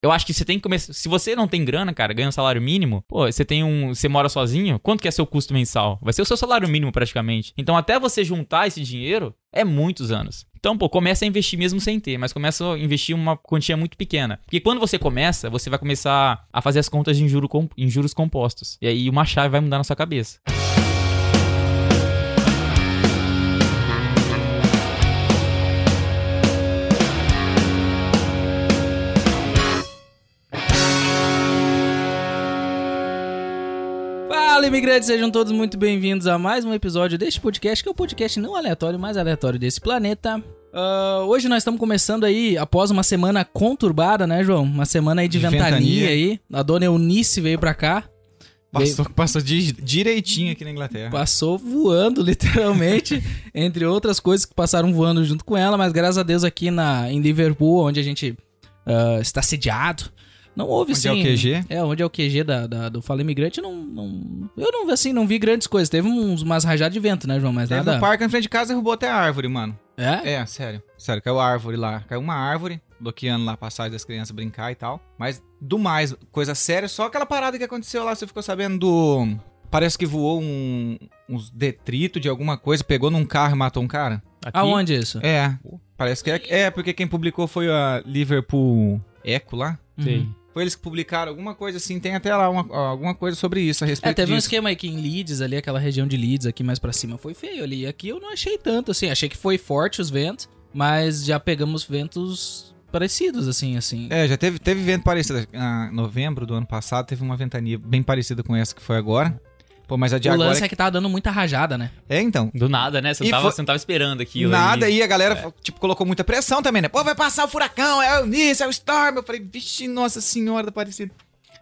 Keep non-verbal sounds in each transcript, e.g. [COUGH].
Eu acho que você tem que começar. Se você não tem grana, cara, ganha um salário mínimo, pô, você tem um. Você mora sozinho, quanto que é seu custo mensal? Vai ser o seu salário mínimo praticamente. Então, até você juntar esse dinheiro, é muitos anos. Então, pô, começa a investir mesmo sem ter, mas começa a investir uma quantia muito pequena. Porque quando você começa, você vai começar a fazer as contas em, juro, em juros compostos. E aí uma chave vai mudar na sua cabeça. Imigrantes, sejam todos muito bem-vindos a mais um episódio deste podcast, que é o podcast não aleatório, mais aleatório desse planeta. Uh, hoje nós estamos começando aí, após uma semana conturbada, né, João? Uma semana aí de, de ventania, ventania, aí. A dona Eunice veio pra cá. Passou, passou di direitinho aqui na Inglaterra. Passou voando, [LAUGHS] literalmente, entre outras coisas que passaram voando junto com ela, mas graças a Deus aqui na, em Liverpool, onde a gente uh, está sediado, não houve onde sim. Onde é o QG? É, onde é o QG da, da do Fala Imigrante, não, não. Eu não assim, não vi grandes coisas. Teve uns, umas rajadas de vento, né, João? Mas Teve nada. no parque na frente de casa derrubou até a árvore, mano. É? É, sério. Sério, caiu a árvore lá. Caiu uma árvore, bloqueando lá a passagem das crianças brincar e tal. Mas do mais, coisa séria, só aquela parada que aconteceu lá, você ficou sabendo do. Parece que voou um, uns detritos de alguma coisa, pegou num carro e matou um cara. Aqui? Aonde isso? É. Parece que é. É, porque quem publicou foi a Liverpool Echo lá. Sim. Uhum. Foi eles que publicaram alguma coisa assim, tem até lá uma, alguma coisa sobre isso a respeito É, teve disso. um esquema aí que em Leeds, ali, aquela região de Leeds, aqui mais pra cima, foi feio ali. Aqui eu não achei tanto, assim, achei que foi forte os ventos, mas já pegamos ventos parecidos, assim, assim. É, já teve, teve vento parecido. Em novembro do ano passado teve uma ventania bem parecida com essa que foi agora. Pô, mas a de o agora... lance é que tava dando muita rajada, né? É, então. Do nada, né? Você não, tava, foi... você não tava esperando aquilo. Nada, aí. e a galera, é. tipo, colocou muita pressão também, né? Pô, vai passar o furacão, é o Nice, é o Storm. Eu falei, vixe, nossa senhora da Aparecida.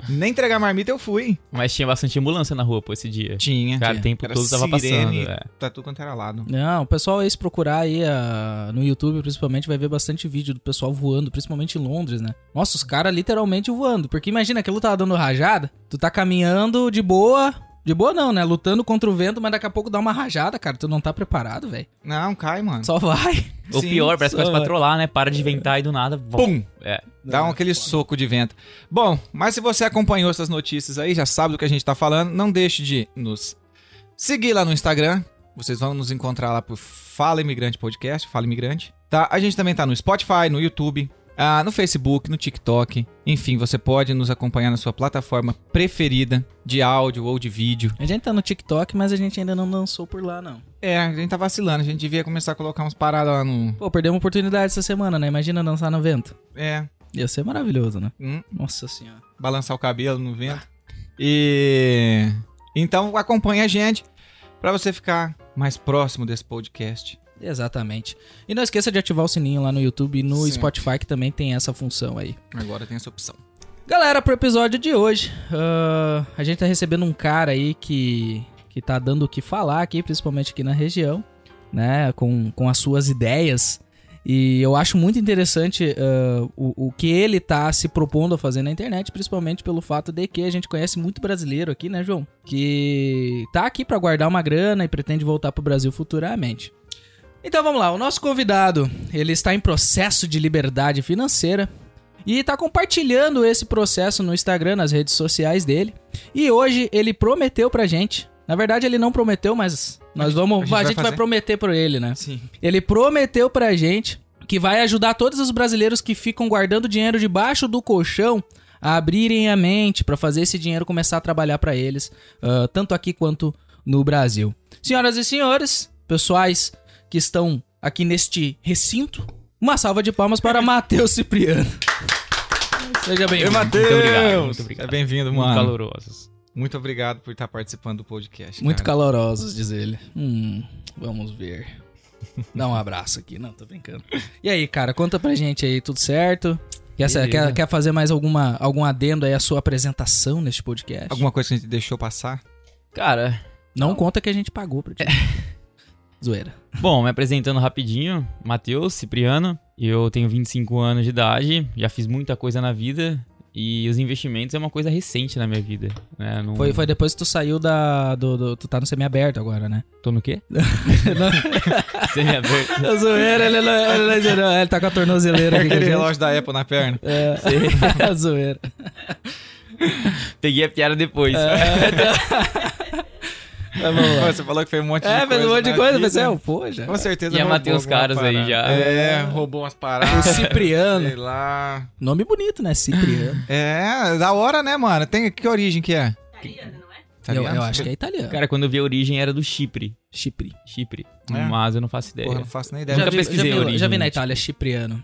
Nem entregar marmita eu fui. Mas tinha bastante ambulância na rua, pô, esse dia. Tinha. Cara, o tempo era todo tava passando. É. Tá tudo quanto era lado. Não, o pessoal aí se procurar aí uh, no YouTube, principalmente, vai ver bastante vídeo do pessoal voando, principalmente em Londres, né? Nossa, os caras literalmente voando. Porque imagina, aquilo tava dando rajada, tu tá caminhando de boa, de boa não, né? Lutando contra o vento, mas daqui a pouco dá uma rajada, cara. Tu não tá preparado, velho. Não, cai, mano. Só vai. O Sim, pior, parece que vai patrolar, né? Para de ventar e do nada... Pum! É. Dá um, aquele soco de vento. Bom, mas se você acompanhou essas notícias aí, já sabe do que a gente tá falando, não deixe de nos seguir lá no Instagram. Vocês vão nos encontrar lá por Fala Imigrante Podcast, Fala Imigrante. Tá? A gente também tá no Spotify, no YouTube, ah, no Facebook, no TikTok. Enfim, você pode nos acompanhar na sua plataforma preferida de áudio ou de vídeo. A gente tá no TikTok, mas a gente ainda não lançou por lá, não. É, a gente tá vacilando. A gente devia começar a colocar uns paradas lá no. Pô, perdemos uma oportunidade essa semana, né? Imagina dançar no vento. É. Ia ser maravilhoso, né? Hum. Nossa senhora. Balançar o cabelo no vento. E. Então acompanha a gente para você ficar mais próximo desse podcast. Exatamente. E não esqueça de ativar o sininho lá no YouTube e no. Spotify, que também tem essa função aí. Agora tem essa opção. Galera, pro episódio de hoje, uh, a gente tá recebendo um cara aí que, que tá dando o que falar aqui, principalmente aqui na região, né? Com, com as suas ideias. E eu acho muito interessante uh, o, o que ele tá se propondo a fazer na internet, principalmente pelo fato de que a gente conhece muito brasileiro aqui, né, João? Que tá aqui para guardar uma grana e pretende voltar pro Brasil futuramente. Então vamos lá, o nosso convidado, ele está em processo de liberdade financeira e está compartilhando esse processo no Instagram, nas redes sociais dele. E hoje ele prometeu pra gente, na verdade ele não prometeu, mas nós vamos, a gente, a gente vai, vai, prometer pra ele, né? Sim. Ele prometeu pra gente que vai ajudar todos os brasileiros que ficam guardando dinheiro debaixo do colchão a abrirem a mente para fazer esse dinheiro começar a trabalhar para eles, uh, tanto aqui quanto no Brasil. Senhoras e senhores, pessoais que estão aqui neste recinto. Uma salva de palmas para [LAUGHS] Matheus Cipriano. Seja bem-vindo. Matheus! Muito obrigado. Muito obrigado. É bem-vindo, mano. Muito calorosos. Muito obrigado por estar participando do podcast. Muito cara. calorosos, diz ele. Hum, vamos ver. Dá um abraço aqui. Não, tô brincando. E aí, cara, conta pra gente aí, tudo certo? Quer, quer, quer fazer mais alguma, algum adendo aí à sua apresentação neste podcast? Alguma coisa que a gente deixou passar? Cara... Não, não. conta que a gente pagou pra ti. [LAUGHS] Zoeira. Bom, me apresentando rapidinho, Matheus Cipriano. Eu tenho 25 anos de idade, já fiz muita coisa na vida E os investimentos é uma coisa recente na minha vida. Né? Não... Foi, foi depois que tu saiu da. Do, do- tu tá no semiaberto agora, né? Tô no quê? [LAUGHS] [LAUGHS] Semi-aberto. A zoeira, ele, ele, não- ele tá com a tornozeleira aqui. Aquele relógio da Apple na perna. É, [LAUGHS] a zoeira. Peguei a piada depois. Vamos lá. Pô, Você falou que fez um monte de É, coisa. fez um monte de coisa, mas é, pô, já. Com certeza Ia matar uns caras aí já. É, roubou umas O paradas. Cipriano. Sei lá. Nome bonito, né? Cipriano. É, da hora, né, mano? Tem que origem que é? Italiana, não é? Eu, Italiano? eu acho que é italiano. Cara, quando eu vi a origem era do Chipre. Chipre. Chipre. É? Mas eu não faço ideia. Porra, não faço nem Já ideia. nunca vi, pesquisei já vi, origem, já vi na? Itália, Cipriano.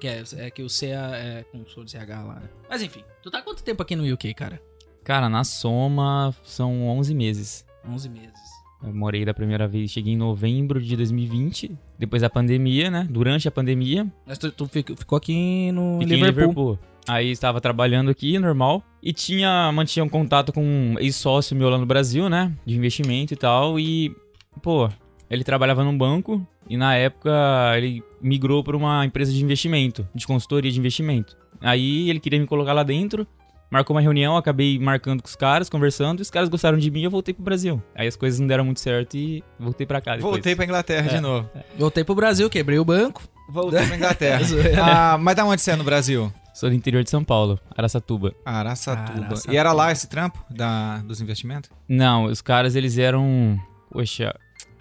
Que é, é que o C é, é com som de CH lá, né? Mas enfim, tu tá quanto tempo aqui no UK, cara? Cara, na soma são 11 meses. 11 meses. Eu morei da primeira vez, cheguei em novembro de 2020, depois da pandemia, né? Durante a pandemia, Mas tu, tu fico- ficou aqui no fiquei em Liverpool. Liverpool. Aí estava trabalhando aqui, normal, e tinha, mantinha um contato com um ex-sócio meu lá no Brasil, né? De investimento e tal, e, pô, ele trabalhava num banco, e na época ele migrou para uma empresa de investimento, de consultoria de investimento. Aí ele queria me colocar lá dentro, marcou uma reunião, acabei marcando com os caras, conversando, e os caras gostaram de mim e eu voltei pro Brasil. Aí as coisas não deram muito certo e voltei pra cá depois. Voltei pra Inglaterra É. de novo. Voltei pro Brasil, quebrei o banco. Voltei pra Inglaterra. [LAUGHS] Zoeira. ah, mas da onde você é no Brasil? Sou do interior de São Paulo, Araçatuba. Araçatuba. Araçatuba. E era lá esse trampo da, dos investimentos? Não, os caras eles eram. Poxa.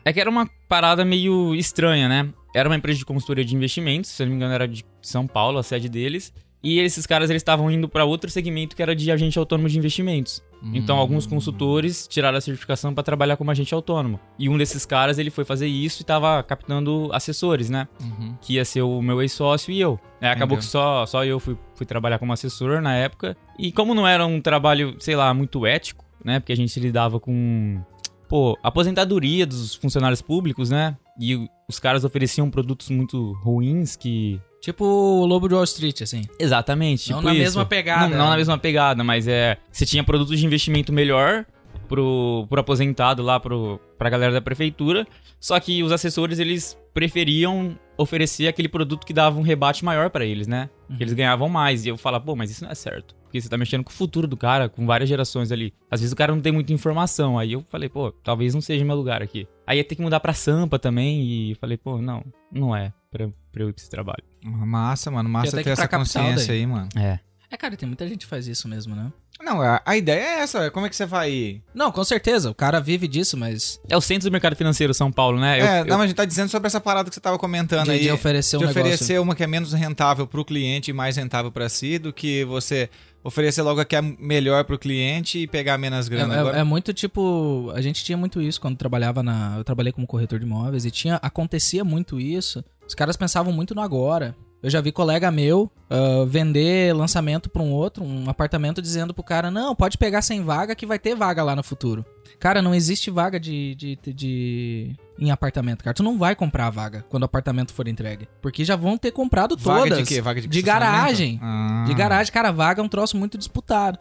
É que era uma parada meio estranha, né? Era uma empresa de consultoria de investimentos, se eu não me engano era de São Paulo, a sede deles. E esses caras eles estavam indo para outro segmento que era de agente autônomo de investimentos. Então Hum. alguns consultores tiraram a certificação para trabalhar como agente autônomo. E um desses caras ele foi fazer isso e tava captando assessores, né? Uhum. que ia ser o meu ex-sócio e eu. É, acabou que só, só eu fui, fui trabalhar como assessor na época. E como não era um trabalho, sei lá, muito ético, né? Porque a gente lidava com, pô, aposentadoria dos funcionários públicos, né? E os caras ofereciam produtos muito ruins que... Tipo o Lobo de Wall Street, assim. Exatamente, Não tipo na isso. mesma pegada. Não, não na mesma pegada, mas é... Você tinha produtos de investimento melhor pro, pro aposentado lá, pro, pra galera da prefeitura. Só que os assessores, eles preferiam oferecer aquele produto que dava um rebate maior pra eles, né? Que eles ganhavam mais. E eu falava, pô, mas isso não é certo. Porque você tá mexendo com o futuro do cara, com várias gerações ali. Às vezes o cara não tem muita informação. Aí eu falei, pô, talvez não seja meu lugar aqui. Aí ia ter que mudar pra Sampa também. E falei, pô, não, não é pra, pra eu ir pra esse trabalho. Massa, mano. Massa até ter essa consciência daí. aí, mano. É. É, cara, tem muita gente que faz isso mesmo, né? Não, a, a ideia é essa. Como é que você vai... Não, com certeza. O cara vive disso, mas. É o centro do mercado financeiro São Paulo, né? Eu- é, eu- não, mas a gente tá dizendo sobre essa parada que você tava comentando De, aí. de oferecer um de negócio. oferecer uma que é menos rentável pro cliente e mais rentável pra si do que você oferecer logo a que é melhor pro cliente e pegar menos É, grana. é- Agora, é muito tipo. A gente tinha muito isso quando trabalhava na. Eu trabalhei como corretor de imóveis e tinha. Acontecia muito isso. Os caras pensavam muito no agora. Eu já vi colega meu ah, vender lançamento pra um outro, um apartamento, dizendo pro cara: não, pode pegar sem vaga que vai ter vaga lá no futuro. Cara, não existe vaga de, de, de- em apartamento, cara. Tu não vai comprar a vaga quando o apartamento for entregue. Porque já vão ter comprado todas. Vaga de quê? Vaga de, De garagem. Ah. De garagem, cara, vaga é um troço muito disputado.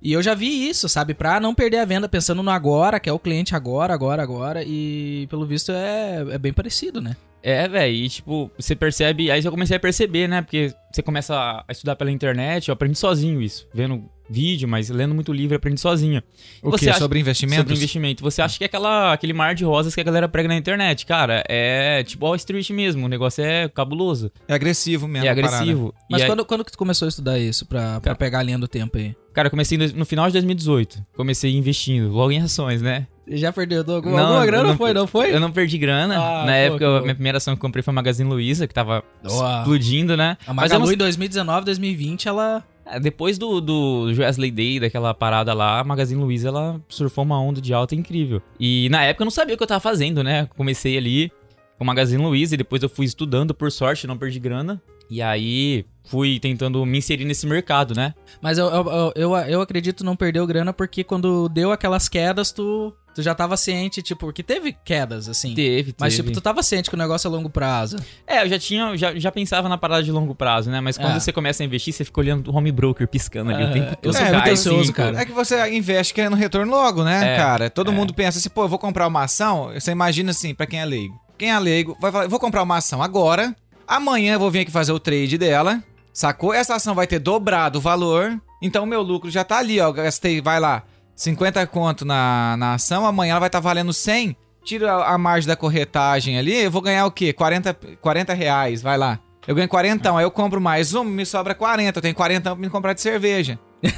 E eu já vi isso, sabe? Pra não perder a venda pensando no agora, que é o cliente agora, agora, agora. E pelo visto é, é bem parecido, né? É, velho, e tipo, você percebe. Aí eu comecei a perceber, né? Porque você começa a estudar pela internet, eu aprendi sozinho isso. Vendo vídeo, mas lendo muito livro, aprendi sozinho. O Você quê? acha- Sobre investimentos? Sobre investimento. Você acha que é aquela, aquele mar de rosas que a galera prega na internet. Cara, é tipo Wall Street mesmo. O negócio é cabuloso. É agressivo mesmo. é a parada. agressivo. Mas E aí- quando, quando que tu começou a estudar isso pra, pra Cara- pegar a linha do tempo aí? Cara, eu comecei no, no final de 2018. Comecei investindo, logo em ações, né? Já perdeu alguma, Não, alguma grana? não- foi, não foi? Eu não perdi grana. Ah, Na época, a minha primeira ação que eu comprei foi a Magazine Luiza, que tava Uau. explodindo, né? A Mas eu Magalu não- em 2019, 2020, ela... É, Depois do, do Wesley Day, daquela parada lá, a Magazine Luiza, ela surfou uma onda de alta incrível. E na época eu não sabia o que eu tava fazendo, né? Comecei ali com a Magazine Luiza e depois eu fui estudando, por sorte, não perdi grana. E aí fui tentando me inserir nesse mercado, né? Mas eu, eu, eu, eu, eu acredito não perdeu grana porque quando deu aquelas quedas, tu, tu já tava ciente, tipo, porque teve quedas, assim. Teve, teve. Mas, tipo, tu tava ciente que o negócio é longo prazo. É, eu já tinha, já, já pensava na parada de longo prazo, né? Mas quando É. você começa a investir, você fica olhando o home broker piscando ali o É, tempo eu todo. É, muito eu ansioso, cara. É que você investe querendo retorno logo, né, É, cara? Todo mundo pensa assim, pô, eu vou comprar uma ação. Você imagina assim, pra quem é leigo. Quem é leigo vai falar, vou comprar uma ação agora. Amanhã eu vou vir aqui fazer o trade dela. Sacou? Essa ação vai ter dobrado o valor. Então o meu lucro já tá ali, ó. Gastei, vai lá, 50 conto na, na ação, amanhã ela vai estar valendo 100. Tira a, a margem da corretagem ali, eu vou ganhar o quê? 40, 40 reais, vai lá. Eu ganho 40, aí eu compro mais um, me sobra 40. Eu tenho 40 pra me comprar de cerveja. [LAUGHS]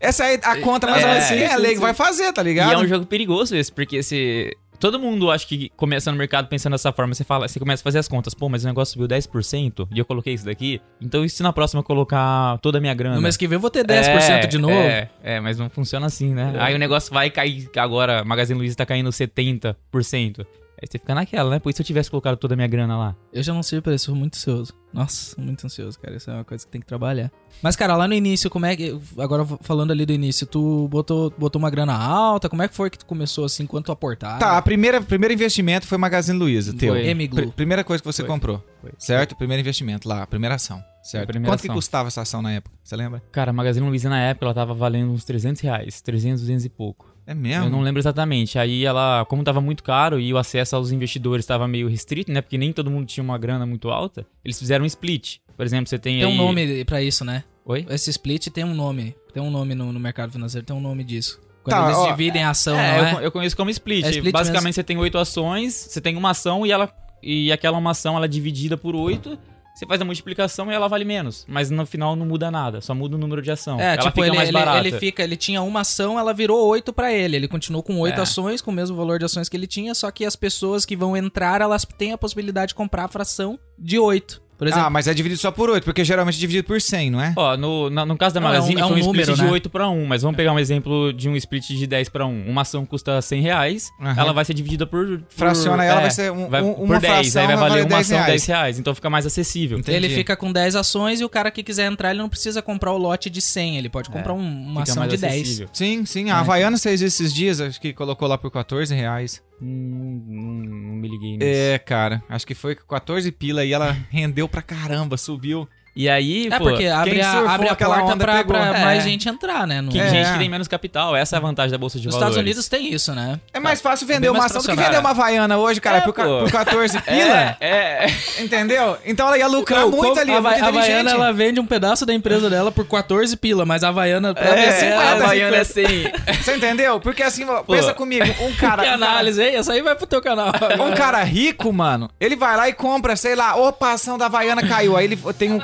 Essa é a conta mais ou É, menos assim, sim, é a sim, lei que sim. vai fazer, tá E ligado? é um jogo perigoso esse, porque se. Todo mundo acha que começa no mercado pensando dessa forma, você fala, você começa a fazer as contas, pô, mas o negócio subiu 10% e eu coloquei isso daqui. Então, e se na próxima eu colocar toda a minha grana? No mês que vem eu vou ter 10% É, de novo. É, é, mas não funciona assim, né? Aí o negócio vai cair, agora Magazine Luiza tá caindo 70%. Aí você fica naquela, né? Por isso se eu tivesse colocado toda a minha grana lá. Eu já não sei pra isso, sou muito ansioso. Nossa, muito ansioso, cara. Isso é uma coisa que tem que trabalhar. Mas, cara, lá no início, como é que. Agora falando ali do início, tu botou, botou uma grana alta? Como é que foi que tu começou assim? Quanto tu aportava? Tá, a primeira, primeiro investimento foi Magazine Luiza, teu. Pr- primeira coisa que você Foi. comprou, Foi. certo? Primeiro investimento lá, primeira ação, certo? primeira Quanto que ação. custava essa ação na época? Você lembra? Cara, a Magazine Luiza na época ela tava valendo uns 300 reais, 300, 200 e pouco. É mesmo? Eu não lembro exatamente. Aí ela, como tava muito caro e o acesso aos investidores tava meio restrito, né? Porque nem todo mundo tinha uma grana muito alta, eles fizeram um split. Por exemplo, você tem Tem um aí... nome pra isso, né? Oi? Esse split tem um nome. Tem um nome no, no mercado financeiro, tem um nome disso. Quando Tá, eles ó, dividem a ação, É, não eu, é? co- eu conheço como split. É split Basicamente, mesmo. você tem oito ações, você tem uma ação e ela e aquela uma ação ela é dividida por oito. Você faz a multiplicação e ela vale menos. Mas no final não muda nada, só muda o número de ação. É, ela tipo, fica ele, mais ele, barata. ele fica, ele tinha uma ação, ela virou oito pra ele. Ele continuou com oito É. ações, com o mesmo valor de ações que ele tinha, só que as pessoas que vão entrar, elas têm a possibilidade de comprar a fração de oito. Por exemplo, Ah, mas é dividido só por 8, porque geralmente é dividido por 100, não é? Ó, no, na- no caso da Não, é um- Magazine é um foi um split número, de né? 8 para 1, mas vamos pegar um exemplo de um split de 10 para 1. Uma ação custa 100 reais, Aham. ela vai ser dividida por... por- Fraciona ela, é, vai ser um- vai- um- por uma 10, fração aí vai valer uma 10 ação reais. 10 reais, então fica mais acessível. Entendi. ele fica com 10 ações e o cara que quiser entrar, ele não precisa comprar o lote de 100, ele pode comprar um- uma É, Fica ação de 10. acessível. Sim, sim. A Havaiana fez esses dias, acho que colocou lá por 14 reais. Hum, Não, me liguei nisso. É, cara. Acho que foi com 14 pila e ela rendeu pra caramba, subiu. E aí, É pô, porque abre a, abre a aquela porta pra, pra É. mais gente entrar, né? No- que É. gente que tem menos capital, essa é a vantagem da Bolsa de Nos Valores. Estados Unidos tem isso, né? É mais fácil vender bem uma ação do que vender uma Havaiana hoje, cara, É, por, pô. por 14 [LAUGHS] pila. É, é. Entendeu? Então ela ia lucrar Não, muito ali, a, muito Havai- a Havaiana, ela vende um pedaço da empresa dela por 14 pila, mas a Havaiana... pra É, ver se- a Havaiana é 100. [LAUGHS] Você entendeu? Porque assim, ó, pensa comigo, um cara... [LAUGHS] Que análise, hein? Essa aí vai pro teu canal. Um cara rico, mano, ele vai lá e compra, sei lá, opa, a ação da Havaiana caiu. Aí ele tem um.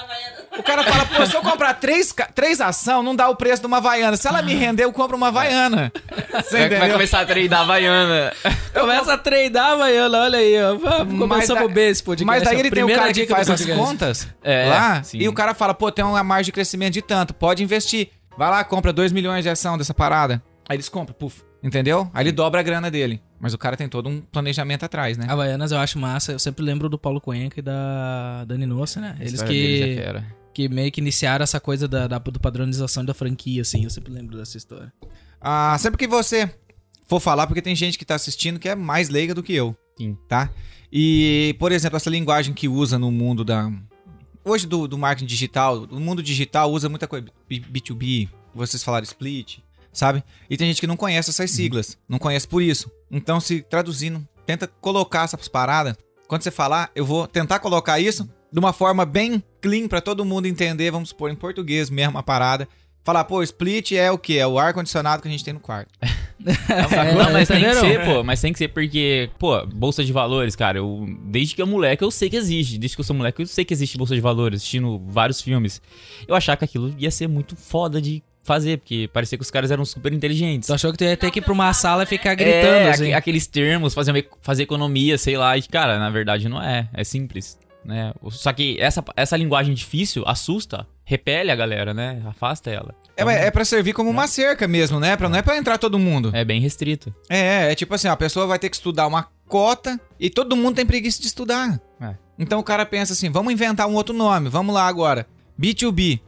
Da Havaiana. O cara fala, pô, se eu comprar três, três ação, não dá o preço de uma Havaiana. Se ela me render, eu compro uma Havaiana. Você Vai, vai começar a treinar a Havaiana. Começa a treinar a Havaiana, olha aí, ó. A bem esse podcast. Mas daí ele tem o cara que faz as contas É, lá sim. e o cara fala, pô, tem uma margem de crescimento de tanto, pode investir. Vai lá, compra 2 milhões de ação dessa parada. Aí eles compram, puf. Entendeu? Aí ele dobra a grana dele. Mas o cara tem todo um planejamento atrás, né? Havaianas eu acho massa. Eu sempre lembro do Paulo Cuenca e da Dani Nossa, né? Eles que, que meio que iniciaram essa coisa da, da do padronização da franquia, assim. Eu sempre lembro dessa história. Ah, sempre que você for falar, porque tem gente que tá assistindo que é mais leiga do que eu. Sim. Tá? E, por exemplo, essa linguagem que usa no mundo da. Hoje do, do marketing digital, o mundo digital usa muita coisa. B- B2B, vocês falaram split, sabe? E tem gente que não conhece essas siglas, não conhece por isso. Então, se traduzindo, tenta colocar essas paradas. Quando você falar, eu vou tentar colocar isso de uma forma bem clean pra todo mundo entender, vamos supor, em português mesmo a parada. Falar, pô, split é o quê? É o ar-condicionado que a gente tem no quarto. [LAUGHS] Não, mas tem que ser, pô. Mas tem que ser porque, pô, bolsa de valores, cara, eu, desde que eu moleque eu sei que existe. Desde que eu sou moleque eu sei que existe bolsa de valores, assistindo vários filmes. Eu achava que aquilo ia ser muito foda de fazer, porque parecia que os caras eram super inteligentes. Tu achou que tu ia ter que ir pra uma sala e ficar gritando, é, assim. aque- aqueles termos, fazer, fazer economia, sei lá. E, cara, na verdade não é. É simples. Né? Só que essa, essa linguagem difícil assusta, repele a galera, né? Afasta ela. É, mas é pra servir como uma cerca mesmo, né? Pra, não é pra entrar todo mundo. É bem restrito. É, é tipo assim, a pessoa vai ter que estudar uma cota e todo mundo tem preguiça de estudar. É. Então o cara pensa assim, vamos inventar um outro nome, vamos lá agora. B2B.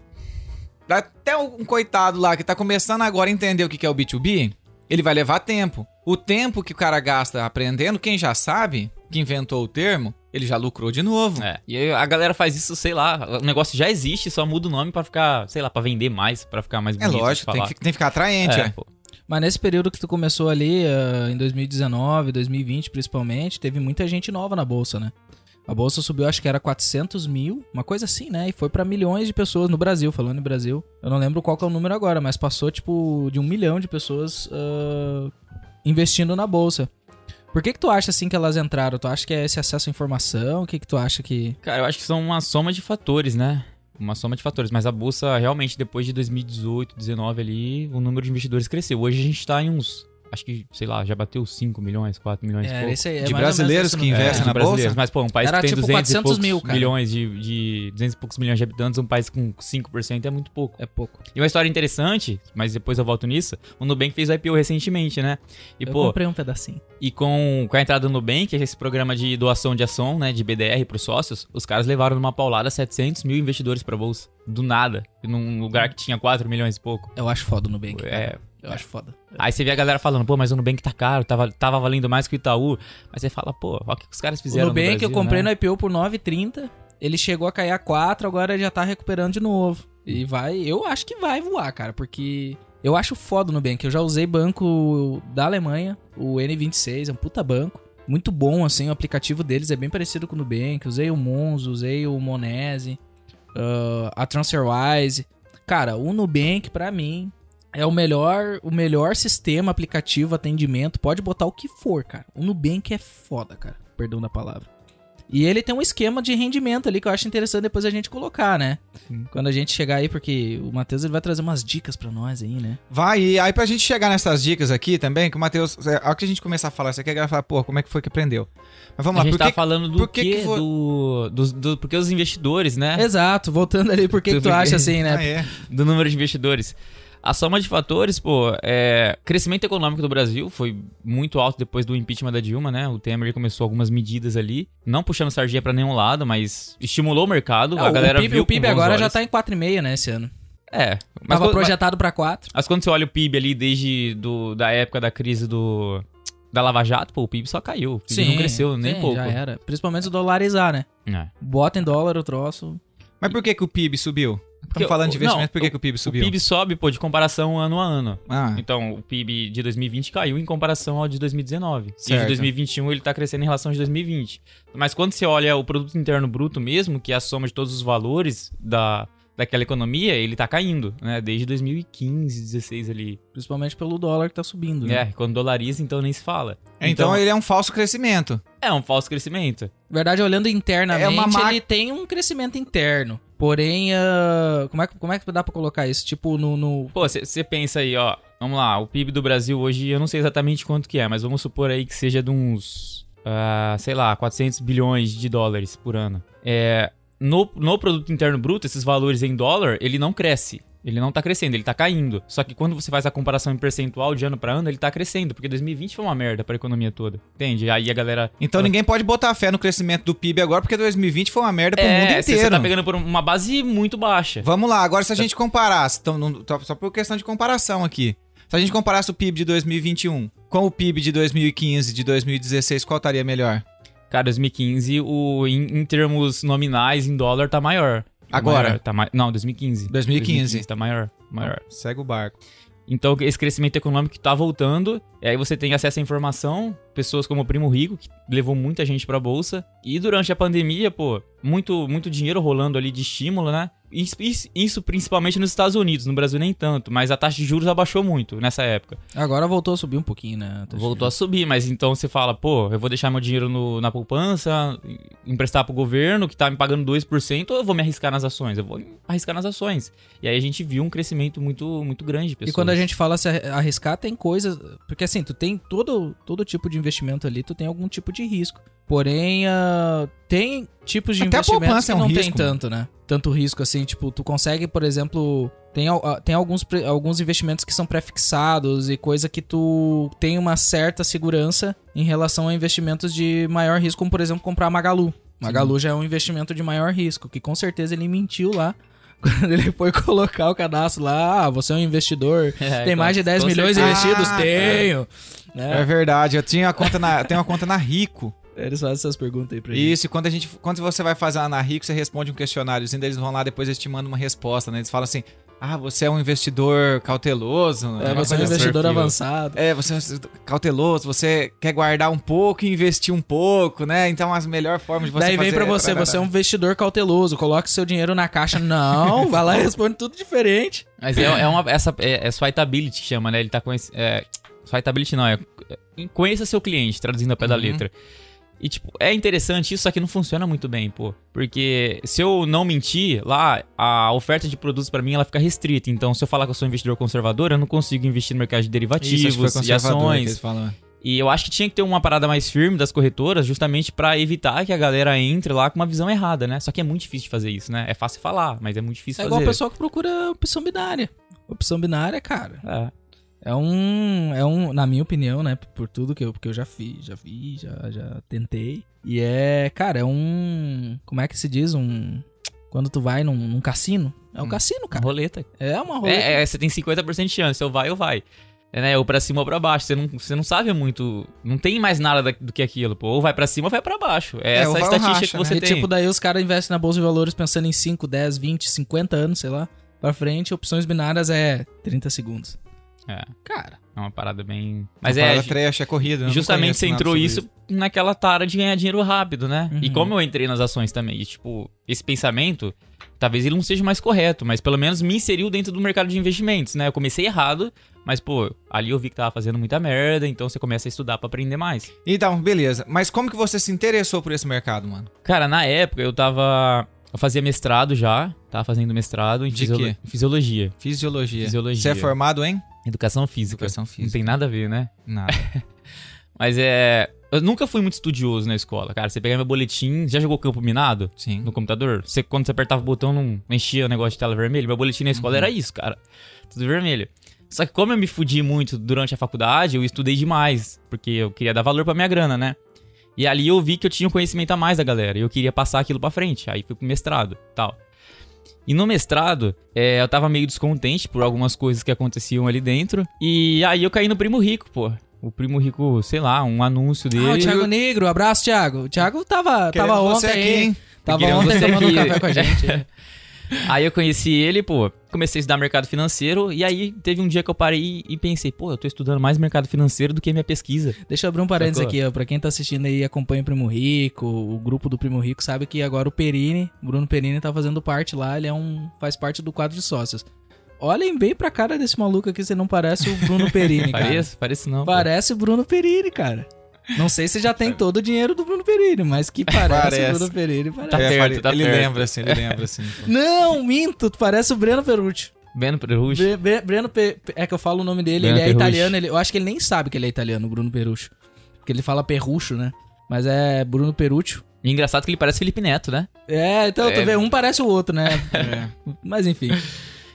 Até um coitado lá que tá começando agora a entender o que que é o B2B, ele vai levar tempo. O tempo que o cara gasta aprendendo, quem já sabe, que inventou o termo, ele já lucrou de novo. É. E aí a galera faz isso, sei lá, o negócio já existe, só muda o nome pra ficar, sei lá, pra vender mais, pra ficar mais É bonito. de lógico, tem que, tem que ficar atraente, É, é. pô. Mas nesse período que tu começou ali, ah, em 2019, 2020 principalmente, teve muita gente nova na bolsa, né? A bolsa subiu, acho que era 400 mil, uma coisa assim, né? E foi pra milhões de pessoas no Brasil, falando em Brasil. Eu não lembro qual é o número agora, mas passou, tipo, de um milhão de pessoas ah, investindo na bolsa. Por que que tu acha, assim, que elas entraram? Tu acha que é esse acesso à informação? O que que tu acha que... Cara, eu acho que são uma soma de fatores, né? Uma soma de fatores. Mas a bolsa, realmente, depois de 2018, 2019 ali, o número de investidores cresceu. Hoje a gente tá em uns. Acho que, sei lá, já bateu 5 milhões, 4 milhões e É, pouco. esse aí, é De brasileiros que investem de na brasileiros. bolsa? Mas, pô, um país Era que tem tipo 200 e 400 poucos mil, cara. milhões de, de 200 e poucos milhões de habitantes, um país com 5% é muito pouco. É pouco. E uma história interessante, mas depois eu volto nisso, o Nubank fez o IPO recentemente, né? E, eu pô, comprei um pedacinho. e com, com a entrada do Nubank, que é esse programa de doação de ação, né, de BDR pros sócios, os caras levaram numa paulada 700 mil investidores pra bolsa. Do nada. Num lugar que tinha 4 milhões e pouco. Eu acho foda o Nubank. cara. Eu acho foda. Aí você vê a galera falando, pô, mas o Nubank tá caro, tava, tava valendo mais que o Itaú. Mas você fala, pô, olha o que os caras O fizeram Nubank no Brasil, eu comprei né? no IPO por 9,30. Ele chegou a cair a 4, agora já tá recuperando de novo. E vai, eu acho que vai voar, cara, porque eu acho foda o Nubank. Eu já usei banco da Alemanha, o N26, é um puta banco. Muito bom, assim, o aplicativo deles é bem parecido com o Nubank. Usei o Monzo, usei o Monese, ah, a TransferWise. Cara, o Nubank, pra mim, é o melhor, o melhor sistema, aplicativo, atendimento. Pode botar o que for, cara. O Nubank é foda, cara. Perdão da palavra. E ele tem um esquema de rendimento ali que eu acho interessante depois a gente colocar, né? Quando a gente chegar aí, porque o Matheus ele vai trazer umas dicas pra nós aí, né? Vai, e aí pra gente chegar nessas dicas aqui também, que o Matheus, é, ao que a gente começar a falar isso aqui, a galera fala, pô, como é que foi que aprendeu? Mas vamos A lá, gente por tava que... falando do por que quê? que foi- Do, do, do- Porque os investidores, né? Exato, voltando ali, por que, que tu acha assim, né? Ah, é. do número de investidores. A soma de fatores, pô, é. Crescimento econômico do Brasil foi muito alto depois do impeachment da Dilma, né? O Temer ele começou algumas medidas ali, não puxando sardinha pra nenhum lado, mas estimulou o mercado. Não, a galera o PIB, viu o PIB agora já olhos. tá em 4,5, né, esse ano. É. Mas Tava quando, projetado pra 4. mas quando você olha o PIB ali desde do, da época da crise do. Da Lava Jato, pô, o PIB só caiu. O PIB não cresceu nem sim, pouco. já era. Principalmente se dolarizar, né? É. Bota em dólar o troço. Mas por que que o PIB subiu? Estamos falando de o- investimento, não, por que que o PIB O subiu? PIB sobe, pô, de comparação ano a ano. Ah, Então, o PIB de 2020 caiu em comparação ao de 2019. E Certo. de 2021 ele tá crescendo em relação ao de 2020. Mas quando você olha o produto interno bruto mesmo, que é a soma de todos os valores da, daquela economia, ele tá caindo, né? Desde 2015, 16 ali. Principalmente pelo dólar que tá subindo, né? É, quando dolariza, então nem se fala. então, ele é um falso crescimento. é um falso crescimento. Na verdade, olhando internamente, É uma ma- ele tem um crescimento interno. Porém, ah, como, é, que- como é que dá pra colocar isso? Tipo, no... no- Pô, você pensa aí, ó. Vamos lá, o PIB do Brasil hoje, eu não sei exatamente quanto que é, mas vamos supor aí que seja de uns, ah, sei lá, 400 bilhões de dólares por ano. É, no, no produto interno bruto, esses valores em dólar, ele não cresce. Ele não tá crescendo, ele tá caindo. Só que quando você faz a comparação em percentual de ano pra ano, ele tá crescendo, porque 2020 foi uma merda pra economia toda. Entende? Aí a galera. Então ninguém pode botar fé no crescimento do PIB agora, porque 2020 foi uma merda pro mundo é, você inteiro. tá pegando por uma base muito baixa. Vamos lá, agora se a gente comparasse, então, só- só por questão de comparação aqui. Se a gente comparasse o PIB de 2021 com o PIB de 2015, de 2016, qual estaria melhor? Cara, 2015, o, em, em termos nominais, em dólar, tá maior. Tá Agora? maior, tá ma... Não, 2015. 2015. tá maior. maior. Segue o barco. Então, esse crescimento econômico tá voltando. E aí você tem acesso à informação. Pessoas como o Primo Rico, que levou muita gente pra bolsa. E durante a pandemia, pô, muito, muito dinheiro rolando ali de estímulo, né? Isso, principalmente nos Estados Unidos. No Brasil nem tanto. Mas a taxa de juros abaixou muito nessa época. Agora voltou a subir um pouquinho, né? Voltou a subir, mas então você fala, pô, eu vou deixar meu dinheiro no- na poupança, emprestar pro governo que tá me pagando 2%, ou eu vou me arriscar nas ações? Eu vou arriscar nas ações. E aí a gente viu um crescimento muito, muito grande de pessoas. E quando a gente fala se arri- arriscar, tem coisas. Porque assim, tu tem todo, todo tipo de investimento ali, tu tem algum tipo de risco. Porém, ah, tem tipos de Até investimentos que é um não tem risco, tanto, né? Tanto risco assim, tipo, tu consegue, por exemplo. Tem, ah, tem alguns, alguns investimentos que são pré-fixados e coisa que tu tem uma certa segurança em relação a investimentos de maior risco, como por exemplo comprar a Magalu. Magalu já é um investimento de maior risco, que com certeza ele mentiu lá. [LAUGHS] Quando ele foi colocar o cadastro lá, ah, você é um investidor, É, tem com- mais de 10 com milhões certeza. investidos? Ah, Tenho! É, Né? verdade, eu tinha a conta na, tenho uma conta na Rico. Eles fazem essas perguntas aí pra gente. Isso, e quando, a gente, quando você vai fazer a na Rico, você responde um questionáriozinho, daí eles vão lá, depois eles te mandam uma resposta, né? Eles falam assim, Ah, você é um investidor cauteloso. É, né? você é um investidor perfil. avançado. É, você é um investidor cauteloso, você quer guardar um pouco e investir um pouco, né? Então, as melhores formas de você Daí vem fazer... pra você, você é um investidor cauteloso, coloque seu dinheiro na caixa. Não, [LAUGHS] vai lá e responde tudo diferente. Mas é, é uma. Essa, é, é swipeability que chama, né? Ele tá com esse. É, swipeability não, é. é- Conheça seu cliente, traduzindo ao pé da Uhum. letra. E, tipo, é interessante isso, só que não funciona muito bem, pô. Porque se eu não mentir, lá, a oferta de produtos pra mim, ela fica restrita. Então, se eu falar que eu sou investidor conservador, eu não consigo investir no mercado de derivativos e ações. falam. E eu acho que tinha que ter uma parada mais firme das corretoras, justamente pra evitar que a galera entre lá com uma visão errada, né? Só que é muito difícil de fazer isso, né? É fácil falar, mas é muito difícil É igual o fazer. pessoal que procura opção binária. Opção binária, cara, É. é um. É um, na minha opinião, né? Por tudo que eu, porque eu já fiz, já vi, já, já tentei. E é, cara, é um. Como é que se diz? Um. Quando tu vai num, num cassino. É um Hum. cassino, Uma cara. roleta. É uma roleta. É, é, você tem 50% de chance, ou vai ou vai. É, né? Ou pra cima ou pra baixo. Você não, você não sabe muito. Não tem mais nada da- do que aquilo, pô. Ou vai pra cima ou vai pra baixo. É, É, essa estatística racha, que né? você e tem. tipo, daí os caras investem na bolsa de valores pensando em 5, 10, 20, 50 anos, sei lá. Pra frente, opções binárias é 30 segundos. É, Cara, é uma parada bem. Mas Mas é. é trash, é corrida. Justamente você entrou sobre isso, naquela tara de ganhar dinheiro rápido, né? E Uhum. como eu entrei nas ações também, e, tipo, esse pensamento, talvez ele não seja mais correto, mas pelo menos me inseriu dentro do mercado de investimentos, né? Eu comecei errado, mas, pô, ali eu vi que tava fazendo muita merda, então você começa a estudar pra aprender mais. Então, beleza. Mas como que você se interessou por esse mercado, mano? Cara, na época eu tava. Eu fazia mestrado já, tava fazendo mestrado em De fisiolo- quê? fisiologia. Fisiologia. Fisiologia. Você é formado em? Educação física. Educação Não física. tem nada a ver, né? Nada. [LAUGHS] Mas é. Eu nunca fui muito estudioso na escola, cara. Você pegar meu boletim. Já jogou campo minado? Sim. no computador, você, quando você apertava o botão, não enchia o negócio de tela vermelha. Meu boletim na escola era isso, cara. Tudo vermelho. Só que como eu me fudi muito durante a faculdade, eu estudei demais, porque eu queria dar valor pra minha grana, né? E ali eu vi que eu tinha um conhecimento a mais da galera, e eu queria passar aquilo pra frente. Aí fui pro mestrado, tal. E no mestrado, é, eu tava meio descontente por algumas coisas que aconteciam ali dentro. E aí eu caí no Primo Rico, pô. O Primo Rico, sei lá, um anúncio dele. Ah, o Thiago Negro, abraço, Thiago. O Thiago tava, Querendo tava ontem aqui, hein? Tava Querendo ontem você tomando um aqui. café com a gente. [LAUGHS] Aí eu conheci ele, pô, comecei a estudar mercado financeiro, e aí teve um dia que eu parei e pensei, pô, eu tô estudando mais mercado financeiro do que minha pesquisa. Deixa eu abrir um parênteses Sacou? aqui, ó. Pra quem tá assistindo aí e acompanha o Primo Rico, o grupo do Primo Rico, sabe que agora o Perini, Bruno Perini, tá fazendo parte lá, ele é um. faz parte do quadro de sócios. Olhem bem pra cara desse maluco aqui, você não parece o Bruno Perini, [LAUGHS] cara. Parece? Parece não. Parece o Bruno Perini, cara. Não sei se já tem todo o dinheiro do Bruno Perini, mas que parece, Parece. o Bruno. Parece. Tá ia perto, tá ele perto. lembra, assim, ele lembra, assim. [LAUGHS] pô. Não, minto, tu parece o Breno Perucci. Beno Perucci. Bre- Bre- Breno Pe- é que eu falo o nome dele, Breno ele é italiano, ele- eu acho que ele nem sabe que ele é italiano, o Bruno Perucci. Porque ele fala Perrucho, né? Mas é Bruno Perucci. E engraçado que ele parece Felipe Neto, né? É, então É. tu vê, um parece o outro, né? [LAUGHS] É. Mas enfim.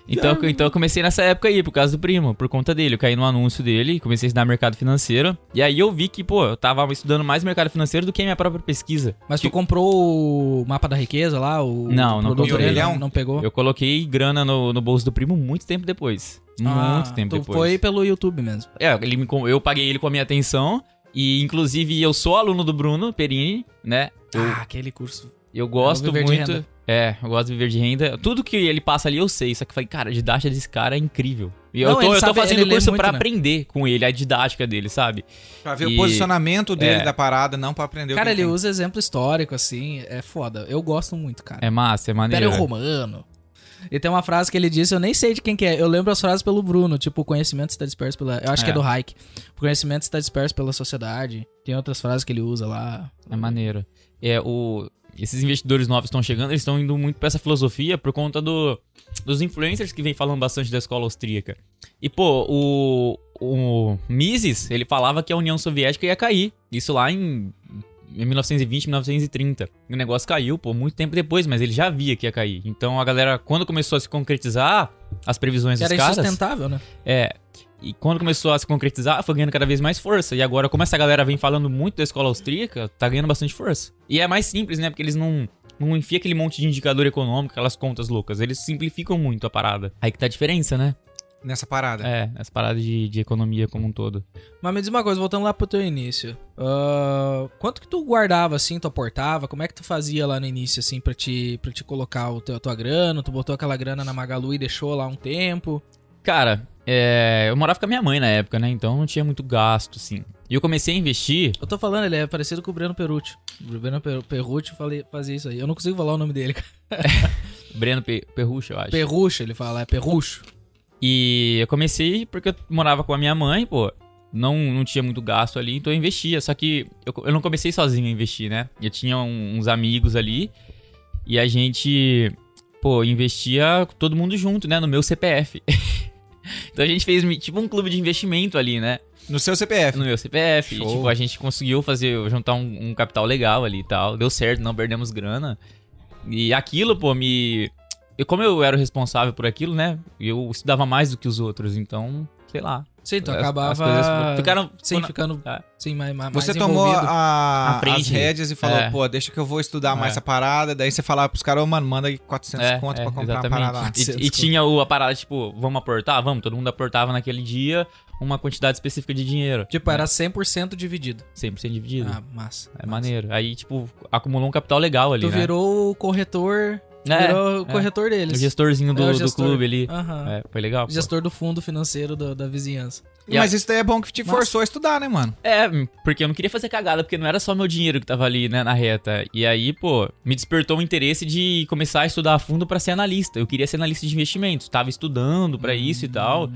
Então, então eu comecei nessa época aí, por causa do primo, por conta dele. Eu caí no anúncio dele, comecei a estudar mercado financeiro. E aí eu vi que, pô, eu tava estudando mais mercado financeiro do que a minha própria pesquisa. Mas tu Que- comprou o mapa da riqueza lá? O Não, não comprei. não, não pegou? Eu coloquei grana no, no bolso do primo muito tempo depois. Ah, muito tempo tu depois. foi pelo YouTube mesmo. É, ele me, eu paguei ele com a minha atenção. E, inclusive, eu sou aluno do Bruno Perini, né? Eu, Ah, aquele curso. eu gosto muito. É, eu gosto de viver de renda. Tudo que ele passa ali eu sei. Só que eu falei, cara, a didática desse cara é incrível. E eu Não, tô, eu tô fazendo curso pra né? aprender com ele, a didática dele, sabe? Pra ver E- o posicionamento dele é. da parada, não pra aprender Cara, o que ele tem. usa exemplo histórico, assim, é foda. Eu gosto muito, cara. É massa, é maneiro. Império Romano. E tem uma frase que ele disse, eu nem sei de quem que é. Eu lembro as frases pelo Bruno, tipo, o conhecimento está disperso pela. Eu acho que é É. do Hayek. O conhecimento está disperso pela sociedade. Tem outras frases que ele usa lá. É maneiro. É, o... Esses investidores novos estão chegando, eles estão indo muito pra essa filosofia por conta do... dos influencers que vem falando bastante da escola austríaca. E, pô, o, o Mises, ele falava que a União Soviética ia cair. Isso lá em, em 1920, 1930. E o negócio caiu, pô, muito tempo depois, mas ele já via que ia cair. Então a galera, quando começou a se concretizar as previsões Que dos era caras... insustentável, né? É. E quando começou a se concretizar, foi ganhando cada vez mais força. E agora, como essa galera vem falando muito da escola austríaca, tá ganhando bastante força. E é mais simples, né? Porque eles não, não enfiam aquele monte de indicador econômico, aquelas contas loucas. Eles simplificam muito a parada. Aí que tá a diferença, né? nessa parada. É, essa parada de, de economia como um todo. Mas me diz uma coisa, voltando lá pro teu início. ah, quanto que tu guardava, assim, tu aportava? Como é que tu fazia lá no início, assim, pra te, pra te colocar o teu, a tua grana? Tu botou aquela grana na Magalu e deixou lá um tempo? Cara, é, eu morava com a minha mãe na época, né? Então não tinha muito gasto, assim. E eu comecei a investir. Eu tô falando, ele é parecido com o Breno Perucci. O Breno Per- Perrucci falei- fazia isso aí. Eu não consigo falar o nome dele. cara. [LAUGHS] Breno Pe Perrucho, eu acho. Perrucho, ele fala, é Perrucho. E eu comecei porque eu morava com a minha mãe, pô. Não, não tinha muito gasto ali, então eu investia. Só que eu, eu não comecei sozinho a investir, né? Eu tinha um- uns amigos ali e a gente, pô, investia todo mundo junto, né? No meu CPF. [LAUGHS] então a gente fez tipo um clube de investimento ali, né? No seu CPF. No meu CPF. E, tipo, a gente conseguiu fazer, juntar um, um capital legal ali e tal. Deu certo, não perdemos grana. E aquilo, pô, me. Eu, como eu era o responsável por aquilo, né? Eu estudava mais do que os outros, então, sei lá. Sim, tu As- acabava... as coisas ficaram. Sim, foram- ficando... É. Sim, mais, mais Você mais tomou a, as rédeas e falou, É. pô, deixa que eu vou estudar mais É. essa parada. Daí você falava pros caras, ô, mano, manda aí 400 É, conto é, pra comprar parada exatamente. 400 E, e tinha o, a parada, tipo, vamos aportar? Vamos, todo mundo aportava naquele dia uma quantidade específica de dinheiro. Tipo, né? era 100% dividido. 100% dividido. Ah, massa. é maneiro. Aí, tipo, acumulou um capital legal ali, Tu né? virou o corretor... É, virou o é. corretor O deles. gestorzinho do, É, o do gestor. clube ali. É, foi legal. pô. Gestor do fundo financeiro do- da vizinhança. E Mas isso daí é bom que te Massa. forçou a estudar, né, mano? É, porque eu não queria fazer cagada, porque não era só meu dinheiro que tava ali, né, na reta. E aí, pô, me despertou o interesse de começar a estudar a fundo pra ser analista. Eu queria ser analista de investimentos, tava estudando pra isso e tal.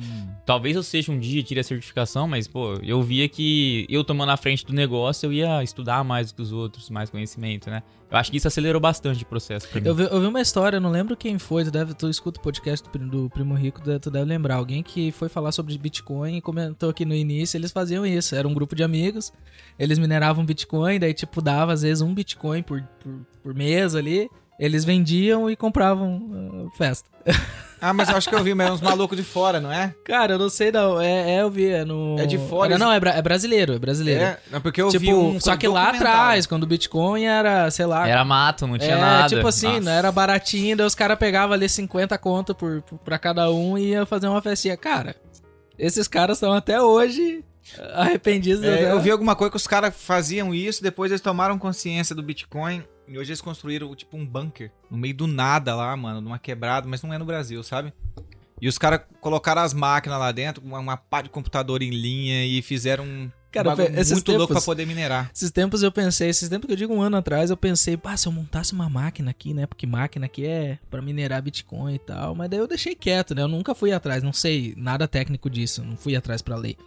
Talvez eu seja um dia, tire a certificação, mas, pô, eu via que eu tomando a frente do negócio, eu ia estudar mais do que os outros, mais conhecimento, né? Eu acho que isso acelerou bastante o processo. Eu vi, eu vi uma história, eu não lembro quem foi, tu, deve, tu escuta o podcast do, do Primo Rico, tu deve- lembrar. Alguém que foi falar sobre Bitcoin e comentou aqui no início, eles faziam isso. Era um grupo de amigos, eles mineravam Bitcoin, daí tipo dava às vezes um Bitcoin por, por, por mês ali. Eles vendiam e compravam ah, festa. [LAUGHS] Ah, mas eu acho que eu vi, mas é uns malucos de fora, não é? Cara, eu não sei não, é, é eu vi, é no... É de fora, Era- eles- não, é, bra- é brasileiro, é brasileiro. É, não, porque eu tipo, vi um só que lá atrás, quando o Bitcoin era, sei lá, Era mato, não tinha é, nada. tipo assim, Nossa. não era baratinho, daí os caras pegavam ali 50 conto por, por, pra cada um e ia fazer uma festinha. Cara, esses caras estão até hoje arrependidos. É, né? eu vi alguma coisa que os caras faziam isso, depois eles tomaram consciência do Bitcoin e hoje eles construíram tipo um bunker no meio do nada lá, mano, numa quebrada, mas não é no Brasil, sabe? E os caras colocaram as máquinas lá dentro, uma, uma pá de computador em linha e fizeram um Cara, bagulho esses muito louco tempos- pra poder minerar. Esses tempos eu pensei, esses tempos que eu digo um ano atrás, eu pensei, pá, se eu montasse uma máquina aqui, né? Porque máquina aqui é pra minerar Bitcoin e tal. Mas daí eu deixei quieto, né? Eu nunca fui atrás, não sei nada técnico disso, não fui atrás pra ler.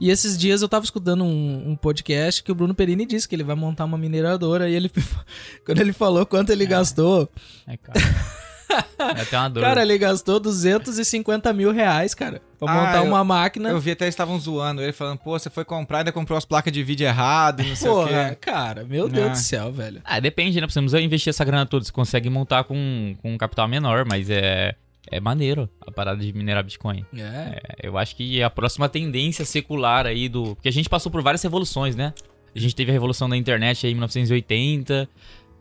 E esses dias eu tava escutando um, um podcast que o Bruno Perini disse que ele vai montar uma mineradora. E ele, [LAUGHS] quando ele falou quanto ele gastou, É, cara. [LAUGHS] [LAUGHS] até uma dor. cara, ele gastou 250 mil reais, cara, pra Ah, montar eu- uma máquina. Eu vi até eles estavam zoando ele, falando, pô, você foi comprar e ainda comprou as placas de vídeo errado e não sei o Porra, quê. cara, meu Deus Ah. do céu, velho. Ah, depende, né? Você não precisa investir essa grana toda. Você consegue montar com, com um capital menor, mas é, é maneiro a parada de minerar Bitcoin. É. É, eu acho que a próxima tendência secular aí do. Porque a gente passou por várias revoluções, né? A gente teve a revolução da internet aí em 1980,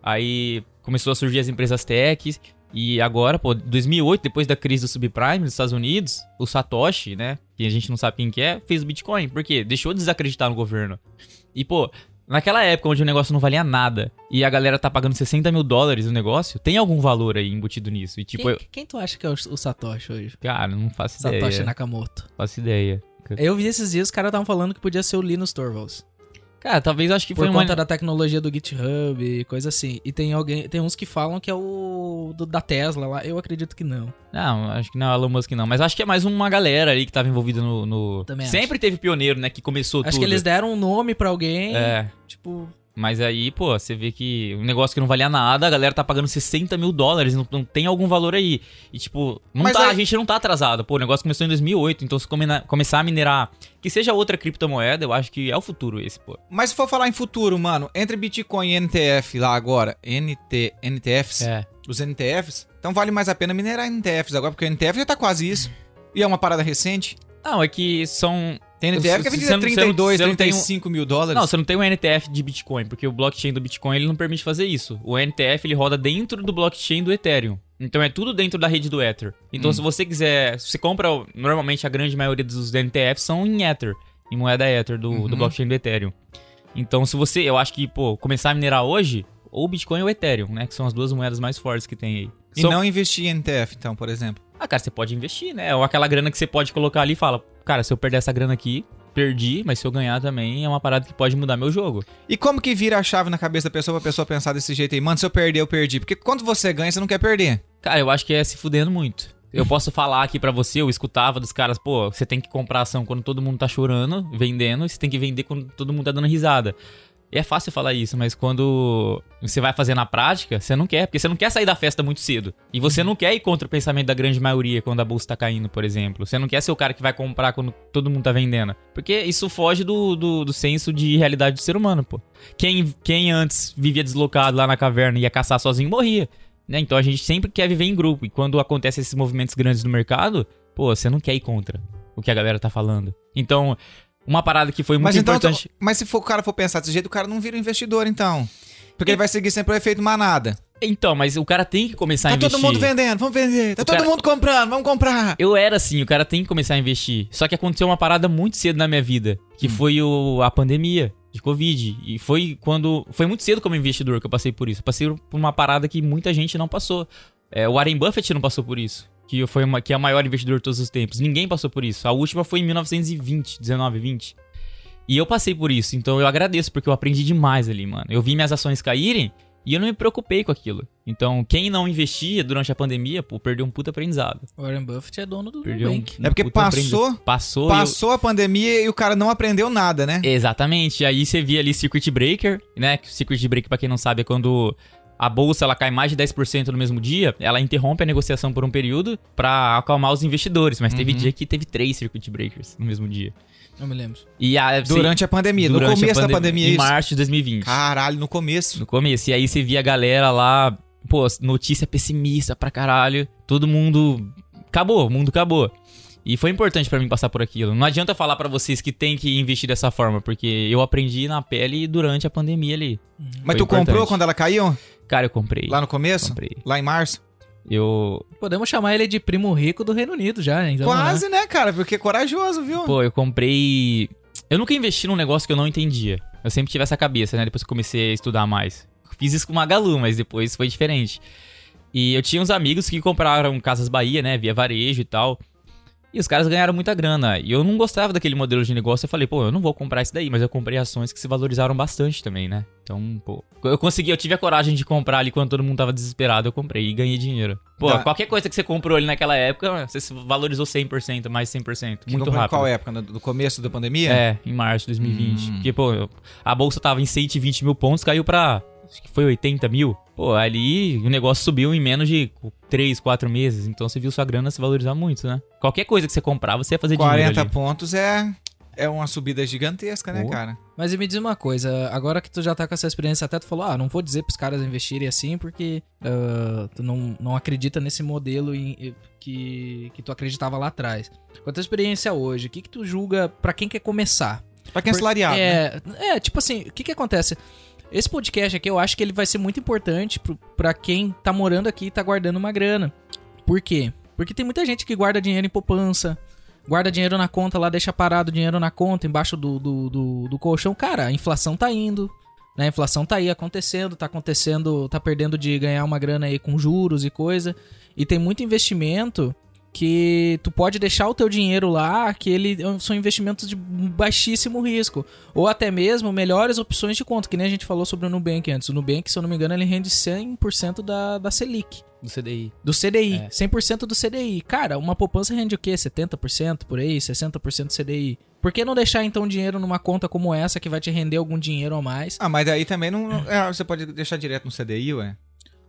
aí começou a surgir as empresas techs, e agora, pô, 2008, depois da crise do subprime nos Estados Unidos, o Satoshi, né? Que a gente não sabe quem que é, fez o Bitcoin. Por quê? Deixou de desacreditar no governo. E, pô, naquela época onde o negócio não valia nada e a galera tá pagando 60 mil dólares no negócio, tem algum valor aí embutido nisso. E, tipo, quem, eu, quem tu acha que é o, o Satoshi hoje? cara, não faço Satoshi ideia. Nakamoto. Faço ideia. Eu vi esses dias, os caras estavam falando que podia ser o Linus Torvalds. Cara, talvez acho que Por foi uma. conta da tecnologia do GitHub e coisa assim. E tem alguém. Tem uns que falam que é o do- da Tesla lá. Eu acredito que não. Não, acho que não é Elon Musk, não. Mas acho que é mais uma galera ali que tava envolvida no. no- Também Sempre teve pioneiro, né? Que começou Acho tudo. que eles deram um nome pra alguém. É. Tipo. Mas aí, pô, você vê que um negócio que não valia nada, a galera tá pagando 60 mil dólares, não, não tem algum valor aí. E, tipo, não Mas tá, aí- a gente não tá atrasado. Pô, o negócio começou em 2008, então se começar a minerar, que seja outra criptomoeda, eu acho que é o futuro esse, pô. Mas se for falar em futuro, mano, entre Bitcoin e NTF lá agora, NT, NTFs, É. os NTFs, então vale mais a pena minerar NTFs agora, porque o NTF já tá quase isso. E é uma parada recente. Não, é que são. Tem NTF que é você não- 32, você não tem um- 35 mil dólares. Não, você não tem um NTF de Bitcoin, porque o blockchain do Bitcoin ele não permite fazer isso. O NTF ele roda dentro do blockchain do Ethereum. Então é tudo dentro da rede do Ether. Então Hum. se você quiser, se você compra, normalmente a grande maioria dos NTFs são em Ether, em moeda Ether do, do Uhum. blockchain do Ethereum. Então se você, eu acho que, pô, começar a minerar hoje, ou o Bitcoin ou o Ethereum, né, que são as duas moedas mais fortes que tem aí. E São- não investir em NTF, então, por exemplo. Ah, cara, você pode investir, né? Ou aquela grana que você pode colocar ali e fala, cara, se eu perder essa grana aqui, perdi, mas se eu ganhar também é uma parada que pode mudar meu jogo. E como que vira a chave na cabeça da pessoa pra pessoa pensar desse jeito aí? Mano, se eu perder, eu perdi. Porque quando você ganha, você não quer perder. Cara, eu acho que é se fudendo muito. Eu posso falar aqui pra você, eu escutava dos caras, pô, você tem que comprar ação quando todo mundo tá chorando, vendendo, e você tem que vender quando todo mundo tá dando risada. E é fácil falar isso, mas quando você vai fazer na prática, você não quer, porque você não quer sair da festa muito cedo. E você não quer ir contra o pensamento da grande maioria quando a bolsa tá caindo, por exemplo. Você não quer ser o cara que vai comprar quando todo mundo tá vendendo. Porque isso foge do, do, do senso de realidade do ser humano, pô. Quem, quem antes vivia deslocado lá na caverna e ia caçar sozinho morria. Né? Então a gente sempre quer viver em grupo. E quando acontecem esses movimentos grandes no mercado, pô, você não quer ir contra o que a galera tá falando. Então, uma parada que foi muito Mas então, importante. mas se for, o cara for pensar desse jeito, o cara não vira um investidor, então. Porque ele vai seguir sempre o efeito manada. Então, mas o cara tem que começar a Tá investir. todo mundo vendendo, vamos vender. Tá O todo cara- mundo comprando, vamos comprar. Eu era assim, o cara tem que começar a investir. Só que aconteceu uma parada muito cedo na minha vida, que foi o, a pandemia de Covid. E foi quando. Foi muito cedo como investidor que eu passei por isso. Eu passei por uma parada que muita gente não passou. É, o Warren Buffett não passou por isso. Que foi uma, que é o maior investidor de todos os tempos. Ninguém passou por isso. A última foi em 1920, 19, 20. E eu passei por isso, então eu agradeço, porque eu aprendi demais ali, mano. Eu vi minhas ações caírem e eu não me preocupei com aquilo. Então, quem não investia durante a pandemia, pô, perdeu um puta aprendizado. Warren Buffett é dono do Perdeu um, Nubank. um É porque passou- aprendizado. Passou. e eu- Passou a pandemia e o cara não aprendeu nada, né? Exatamente. Aí você via ali Circuit Breaker, né? Que Circuit Breaker, pra quem não sabe, é quando a bolsa ela cai mais de 10% no mesmo dia, ela interrompe a negociação por um período pra acalmar os investidores. Mas teve Uhum. dia que teve três Circuit Breakers no mesmo dia. Não me lembro. E a, Durante a pandemia, durante no a começo da pandem- pandemia, Em isso. março de 2020. Caralho, no começo. No começo. E aí você via a galera lá, pô, notícia pessimista pra caralho. Todo mundo. Acabou, o mundo acabou. E foi importante pra mim passar por aquilo. Não adianta falar pra vocês que tem que investir dessa forma, porque eu aprendi na pele durante a pandemia ali. Mas Foi tu comprou importante. quando ela caiu? Cara, eu comprei. Lá no começo? Comprei. Lá em março? Eu. Podemos chamar ele de primo rico do Reino Unido já, então. Quase, né, cara? Porque é corajoso, viu? Pô, eu comprei. Eu nunca investi num negócio que eu não entendia. Eu sempre tive essa cabeça, né? Depois que eu comecei a estudar mais. Fiz isso com Magalu, mas depois foi diferente. E eu tinha uns amigos que compraram Casas Bahia, né? Via varejo e tal. E os caras ganharam muita grana. E eu não gostava daquele modelo de negócio. Eu falei, pô, eu não vou comprar isso daí. Mas eu comprei ações que se valorizaram bastante também, né? Então, pô. Eu consegui, eu tive a coragem de comprar ali quando todo mundo tava desesperado. Eu comprei e ganhei dinheiro. Pô, Tá. qualquer coisa que você comprou ali naquela época, você se valorizou 100%, mais 100%. Que muito em rápido. qual época? No começo da pandemia? É, em março de 2020. Hum. Porque, pô, a bolsa tava em 120 mil pontos, caiu pra. Acho que foi 80 mil. Pô, ali o negócio subiu em menos de 3, 4 meses. Então você viu sua grana se valorizar muito, né? Qualquer coisa que você comprava, você ia fazer 40 dinheiro. ali. pontos é, é uma subida gigantesca, né, Pô. cara? Mas e me diz uma coisa, agora que tu já tá com essa experiência, até tu falou, ah, não vou dizer pros caras investirem assim, porque ah, tu não, não acredita nesse modelo em- que, que tu acreditava lá atrás. Com a tua experiência hoje, o que que tu julga pra quem quer começar? Pra quem é salariado, né? é, é, tipo assim, o que que acontece? Esse podcast aqui, eu acho que ele vai ser muito importante pro, pra quem tá morando aqui e tá guardando uma grana. Por quê? Porque tem muita gente que guarda dinheiro em poupança, guarda dinheiro na conta lá, deixa parado o dinheiro na conta, embaixo do, do, do, do colchão. Cara, a inflação tá indo, né? A inflação tá aí acontecendo, tá acontecendo, tá perdendo de ganhar uma grana aí com juros e coisa. E tem muito investimento que tu pode deixar o teu dinheiro lá, que ele são investimentos de baixíssimo risco. Ou até mesmo melhores opções de conta, que nem a gente falou sobre o Nubank antes. O Nubank, se eu não me engano, ele rende 100% da, da Selic. Do CDI. Do CDI, É. 100% do CDI. Cara, uma poupança rende o quê? 70% por aí? 60% do CDI. Por que não deixar então dinheiro numa conta como essa que vai te render algum dinheiro a mais? Ah, mas daí também não. é, você pode deixar direto no CDI, ué?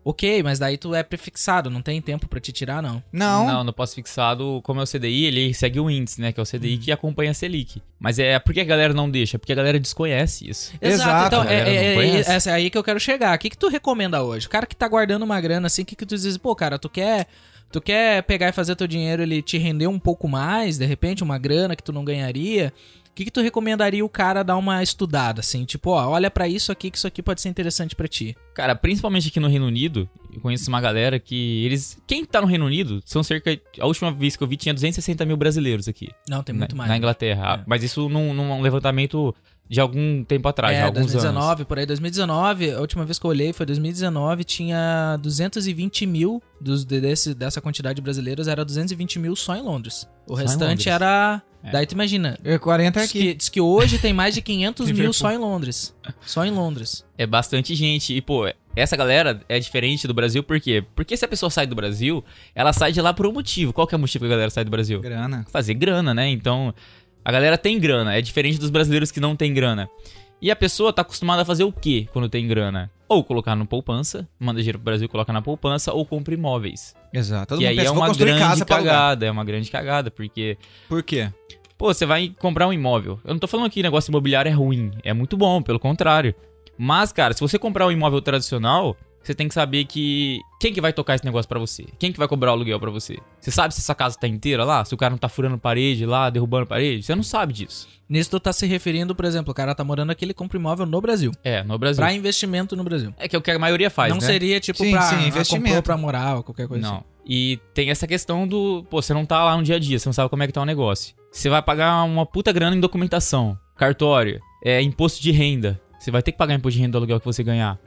Ok, mas daí tu é prefixado, não tem tempo pra te tirar, não. Não. Não, no pós-fixado, como é o CDI, ele segue o índice, né? Que é o CDI que acompanha a Selic. Mas é por que a galera não deixa? Porque a galera desconhece isso. Exato, então a galera é, é, é, essa é aí que eu quero chegar. O que, que tu recomenda hoje? O cara que tá guardando uma grana assim, o que, que tu diz? Pô, cara, tu quer. Tu quer pegar e fazer teu dinheiro ele te render um pouco mais, de repente, uma grana que tu não ganharia. Que, que tu recomendaria o cara dar uma estudada, assim? Tipo, ó, olha pra isso aqui, que isso aqui pode ser interessante pra ti. Cara, principalmente aqui no Reino Unido, eu conheço uma galera que eles. Quem tá no Reino Unido são cerca. A última vez que eu vi tinha 260 mil brasileiros aqui. Não, tem muito na, mais. Na né? Inglaterra. É. Mas isso num, num levantamento de algum tempo atrás, de É, alguns 2019, anos. por aí, 2019, a última vez que eu olhei foi 2019, tinha 220 mil dos, de- desse, dessa quantidade de brasileiros, era 220 mil só em Londres. O Só restante Londres. era. É. Daí tu imagina. E 40 é Diz aqui. que, diz que hoje tem mais de 500 [LAUGHS] mil só em Londres. Só em Londres. É bastante gente. E, pô, essa galera é diferente do Brasil, por quê? Porque se a pessoa sai do Brasil, ela sai de lá por um motivo. Qual que é o motivo que a galera sai do Brasil? Grana. fazer grana, né? Então, a galera tem grana, é diferente dos brasileiros que não tem grana. E a pessoa tá acostumada a fazer o quê quando tem grana? Ou colocar no poupança, manda dinheiro pro Brasil, coloca na poupança, ou compra imóveis. Exato. Todo e aí pensa, é uma grande cagada, é uma grande cagada, porque, Por quê? pô, você vai comprar um imóvel. Eu não tô falando que negócio imobiliário é ruim, é muito bom, pelo contrário. Mas, cara, se você comprar um imóvel tradicional, você tem que saber que quem que vai tocar esse negócio pra você? Quem que vai cobrar o aluguel pra você? Você sabe se essa casa tá inteira lá? Se o cara não tá furando parede lá, derrubando parede? Você não sabe disso. Nisso tu tá se referindo, por exemplo, o cara tá morando aqui, ele compra imóvel no Brasil. É, no Brasil. Pra investimento no Brasil. É que é o que a maioria faz, não né? seria tipo Sim, pra sim, investimento. comprou pra morar ou qualquer coisa Não. assim. E tem essa questão do, pô, você não tá lá no dia a dia, você não sabe como é que tá o negócio. Você vai pagar uma puta grana em documentação, cartório, é, imposto de renda. Você vai ter que pagar imposto de renda do aluguel que você ganhar.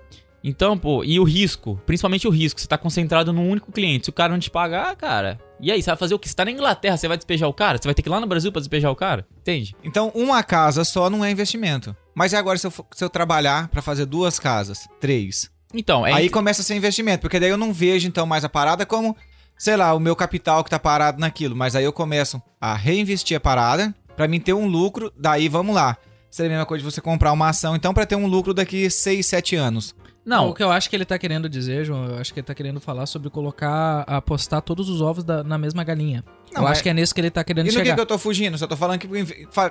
Então, pô, e o risco, principalmente o risco, você tá concentrado num único cliente. Se o cara não te pagar, cara, e aí, você vai fazer o quê? Você tá na Inglaterra, você vai despejar o cara? Você vai ter que ir lá no Brasil pra despejar o cara? Entende? Então, uma casa só não é investimento. Mas e agora se eu, se eu trabalhar pra fazer duas casas? Três. Então, é Aí começa a ser investimento, porque daí eu não vejo então mais a parada como, sei lá, o meu capital que tá parado naquilo. Mas aí eu começo a reinvestir a parada pra mim ter um lucro. Daí vamos lá. Seria a mesma coisa de você comprar uma ação, então, pra ter um lucro daqui 6, 7 anos. Não, Não, o que eu acho que ele tá querendo dizer, João, eu acho que ele tá querendo falar sobre colocar, apostar todos os ovos da- na mesma galinha. Não, eu é- acho que é nisso que ele tá querendo E no que, chegar. que eu tô fugindo? Só tô falando que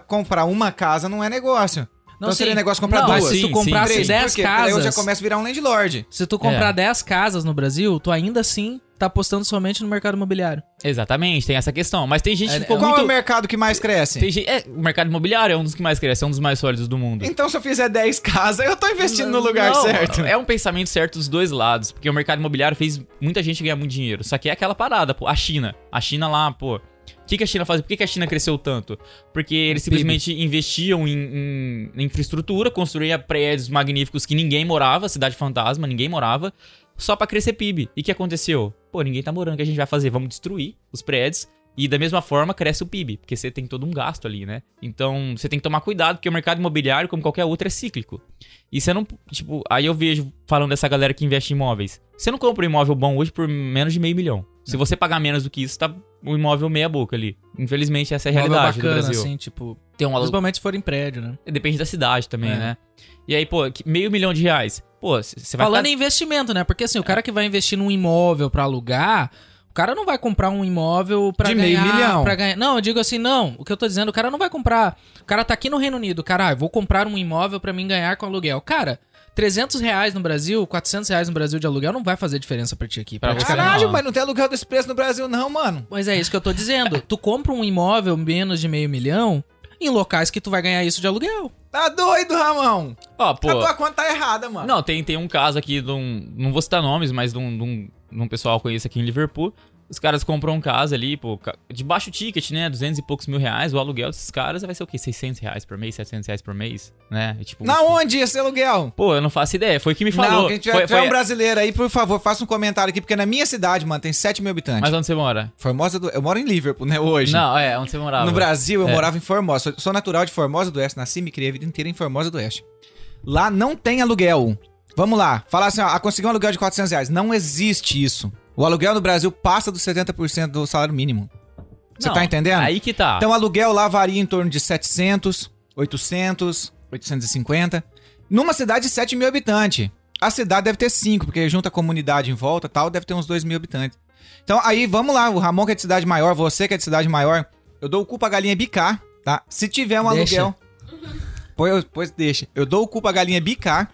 comprar uma casa não é negócio. então seria sim. negócio comprar não, duas. mas se tu comprasse sim, sim. 10 Por quê? Porque daí casas, eu já começo a virar um landlord. se tu comprar É. 10 casas no Brasil, tu ainda assim tá apostando somente no mercado imobiliário. exatamente, tem essa questão. Mas tem gente que É- ficou Qual muito... é o mercado que mais cresce? Tem gente... É, o mercado imobiliário é um dos que mais cresce, é um dos mais sólidos do mundo. Então, se eu fizer 10 casas, eu tô investindo no lugar Não, certo. É um pensamento certo dos dois lados, porque o mercado imobiliário fez muita gente ganhar muito dinheiro. Só que é aquela parada, pô, a China. A China lá, pô. O que, que a China faz? Por que, que a China cresceu tanto? Porque eles simplesmente investiam em- em infraestrutura, construíam prédios magníficos que ninguém morava, cidade fantasma, ninguém morava, só pra crescer PIB. E o que aconteceu? Pô, ninguém tá morando, o que a gente vai fazer? Vamos destruir os prédios. E da mesma forma cresce o PIB, porque você tem todo um gasto ali, né? Então você tem que tomar cuidado, porque o mercado imobiliário, como qualquer outro, é cíclico. E você não. Tipo, aí eu vejo falando dessa galera que investe em imóveis. Você não compra um imóvel bom hoje por menos de meio milhão. Se você pagar menos do que isso, tá um imóvel meia boca ali. Infelizmente, essa é a realidade bacana, do Brasil. assim, tipo, Tem um aluguel. principalmente se for em prédio, né? Depende da cidade também, É. né? E aí, pô, meio milhão de reais. Pô, você vai Falando ficar... em investimento, né? Porque assim, o cara que vai investir num imóvel pra alugar, o cara não vai comprar um imóvel pra De meio ganhar, milhão. pra ganhar. Não, eu digo assim, não. O que eu tô dizendo, o cara não vai comprar. O cara tá aqui no Reino Unido, cara, ah, eu vou comprar um imóvel pra mim ganhar com aluguel. Cara, 300 reais no Brasil, 400 reais no Brasil de aluguel não vai fazer diferença pra ti aqui. Pra. Caralho, não. mas não tem aluguel desse preço no Brasil, não, mano. Mas é isso que eu tô dizendo. tu compra um imóvel menos de meio milhão em locais que tu vai ganhar isso de aluguel. Tá doido, Ramão? Ó, pô... A tua conta tá errada, mano. Não, tem, tem um caso aqui de um. Não vou citar nomes, mas de um, de um, de um pessoal que eu conheço aqui em Liverpool. Os caras compram um casa ali, pô, de baixo ticket, né? 200 e poucos mil reais. O aluguel desses caras vai ser o quê? 600 reais por mês, 700 reais por mês, né? É tipo, Na onde esse aluguel? Pô, eu não faço ideia. Foi o que me falou. Não, quem tiver, foi, tiver foi- um brasileiro aí, por favor, faça um comentário aqui, porque na minha cidade, mano, tem 7 mil habitantes. Mas onde você mora? Formosa do... Eu moro em Liverpool, né, hoje. Não, é, onde você morava? No Brasil, eu É. morava em Formosa. Sou, natural de Formosa do Oeste. Nasci e me criei a vida inteira em Formosa do Oeste. Lá não tem aluguel. Vamos lá. Falar assim, ó, ah, consegui um aluguel de 400 reais. Não existe isso. O aluguel no Brasil passa dos 70% do salário mínimo. Você tá entendendo? Aí que tá. Então o aluguel lá varia em torno de 700, 800, 850. Numa cidade de 7 mil habitantes. A cidade deve ter 5, porque junta a comunidade em volta e tal, deve ter uns 2 mil habitantes. Então aí, vamos lá, o Ramon que é de cidade maior, você que é de cidade maior, eu dou o cu pra galinha bicar, tá? Se tiver um Deixa. aluguel... [LAUGHS] Pois, pois deixa. Eu dou o cu pra galinha bicar.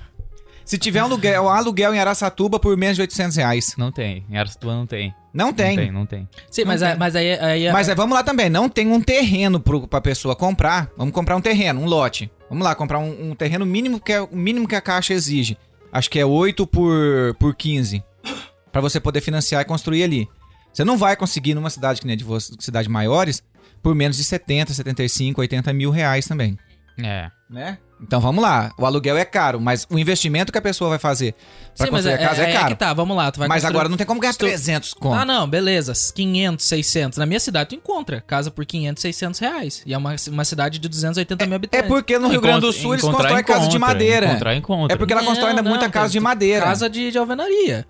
Se tiver um aluguel, um aluguel em Araçatuba por menos de 800 reais. Não tem. Em Aracatuba não tem. Não tem. Não tem, não tem. Sim, mas, aí- mas aí, aí Mas é, vamos lá também, não tem um terreno pro, pra pessoa comprar. Vamos comprar um terreno, um lote. Vamos lá, comprar um, um terreno mínimo que é o mínimo que a Caixa exige. Acho que é 8 por, por 15. Pra você poder financiar e construir ali. Você não vai conseguir numa cidade que nem a de vocês, cidades maiores, por menos de 70, 75, 80 mil reais também. É. Né? Então vamos lá, o aluguel é caro, mas o investimento que a pessoa vai fazer pra Sim, mas construir é, a casa é, é, caro. que tá, vamos lá. Tu vai mas construir- agora não tem como ganhar tu- 300 conto. Ah, não, beleza. 500, 600. Na minha cidade tu encontra casa por 500, 600 reais. E é uma, uma cidade de 280 mil É habitantes. porque no Rio Grande do Sul eles constroem casa de encontra. madeira. Encontrar, encontra. É porque ela constrói ainda Não, muita não, casa de madeira. Casa de, de alvenaria.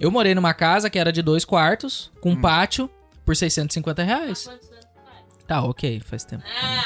Eu morei numa casa que era de dois quartos, com Hum. um pátio, por 650 reais. Faz? Tá, ok, faz tempo. Ah,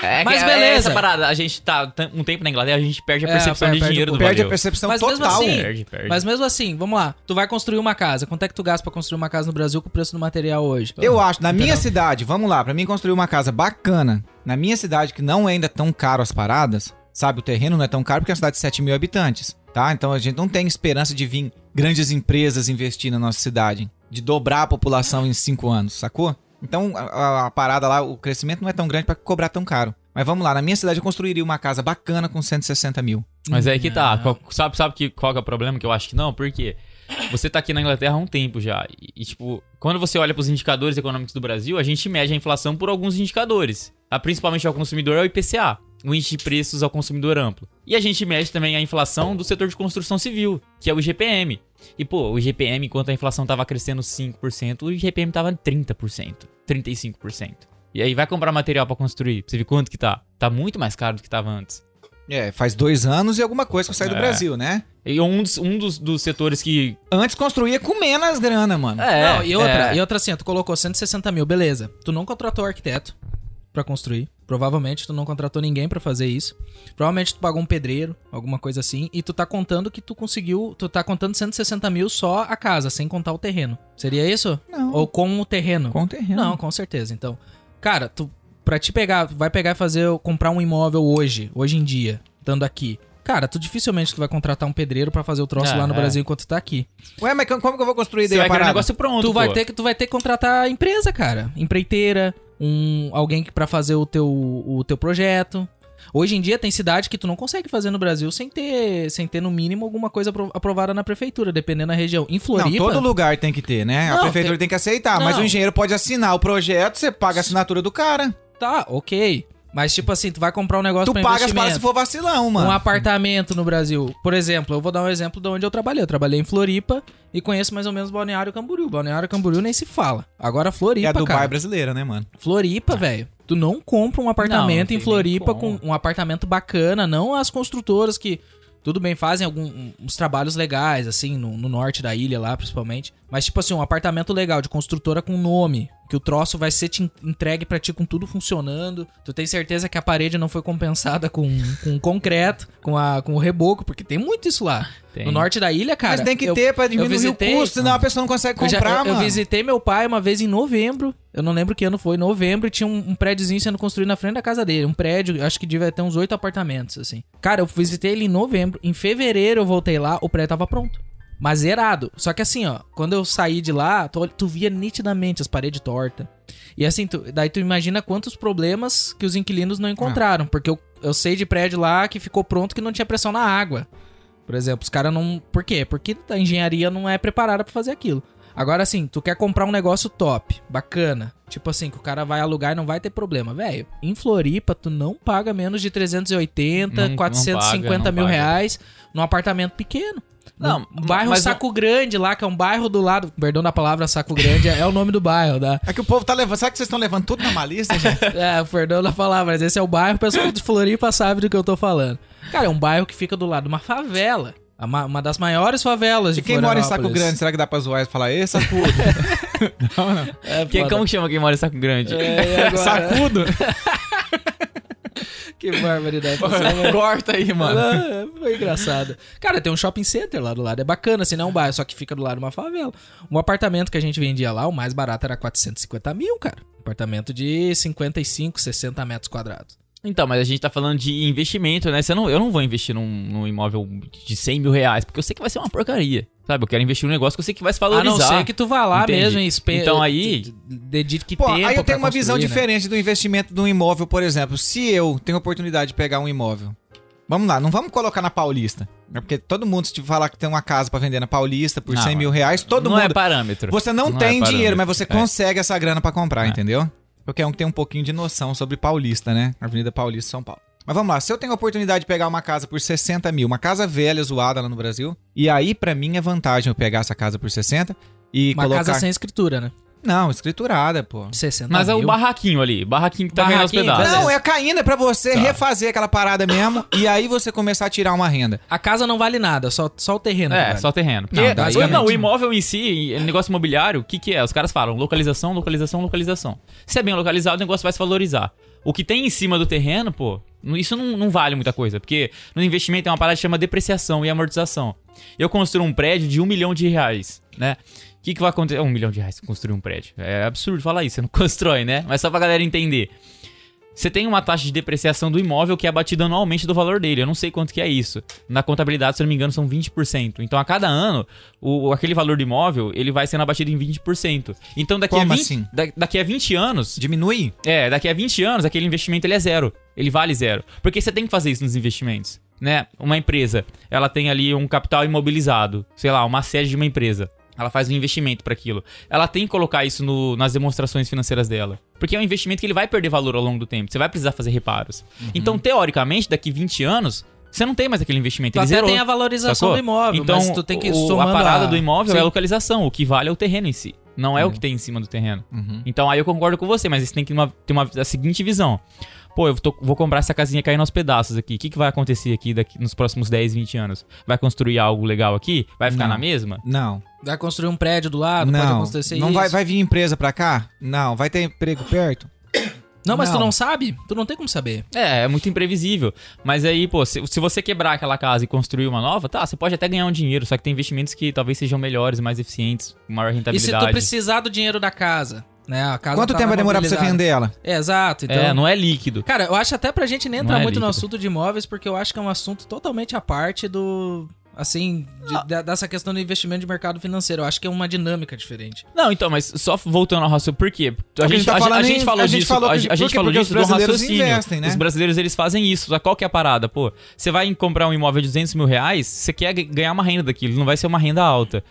É, Mas que- beleza. É essa parada. A gente tá um tempo na Inglaterra, a gente perde a É, percepção perde- de dinheiro do Perde a percepção Mas mesmo total. assim- Perde, perde. Mas mesmo assim, vamos lá. Tu vai construir uma casa. Quanto é que tu gasta pra construir uma casa no Brasil com o preço do material hoje? Eu acho, na minha Entendeu? cidade, vamos lá, pra mim construir uma casa bacana, na minha cidade, que não é ainda tão caro as paradas, sabe? O terreno não é tão caro porque é uma cidade de 7 mil habitantes, tá? Então a gente não tem esperança de vir grandes empresas investir na nossa cidade, de dobrar a população em 5 anos, sacou? Então a, a- a parada lá, o crescimento não é tão grande pra cobrar tão caro. Mas vamos lá, na minha cidade eu construiria uma casa bacana com 160 mil. Mas aí que tá. Qual- sabe, sabe que, qual que é o problema? Que eu acho que não, porque você tá aqui na Inglaterra há um tempo já. E, e, tipo, quando você olha pros indicadores econômicos do Brasil, a gente mede a inflação por alguns indicadores. A, principalmente ao consumidor é o IPCA, o índice de preços ao consumidor amplo. E a gente mede também a inflação do setor de construção civil, que é o IGPM. E, pô, o IGPM, enquanto a inflação tava crescendo 5%, o IGPM tava 30%, 35%. E aí vai comprar material pra construir, você ver quanto que tá. Tá muito mais caro do que tava antes. É, faz dois anos e alguma coisa que eu saí do É. Brasil, né? E um dos, um dos, dos setores que. Antes construía com menos grana, mano. É, não, e outra, é. e outra assim, tu colocou 160 mil, beleza. Tu não contratou arquiteto pra construir. Provavelmente tu não contratou ninguém pra fazer isso. Provavelmente tu pagou um pedreiro, alguma coisa assim. E tu tá contando que tu conseguiu. Tu tá contando 160 mil só a casa, sem contar o terreno. Seria isso? Não. Ou com o terreno? Com terreno. Não, com certeza. Então, cara, tu pra te pegar, vai pegar e fazer comprar um imóvel hoje, hoje em dia, estando aqui. Cara, tu dificilmente tu vai contratar um pedreiro pra fazer o troço É, lá no é. Brasil enquanto tu tá aqui. Ué, mas como que eu vou construir Você daí a vai um parada? negócio pronto. tu vai pô. ter que tu vai ter que contratar a empresa, cara, empreiteira, um alguém para fazer o teu o teu projeto. Hoje em dia tem cidade que tu não consegue fazer no Brasil sem ter sem ter no mínimo alguma coisa apro- aprovada na prefeitura, dependendo da região. Em Não, Floripa, todo lugar tem que ter, né? a Não, prefeitura tem- tem... que aceitar, mas Não. o engenheiro pode assinar o projeto, você paga a assinatura do cara. tá, OK. Mas tipo assim, tu vai comprar um negócio Tu pra paga as investimento. paradas se for vacilão, mano. Um apartamento no Brasil. Por exemplo, eu vou dar um exemplo de onde eu trabalhei. Eu trabalhei em Floripa e conheço mais ou menos Balneário Camboriú. Balneário Camboriú nem se fala. Agora É Floripa, a Dubai cara. brasileira, né, mano? Floripa, velho. Tu não compra um apartamento Não, em não Floripa com um apartamento bacana, não as construtoras que tudo bem fazem alguns trabalhos legais assim no, no norte da ilha lá, principalmente. Mas tipo assim, um apartamento legal de construtora com nome, que o troço vai ser te en- entregue pra ti com tudo funcionando. Tu tem certeza que a parede não foi compensada com, com concreto, com a com o reboco, porque tem muito isso lá. Tem. No norte da ilha, cara. mas tem que eu- ter pra eu diminuir visitei- o custo, senão a pessoa não consegue eu, já- comprar, eu- eu mano. visitei meu pai uma vez em novembro. Eu não lembro que ano foi, novembro, e tinha um, um prédiozinho sendo construído na frente da casa dele. Um prédio, acho que devia ter uns oito apartamentos, assim. Cara, eu visitei ele em novembro. Em fevereiro eu voltei lá, o prédio tava pronto. Mas zerado. Só que assim, ó, quando eu saí de lá, tu, tu via nitidamente as paredes tortas. E assim, tu- daí tu imagina quantos problemas que os inquilinos não encontraram. Porque eu, eu sei de prédio lá que ficou pronto que não tinha pressão na água. Por exemplo, os caras não. Por quê? Porque a engenharia não é preparada pra fazer aquilo. Agora, assim, tu quer comprar um negócio top, bacana. Tipo assim, que o cara vai alugar e não vai ter problema. Velho, em Floripa, tu não paga menos de 380, Não- não 450 paga, não mil paga. reais num apartamento pequeno. Não, no bairro Saco Grande lá, que é um bairro do lado. Perdão da palavra, Saco Grande é, é o nome do bairro, tá? É que o povo tá levando. Sabe que vocês estão levando tudo na malista, gente? [LAUGHS] É, perdão da palavra, mas esse é o bairro, o pessoal de Floripa sabe do que eu tô falando. Cara, é um bairro que fica do lado de uma favela. Uma, uma das maiores favelas de E quem mora em Saco. Grande, será que dá pra zoar e falar, ê, sacudo? [LAUGHS] [LAUGHS] É, Que, foda. como que chama quem mora em Saco Grande? É, agora? Sacudo? Que barbaridade. [LAUGHS] Corta aí, mano. Ah, Foi engraçado. Cara, tem um shopping center lá do lado. É bacana, assim, não é um bairro, só que fica do lado de uma favela. Um apartamento que a gente vendia lá, o mais barato era 450 mil, cara. Apartamento de 55, 60 metros quadrados. Então, mas a gente tá falando de investimento, né? Você não, eu não vou investir num, num imóvel de 100 mil reais, porque eu sei que vai ser uma porcaria. Sabe? Eu quero investir num negócio que eu sei que vai se A valorizar. não ser que tu vá lá Entende? mesmo e. Então aí- Dedique Pô, tempo aí eu tenho uma visão né? diferente do investimento de um imóvel, por exemplo. Se eu tenho a oportunidade de pegar um imóvel. Vamos lá, não vamos colocar na Paulista. né? Porque todo mundo, se te falar que tem uma casa pra vender na Paulista por Não, 100 mil reais, todo não é mundo. parâmetro. Você não, Não é tem parâmetro. dinheiro, mas você É. consegue essa grana pra comprar, É. entendeu? Qualquer um que tem um pouquinho de noção sobre Paulista, né? Avenida Paulista, São Paulo. Mas vamos lá, se eu tenho a oportunidade de pegar uma casa por 60 mil, uma casa velha, zoada lá no Brasil, e aí pra mim é vantagem eu pegar essa casa por 60 e Uma colocar... casa sem escritura, né? Não, escriturada, pô. 60 Mas é o mil. barraquinho ali. Barraquinho que tá ganhando aos Barraquinho, pedaços. Não, é caindo, é pra você Tá. refazer aquela parada mesmo e aí você começar a tirar uma renda. A casa não vale nada, só, só o terreno. É, vale. só terreno. Porque, Não, não, basicamente não, o imóvel em si, o negócio imobiliário, o que, que é? Os caras falam localização, localização, localização. Se é bem localizado, o negócio vai se valorizar. O que tem em cima do terreno, pô, isso não, não vale muita coisa. Porque no investimento tem uma parada que chama depreciação e amortização. Eu construo um prédio de um milhão de reais, né? O que, que vai acontecer? Um milhão de reais construir um prédio. É absurdo falar isso, você não [LAUGHS] constrói, né? Mas só pra galera entender. Você tem uma taxa de depreciação do imóvel que é abatida anualmente do valor dele. Eu não sei quanto que é isso. Na contabilidade, se eu não me engano, são 20%. Então, a cada ano, o, aquele valor do imóvel, ele vai sendo abatido em 20%. Então, daqui, Como a 20, assim? da- daqui a 20 anos... Diminui? É, daqui a 20 anos, aquele investimento ele é zero. Ele vale zero. Porque você tem que fazer isso nos investimentos, né? Uma empresa, ela tem ali um capital imobilizado. Sei lá, uma sede de uma empresa. Ela faz um investimento para aquilo. Ela tem que colocar isso no- nas demonstrações financeiras dela. Porque é um investimento que ele vai perder valor ao longo do tempo. Você vai precisar fazer reparos. Uhum. Então, teoricamente, daqui 20 anos, você não tem mais aquele investimento. Tu ele até zerou. tem a valorização sacou? do imóvel, então, mas tu tem que o- a parada do imóvel é Sim. a localização. O que vale é o terreno em si. Não é o que tem em cima do terreno. Uhum. Então aí eu concordo com você, mas você tem que ter uma, ter uma- a seguinte visão. Pô, eu tô- vou comprar essa casinha caindo aos pedaços aqui. O que, que vai acontecer aqui daqui, nos próximos 10, 20 anos? Vai construir algo legal aqui? Vai ficar Não. na mesma? Não. Vai construir um prédio do lado, pode não. acontecer Não isso. vai, vai vir empresa pra cá? Não. Vai ter emprego perto? Não, mas tu Não. não sabe? Tu não tem como saber. É, é muito imprevisível. Mas aí, pô, se, se você quebrar aquela casa e construir uma nova, tá, você pode até ganhar um dinheiro, só que tem investimentos que talvez sejam melhores, mais eficientes, com maior E se rentabilidade. tu precisar do dinheiro da casa, né? A casa Quanto tá tempo vai demorar pra você vender ela? É, exato. Então, É, não é líquido. Cara, eu acho até pra gente nem entrar Não é muito no líquido. assunto de imóveis, porque eu acho que é um assunto totalmente à parte do. Assim, de- Ah. dessa questão do investimento de mercado financeiro. Eu acho que é uma dinâmica diferente. Não, então, mas só voltando ao raciocínio, por quê? A a gente, gente tá a, a gente falou a gente disso, falou a, que- gente- a gente falou disso os do brasileiros raciocínio. investem, né? Os brasileiros, eles fazem isso. Qual que é a parada? Pô, você vai comprar um imóvel de 200 mil reais, você quer ganhar uma renda daquilo, não vai ser uma renda alta.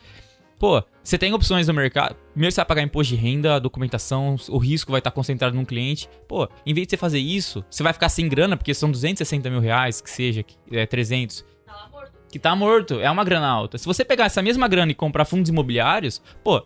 Pô, você tem opções no mercado. Primeiro você vai pagar imposto de renda, documentação, o risco vai estar concentrado num cliente. Pô, em vez de você fazer isso, você vai ficar sem grana, porque são 260 mil reais, que seja, que é 300 Tá morto. que tá morto, é uma grana alta. Se você pegar essa mesma grana e comprar fundos imobiliários, pô,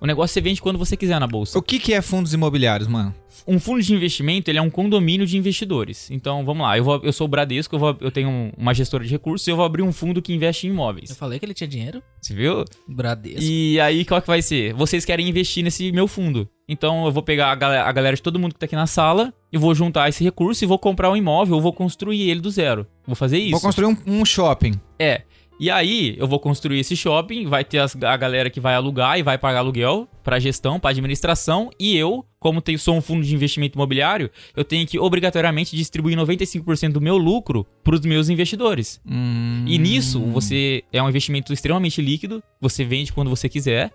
o negócio você vende quando você quiser na bolsa. O que, que é fundos imobiliários, mano? Um fundo de investimento, ele é um condomínio de investidores. Então, vamos lá, eu, vou, eu sou o Bradesco, eu, vou, eu tenho um- uma gestora de recursos e eu vou abrir um fundo que investe em Eu imóveis. falei que ele tinha dinheiro? Você viu? Bradesco. E aí, qual que vai ser? Vocês querem investir nesse meu fundo. Então, eu vou pegar a galera, a galera de todo mundo que tá aqui na sala e vou juntar esse recurso e vou comprar um imóvel, ou vou construir ele do zero. Vou fazer isso. Vou construir um, um shopping. É. E aí, eu vou construir esse shopping, vai ter as- a galera que vai alugar e vai pagar aluguel pra gestão, pra administração, e eu, como tenho, sou um fundo de investimento imobiliário, eu tenho que obrigatoriamente distribuir 95% do meu lucro pros meus investidores. Hum. E nisso, você é um investimento extremamente líquido, você vende quando você quiser,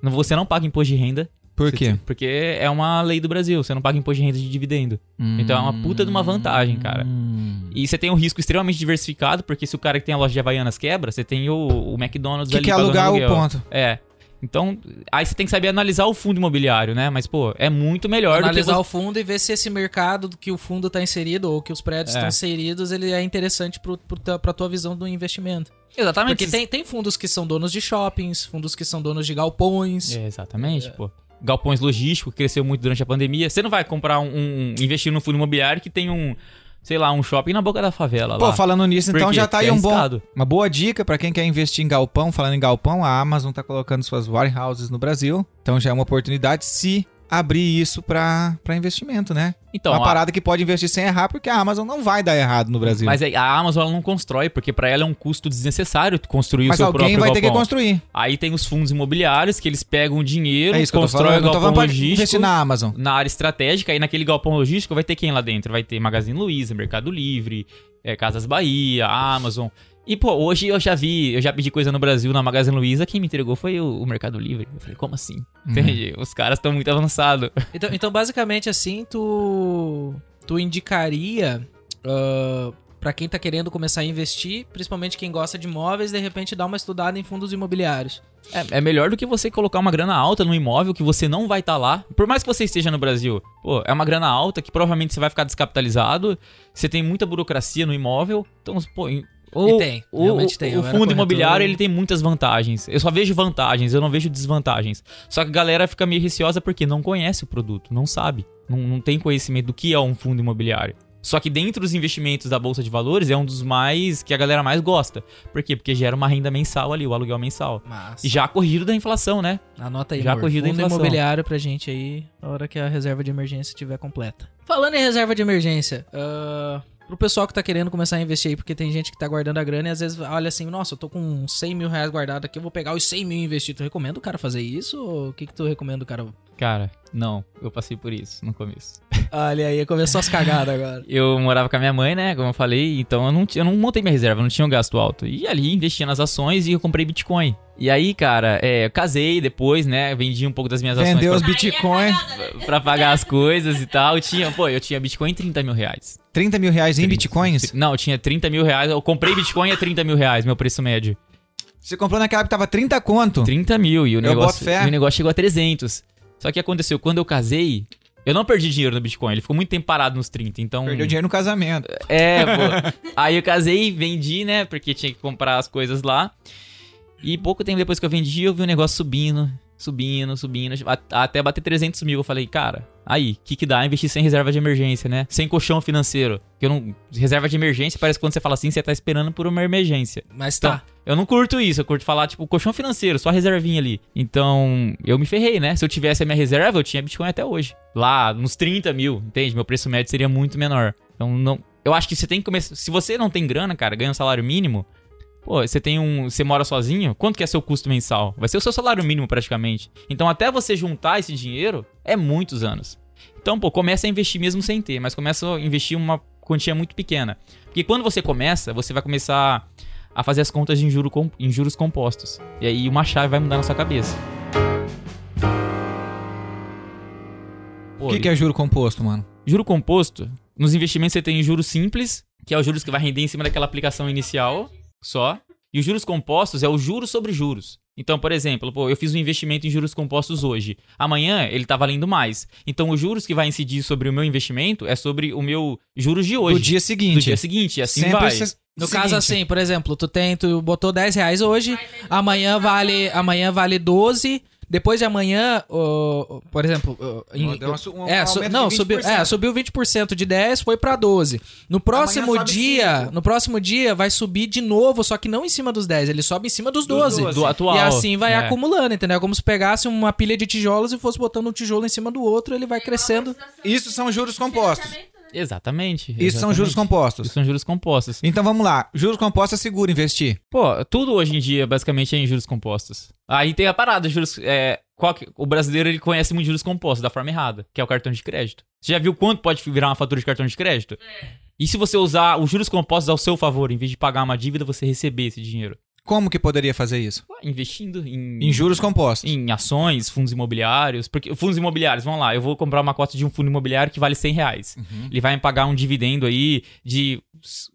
você não paga imposto de renda. Por quê? Porque é uma lei do Brasil, você não paga imposto de renda de dividendo. Então é uma puta de uma vantagem, cara. Hum. E você tem um risco extremamente diversificado, porque se o cara que tem a loja de Havaianas quebra, você tem o, o McDonald's Que ali que é alugar o ponto? É. Então, aí você tem que saber analisar o fundo imobiliário, né? Mas, pô, é muito melhor Analisar do o fundo e ver se esse mercado que o fundo tá inserido ou que os prédios É. estão inseridos, ele é interessante pro, pro, tua- pra tua visão do investimento. que... Exatamente. Porque tem, tem fundos que são donos de shoppings, fundos que são donos de galpões. É, exatamente, pô. Galpões logísticos, que cresceu muito durante a pandemia. Você não vai comprar um, um- investir num fundo imobiliário que tem um, sei lá, um shopping na boca da favela Pô, lá. falando nisso, então já tá aí é um bom, uma boa dica pra quem quer investir em galpão. Falando em galpão, a Amazon tá colocando suas warehouses no Brasil. Então já é uma oportunidade se abrir isso pra, pra investimento, né? Então, Uma a- parada que pode investir sem errar, porque a Amazon não vai dar errado no Brasil. mas a Amazon ela não constrói, porque pra ela é um custo desnecessário construir Mas o seu alguém próprio vai ter que galpão. construir. Aí tem os fundos imobiliários que eles pegam o dinheiro, É isso constroem o galpão logístico investir na Amazon. na área estratégica. E naquele galpão logístico vai ter quem lá dentro? Vai ter Magazine Luiza, Mercado Livre, é, Casas Bahia, Amazon. E, pô, hoje eu já vi, eu já pedi coisa no Brasil na Magazine Luiza, quem me entregou foi o, o Mercado Livre. Eu falei, como assim? Uhum. Entende? Os caras estão muito avançados. Então, então, basicamente, assim, tu, tu indicaria ah, pra quem tá querendo começar a investir, principalmente quem gosta de imóveis, de repente dar uma estudada em fundos imobiliários. É, é melhor do que você colocar uma grana alta no imóvel que você não vai estar lá. Por mais que você esteja no Brasil, pô, é uma grana alta que provavelmente você vai ficar descapitalizado. Você tem muita burocracia no imóvel. Então, pô, o, E tem, o, realmente tem. o fundo corretor. imobiliário ele tem muitas vantagens. Eu só vejo vantagens, eu não vejo desvantagens. Só que a galera fica meio receosa porque não conhece o produto, não sabe, não, não tem conhecimento do que é um fundo imobiliário. Só que dentro dos investimentos da bolsa de valores é um dos mais que a galera mais gosta. Por quê? Porque gera uma renda mensal ali, o aluguel mensal. Mas, E já corrigido da inflação, né? anota aí, já amor. corrida a fundo inflação. imobiliário pra gente aí, na hora que a reserva de emergência estiver completa. Falando em reserva de emergência, ah, pro pessoal que tá querendo começar a investir aí, porque tem gente que tá guardando a grana e às vezes olha assim, nossa, eu tô com 100 mil reais guardado aqui, eu vou pegar os 100 mil investir. Tu recomenda o cara fazer isso? Ou o que que tu recomenda o cara... Cara, não, eu passei por isso no começo. [LAUGHS] Olha aí, começou as cagadas agora. Eu morava com a minha mãe, né? Como eu falei, então eu não, eu não montei minha reserva, eu não tinha um gasto alto. E ali investia nas ações e eu comprei Bitcoin. E aí, cara, é, eu casei depois, né? Vendi um pouco das minhas Vendeu os ações Bitcoin. [LAUGHS] pra, pagar as coisas e tal. Eu tinha, pô, eu tinha Bitcoin em 30 mil reais. 30 mil reais em Bitcoins. Não, eu tinha 30 mil reais. Eu comprei Bitcoin a 30 mil reais, meu preço médio. Você comprou naquela que tava 30 conto. 30 mil e o negócio, e o negócio chegou a 300. Só que aconteceu, quando eu casei, eu não perdi dinheiro no Bitcoin, ele ficou muito tempo parado nos 30, então... Perdeu dinheiro no casamento. É, pô. [LAUGHS] Aí eu casei, vendi, né, porque tinha que comprar as coisas lá. E pouco tempo depois que eu vendi, eu vi o negócio subindo, subindo, subindo, até bater 300 mil. Eu falei, cara, aí, o que que dá investir sem reserva de emergência, né? Sem colchão financeiro. Que eu não... Reserva de emergência, parece que quando você fala assim, você tá esperando por uma emergência. Mas Então, tá. Eu não curto isso, eu curto falar, tipo, colchão financeiro, só reservinha ali. Então, eu me ferrei, né? Se eu tivesse a minha reserva, eu tinha Bitcoin até hoje. Lá, nos 30 mil, entende? Meu preço médio seria muito menor. Então, não. Eu acho que você tem que começar. Se você não tem grana, cara, ganha um salário mínimo. Pô, você tem um. Você mora sozinho, quanto que é seu custo mensal? Vai ser o seu salário mínimo praticamente. Então, até você juntar esse dinheiro, é muitos anos. Então, pô, começa a investir mesmo sem ter, mas começa a investir uma quantia muito pequena. Porque quando você começa, você vai começar a fazer as contas em, juro com- em juros compostos. E aí uma chave vai mudar na sua cabeça. O que, que é juro composto, mano? Juro composto, nos investimentos você tem juros simples, que é os juros que vai render em cima daquela aplicação inicial só. E os juros compostos é o juros sobre juros. Então, por exemplo, pô, eu fiz um investimento em juros compostos hoje. Amanhã ele tá valendo mais. Então, os juros que vai incidir sobre o meu investimento é sobre o meu juros de hoje. Do dia seguinte. Do dia seguinte, e assim Sempre vai. se- No seguinte, caso assim, por exemplo, tu tem, tu botou 10 reais hoje, amanhã vale, amanhã vale 12, depois de amanhã, por exemplo, em- uma um é, su- não, 20%. subiu, é, subiu 20% de 10, foi pra 12. No próximo dia, cinco. no próximo dia vai subir de novo, só que não em cima dos 10, ele sobe em cima dos 12. 12. Do atual. E assim vai É. acumulando, entendeu? É como se pegasse uma pilha de tijolos e fosse botando um tijolo em cima do outro, ele vai crescendo. Isso são juros compostos. Exatamente. Isso são juros exatamente. compostos. Isso são juros compostos. Então vamos lá. Juros compostos é seguro investir. Pô, tudo hoje em dia basicamente é em juros compostos. Aí tem a parada, juros. É, qual que- o brasileiro ele conhece muito juros compostos da forma errada, que é o cartão de crédito. Você já viu quanto pode virar uma fatura de cartão de crédito? E se você usar os juros compostos ao seu favor, em vez de pagar uma dívida, você receber esse dinheiro? Como que poderia fazer isso? Investindo em, Em juros compostos. em ações, fundos imobiliários. Porque fundos imobiliários, vamos lá, eu vou comprar uma cota de um fundo imobiliário que vale 100 reais. Ele vai me pagar um dividendo aí de,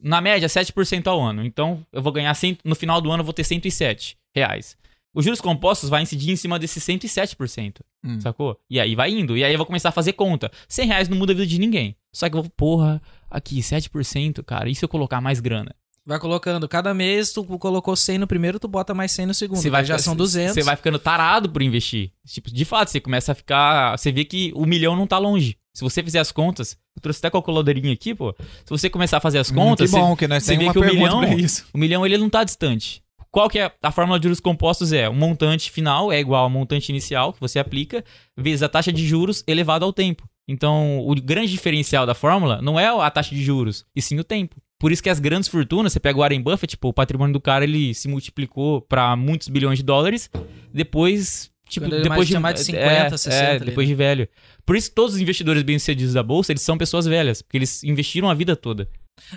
na média, 7% ao ano. Então, eu vou ganhar, 100, no final do ano, eu vou ter 107 reais. Os juros compostos vai incidir em cima desses 107%, Hum. sacou? E aí vai indo. E aí eu vou começar a fazer conta. 100 reais não muda a vida de ninguém. Só que eu vou, porra, aqui, 7%, cara, e se eu colocar mais grana? Vai colocando, cada mês tu colocou 100 no primeiro, tu bota mais 100 no segundo. Você vai já são 200. Você vai ficando tarado por investir. Tipo, de fato, você começa a ficar. Você vê que o milhão não tá longe. Se você fizer as contas, eu trouxe até a calculadorinha aqui, pô. Se você começar a fazer as Hum, contas, que bom você- que nós você temos vê uma que o pergunta milhão, pra isso. o milhão ele não tá distante. qual que é a fórmula de juros compostos? É o montante final é igual ao montante inicial que você aplica, vezes a taxa de juros elevado ao tempo. Então, o grande diferencial da fórmula não é a taxa de juros, e sim o tempo. Por isso que as grandes fortunas, você pega o Warren Buffett, tipo, o patrimônio do cara ele se multiplicou para muitos bilhões de dólares, depois tipo, depois mais- de mais de 50, é, 60 é, ali, depois né? de velho. Por isso que todos os investidores bem-sucedidos da bolsa, eles são pessoas velhas, porque eles investiram a vida toda.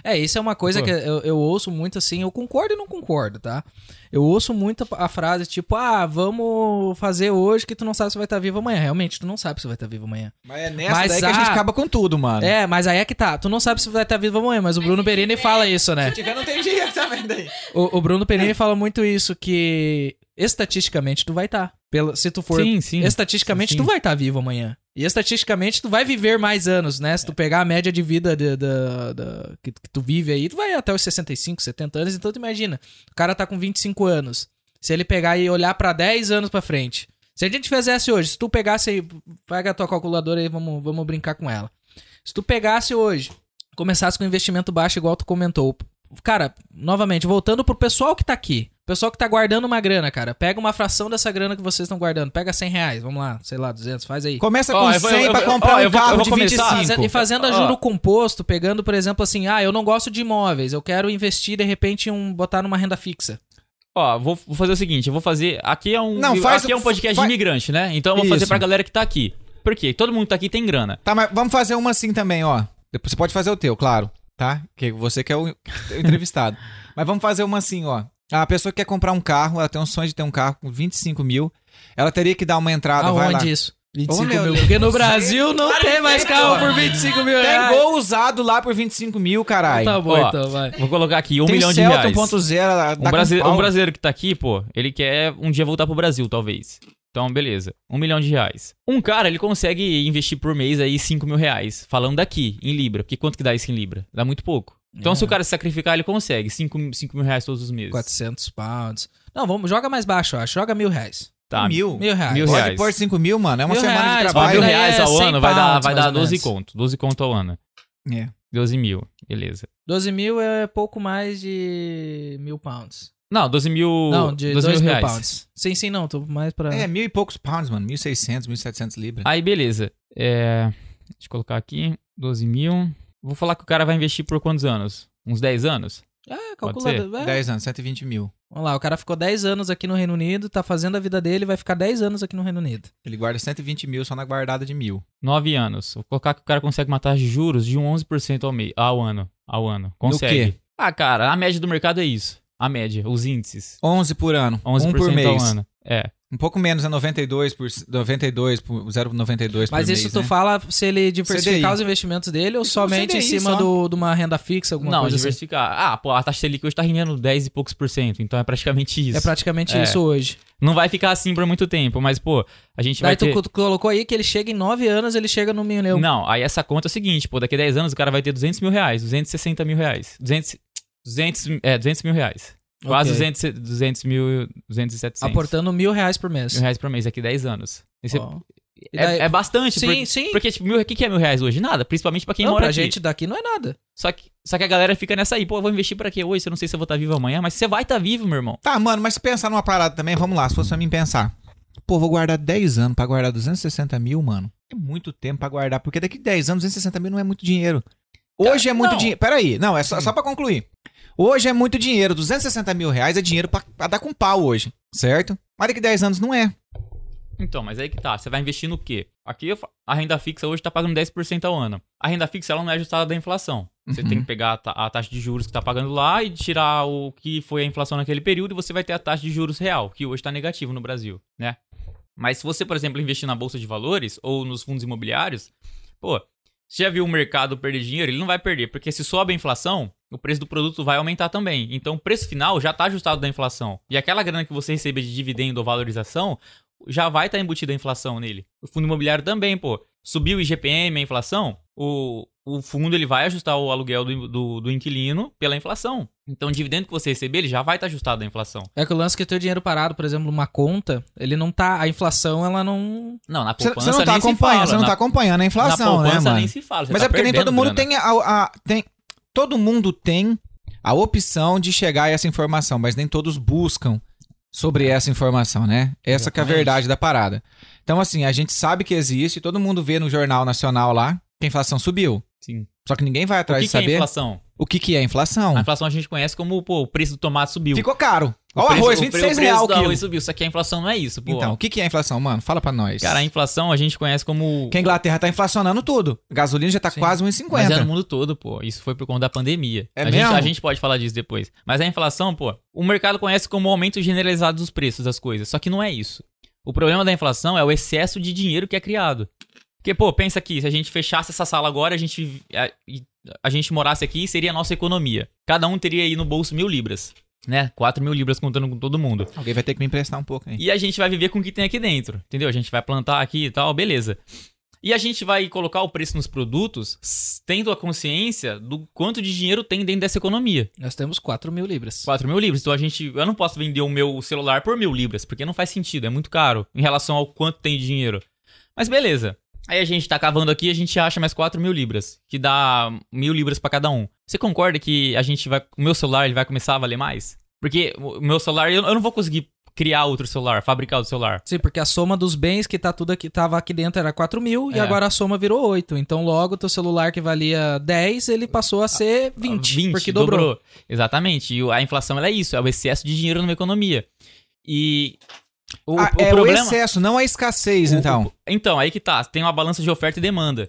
É, isso é uma coisa Pô. que eu, eu ouço muito assim, eu concordo e não concordo, tá? Eu ouço muito a, a frase tipo, ah, vamos fazer hoje que tu não sabe se vai estar vivo amanhã. Realmente, tu não sabe se vai estar vivo amanhã. Mas é nessa Mas daí que a gente acaba com tudo, mano. É, mas aí é que tá, tu não sabe se vai estar vivo amanhã, mas o Bruno Berini fala isso, né? Se tiver, não tem dinheiro também daí. O, o Bruno Perini fala muito isso, que estatisticamente tu vai estar. Pelo, se tu for. sim, sim. Estatisticamente Sim. tu vai estar vivo amanhã. E estatisticamente tu vai viver mais anos, né? Se tu pegar a média de vida de- da- da- que, que tu vive aí, tu vai até os 65, 70 anos. Então tu imagina, o cara tá com 25 anos. Se ele pegar e olhar pra 10 anos pra frente. Se a gente fizesse hoje, se tu pegasse aí, pega a tua calculadora aí, vamos, vamos brincar com ela. Se tu pegasse hoje, começasse com investimento baixo, igual tu comentou. Cara, novamente, voltando pro pessoal que tá aqui. Pessoal que tá guardando uma grana, cara. Pega uma fração dessa grana que vocês estão guardando. Pega 100 reais, vamos lá, sei lá, 200, faz aí. Começa com eu vou- 100 eu pra comprar um eu vou- eu carro vou de começar. 25. Faze- E fazendo a juro composto, pegando, por exemplo, assim, ah, eu não gosto de imóveis, eu quero investir, de repente, em um, botar numa renda fixa. Ó, vou, vou fazer o seguinte, eu vou fazer. Aqui é um. Não, faz aqui é um podcast faz- de imigrante, né? Então eu vou fazer Isso. pra galera que tá aqui. Por quê? Todo mundo que tá aqui tem grana. Tá, mas vamos fazer uma assim também, ó. Depois você pode fazer o teu, claro, tá? Que você que é o entrevistado. [LAUGHS] mas vamos fazer uma assim, ó. A pessoa que quer comprar um carro, ela tem um sonho de ter um carro com 25 mil. Ela teria que dar uma entrada, vai lá. Aonde isso? 25 meu mil. Deus. Porque no Brasil não tem de mais carro por 25 mil Tem reais. gol usado lá por 25 mil, caralho. Tá bom, Ó, então, vai. Vou colocar aqui um Tem milhão de Celta reais. 1.0, dá Um, brasile- um brasileiro que tá aqui, pô, ele quer um dia voltar pro Brasil, talvez. Então, beleza. Um milhão de reais. Um cara, ele consegue investir por mês aí 5 mil reais. Falando daqui, em Libra. Porque quanto que dá isso em Libra? Dá muito pouco. Então, É. se o cara se sacrificar, ele consegue 5, mil reais todos os meses. 400 pounds. Não, vamos, joga mais baixo, eu acho. Joga mil reais. Tá. Mil. Mil reais. Mil Pode reais. pôr 5 mil, mano. É uma Mil semana reais, de trabalho. mil reais é ao 100 ano vai dar, vai dar ou 12 menos. conto. 12 conto ao ano. É. 12 mil. Beleza. 12 mil é pouco mais de mil pounds. Não, 12 mil. não, de 12 2 mil mil reais. pounds. Sim, sim, não, tô mais pra... É, mil e poucos pounds, mano. 1.600, 1.700 libras. Aí, beleza. É, Deixa eu colocar aqui. 12 mil. Vou falar que o cara vai investir por quantos anos? Uns 10 anos? É, Pode calculador. É. 10 anos, 120 mil. Vamos lá, o cara ficou 10 anos aqui no Reino Unido, tá fazendo a vida dele, vai ficar 10 anos aqui no Reino Unido. Ele guarda 120 mil só na guardada de mil. 9 anos. Vou colocar que o cara consegue uma taxa de juros de um 11% ao, mês, ao ano. Ao ano. Consegue. quê? Ah, cara, a média do mercado é isso. A média, os índices. 11 por ano. 11% um por mês. ao ano. É. Um pouco menos, é 92 por 92 por 0,92 por Mas mês, isso tu né? fala se ele diversificar CDI. os investimentos dele ou Isso somente no em CDI cima só. do, de uma renda fixa, alguma não, coisa assim. diversificar. Ah, pô, a taxa Selic hoje tá rendendo 10 e poucos por cento. Então é praticamente isso. É praticamente É. isso hoje. Não vai ficar assim por muito tempo, mas, pô, a gente Daí vai tu ter... colocou aí que ele chega em 9 anos, ele chega no milhão. Não, aí essa conta é o seguinte, pô, daqui a 10 anos o cara vai ter 200 mil reais, 260 mil reais, 200, 200, é, 200 mil reais. Quase Ok. 200, 200 mil, 200 e 700 Aportando mil reais por mês. mil reais por mês daqui a 10 anos. E é, daí- é bastante, Sim, porque, sim. porque tipo, mil, o que que é mil reais hoje? Nada, principalmente pra quem não, mora pra aqui. gente daqui não é nada. Só, que, só que a galera fica nessa aí, pô, eu vou investir pra quê hoje? Eu não sei se eu vou estar vivo amanhã, mas você vai estar vivo, meu irmão. Tá, mano, mas se pensar numa parada também, vamos lá, se fosse pra mim pensar. Pô, vou guardar 10 anos pra guardar 260 mil, mano. É muito tempo pra guardar, porque daqui 10 anos 260 mil não é muito dinheiro. Hoje é muito dinheiro. Peraí, não, é só, só pra concluir. Hoje é muito dinheiro. 260 mil reais é dinheiro pra, pra dar com pau hoje, certo? Mas daqui 10 anos não é. Então, mas aí que tá, você vai investir no quê? Aqui a renda fixa hoje tá pagando 10% ao ano. A renda fixa ela não é ajustada da inflação. Você Uhum. tem que pegar a taxa de juros que tá pagando lá e tirar o que foi a inflação naquele período e você vai ter a taxa de juros real, que hoje tá negativo no Brasil, né? Mas se você, por exemplo, investir na bolsa de valores ou nos fundos imobiliários, pô, você já viu o mercado perder dinheiro? Ele não vai perder, porque se sobe a inflação, o preço do produto vai aumentar também. Então o preço final já tá ajustado da inflação. E aquela grana que você recebe de dividendo ou valorização, já vai estar embutida a inflação nele. O fundo imobiliário também, pô. Subiu o IGPM, a inflação, o, o fundo ele vai ajustar o aluguel do, do, do inquilino pela inflação. Então o dividendo que você receber, ele já vai estar ajustado à inflação. É que o lance é que o teu dinheiro parado, por exemplo, numa conta, ele não tá. A inflação, ela não. Não, na Você poupança você não tá acompanhando, fala. você não na, tá acompanhando a na inflação, né, poupança mano? nem se fala. você Mas tá é porque nem todo mundo grana. tem a, a- tem todo mundo tem a opção de chegar a essa informação, mas nem todos buscam sobre essa informação, né? Essa que é a Exatamente. verdade da parada. Então, assim, a gente sabe que existe, todo mundo vê no Jornal Nacional lá que a inflação subiu. Sim. Só que ninguém vai O atrás de que é saber inflação? o que, que é inflação. A inflação a gente conhece como, pô, o preço do tomate subiu. Ficou caro. O Ó, o preço- arroz, o 26 preço reais o do quilo. arroz subiu, só que a inflação não é isso, pô. Então, o que, que é inflação, mano? Fala pra nós. Cara, a inflação a gente conhece como... Que a Inglaterra tá inflacionando tudo. Gasolina já tá Sim. quase Mas é 1,50. no mundo todo, pô. Isso foi por conta da pandemia. É a, gente, mesmo? a gente pode falar disso depois. Mas a inflação, pô, o mercado conhece como o aumento generalizado dos preços das coisas. Só que não é isso. O problema da inflação é o excesso de dinheiro que é criado. Porque, pô, pensa aqui, se a gente fechasse essa sala agora, a gente, a, a gente morasse aqui, seria a nossa economia. Cada um teria aí no bolso mil libras, né? Quatro mil libras contando com todo mundo. Alguém vai ter que me emprestar um pouco aí. E a gente vai viver com o que tem aqui dentro, entendeu? A gente vai plantar aqui e tal, beleza. E a gente vai colocar o preço nos produtos tendo a consciência do quanto de dinheiro tem dentro dessa economia. Nós temos 4 mil libras. 4 mil libras. Então a gente. Eu não posso vender o meu celular por mil libras, porque não faz sentido, é muito caro em relação ao quanto tem de dinheiro. Mas beleza. Aí a gente tá cavando aqui e a gente acha mais 4 mil libras, que dá mil libras pra cada um. Você concorda que a gente vai. O meu celular ele vai começar a valer mais? Porque o meu celular, eu, eu não vou conseguir criar outro celular, fabricar outro celular. Sim, porque a soma dos bens que tá tudo aqui, tava aqui dentro era 4 mil e É. agora a soma virou 8. Então logo teu celular que valia 10, ele passou a ser 20, porque dobrou. Exatamente. E a inflação é isso, é o excesso de dinheiro numa economia. E o, Ah, o é problema o excesso, não a escassez, o- então. então, aí que tá, tem uma balança de oferta e demanda.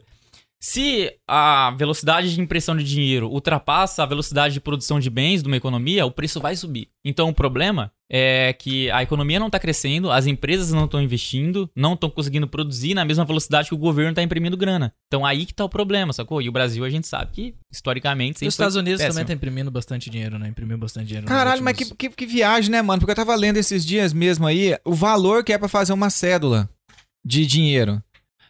Se a velocidade de impressão de dinheiro ultrapassa a velocidade de produção de bens de uma economia, o preço vai subir. Então o problema é que a economia não está crescendo, as empresas não estão investindo, não estão conseguindo produzir na mesma velocidade que o governo está imprimindo grana. Então aí que tá o problema, sacou? E o Brasil a gente sabe que, historicamente, E os Estados Unidos péssimo. também tá imprimindo bastante dinheiro, né? Imprimiu bastante dinheiro. Caralho, mas que, que, que viagem, né, mano? Porque eu tava lendo esses dias mesmo aí o valor que é pra fazer uma cédula de dinheiro.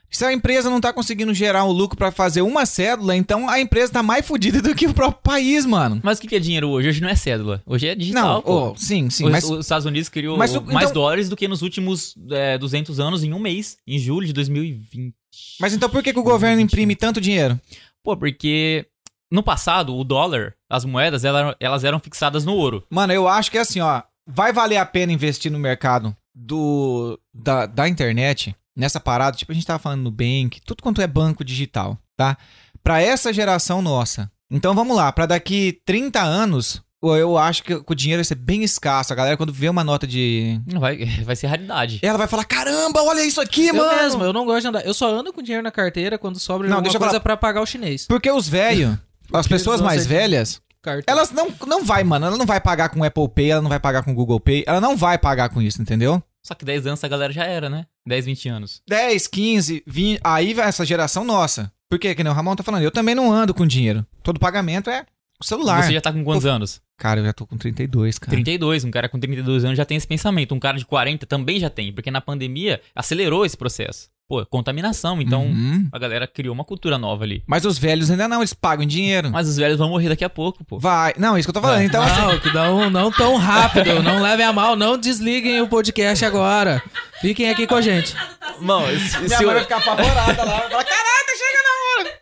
Se a empresa não tá conseguindo gerar um lucro pra fazer uma cédula, então a empresa tá mais fodida do que o próprio país, mano. Mas o que é dinheiro hoje? Hoje não é cédula. Hoje é digital. Não, pô. oh, sim, sim, os, mas os Estados Unidos criou Mas mais então- dólares do que nos últimos é, 200 anos em um mês, em julho de 2020. mas então por que, que o governo imprime tanto dinheiro? Pô, porque no passado o dólar, as moedas, ela- elas eram fixadas no ouro. Mano, eu acho que assim, ó, vai valer a pena investir no mercado do da, da internet, nessa parada, tipo a gente tava falando no Bank, tudo quanto é banco digital, tá? Pra essa geração nossa. Então vamos lá, pra daqui 30 anos, eu acho que o dinheiro vai ser bem escasso. A galera quando vê uma nota de Não Vai, [LAUGHS] vai ser raridade. ela vai falar: "Caramba, olha isso aqui, Eu mano". mesmo, eu não gosto de andar. Eu só ando com dinheiro na carteira quando sobra Não, deixa eu coisa pra pagar o chinês. Porque os velhos, [LAUGHS] as pessoas mais velhas, elas não não vai, mano, ela não vai pagar com Apple Pay, ela não vai pagar com Google Pay, ela não vai pagar com isso, entendeu? Só que 10 anos a galera já era, né? 10, 20 anos. 10, 15, 20. Aí vai essa geração nossa. Porque, que nem o Ramon tá falando, eu também não ando com dinheiro. Todo pagamento é o celular. Você já tá com quantos anos? Cara, eu já tô com 32, cara. 32. Um cara com 32 anos já tem esse pensamento. Um cara de 40 também já tem, porque na pandemia acelerou esse processo. Pô, contaminação. Então Uhum. a galera criou uma cultura nova ali. Mas os velhos ainda não, eles pagam em dinheiro. Mas os velhos vão morrer daqui a pouco, pô. Vai. Não, isso que eu tô falando. Então, assim. Não, que não, não tão rápido. Não levem a mal, não desliguem o podcast agora. Fiquem aqui com a gente. Mano, se, Minha se mãe vai ficar apavorada lá. Vai falar, caraca, chega na hora.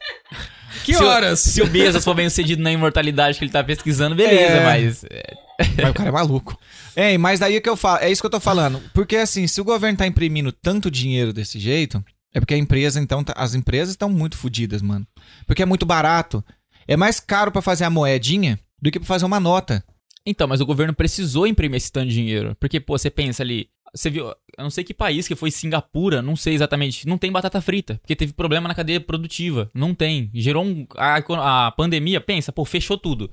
Que se o- horas? se o Bezos for bem sucedido na imortalidade que ele tá pesquisando, beleza, É. mas. é, Mas o cara é maluco. Ei, mas daí é que eu falo, é isso que eu tô falando. Porque assim, se o governo tá imprimindo tanto dinheiro desse jeito, é porque a empresa, então, tá- as empresas estão muito fodidas, mano. Porque é muito barato. É mais caro pra fazer a moedinha do que pra fazer uma nota. Então, mas o governo precisou imprimir esse tanto de dinheiro. Porque, pô, você pensa ali. Você viu, eu não sei que país que foi Singapura, não sei exatamente. Não tem batata frita, porque teve problema na cadeia produtiva. Não tem. Gerou um. A, a pandemia, pensa, pô, fechou tudo.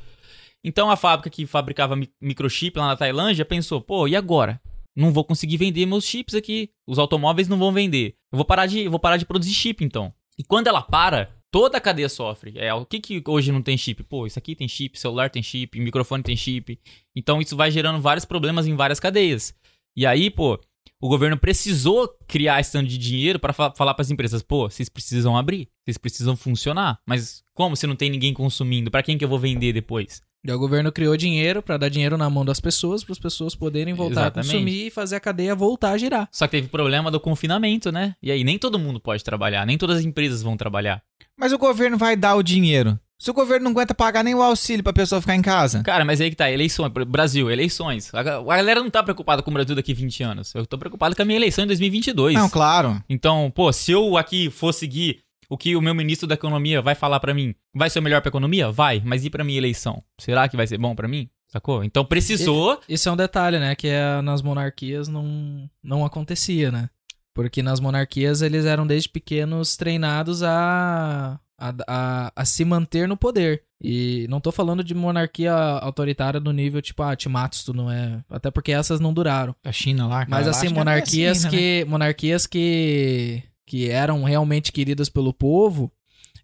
Então a fábrica que fabricava mi- microchip lá na Tailândia pensou, pô, e agora? Não vou conseguir vender meus chips aqui. Os automóveis não vão vender. Eu vou parar de, vou parar de produzir chip, então. E quando ela para, toda a cadeia sofre. É, o que que hoje não tem chip? Pô, isso aqui tem chip, celular tem chip, microfone tem chip. Então isso vai gerando vários problemas em várias cadeias. E aí, pô, o governo precisou criar esse tanto de dinheiro para falar para as empresas, pô, vocês precisam abrir, vocês precisam funcionar. Mas como se não tem ninguém consumindo? Para quem que eu vou vender depois? E o governo criou dinheiro pra dar dinheiro na mão das pessoas, para as pessoas poderem voltar Exatamente. a consumir e fazer a cadeia voltar a girar. Só que teve problema do confinamento, né? E aí nem todo mundo pode trabalhar, nem todas as empresas vão trabalhar. Mas o governo vai dar o dinheiro. Se o governo não aguenta pagar nem o auxílio pra pessoa ficar em casa. Cara, mas aí que tá, eleições. Brasil, eleições. A galera não tá preocupada com o Brasil daqui 20 anos. Eu tô preocupado com a minha eleição em 2022. Não, claro. Então, pô, se eu aqui for seguir o que o meu ministro da economia vai falar pra mim, vai ser o melhor pra economia? Vai, mas e pra minha eleição? Será que vai ser bom pra mim? Sacou? Então precisou. Isso é um detalhe, né? Que é, nas monarquias não, não acontecia, né? Porque nas monarquias eles eram desde pequenos treinados a, a, a, a se manter no poder. E não tô falando de monarquia autoritária do nível tipo, ah, te mato se tu não é. Até porque essas não duraram. A China lá, cara. Mas assim, que é monarquias assim, né? que. Monarquias que. Que eram realmente queridas pelo povo.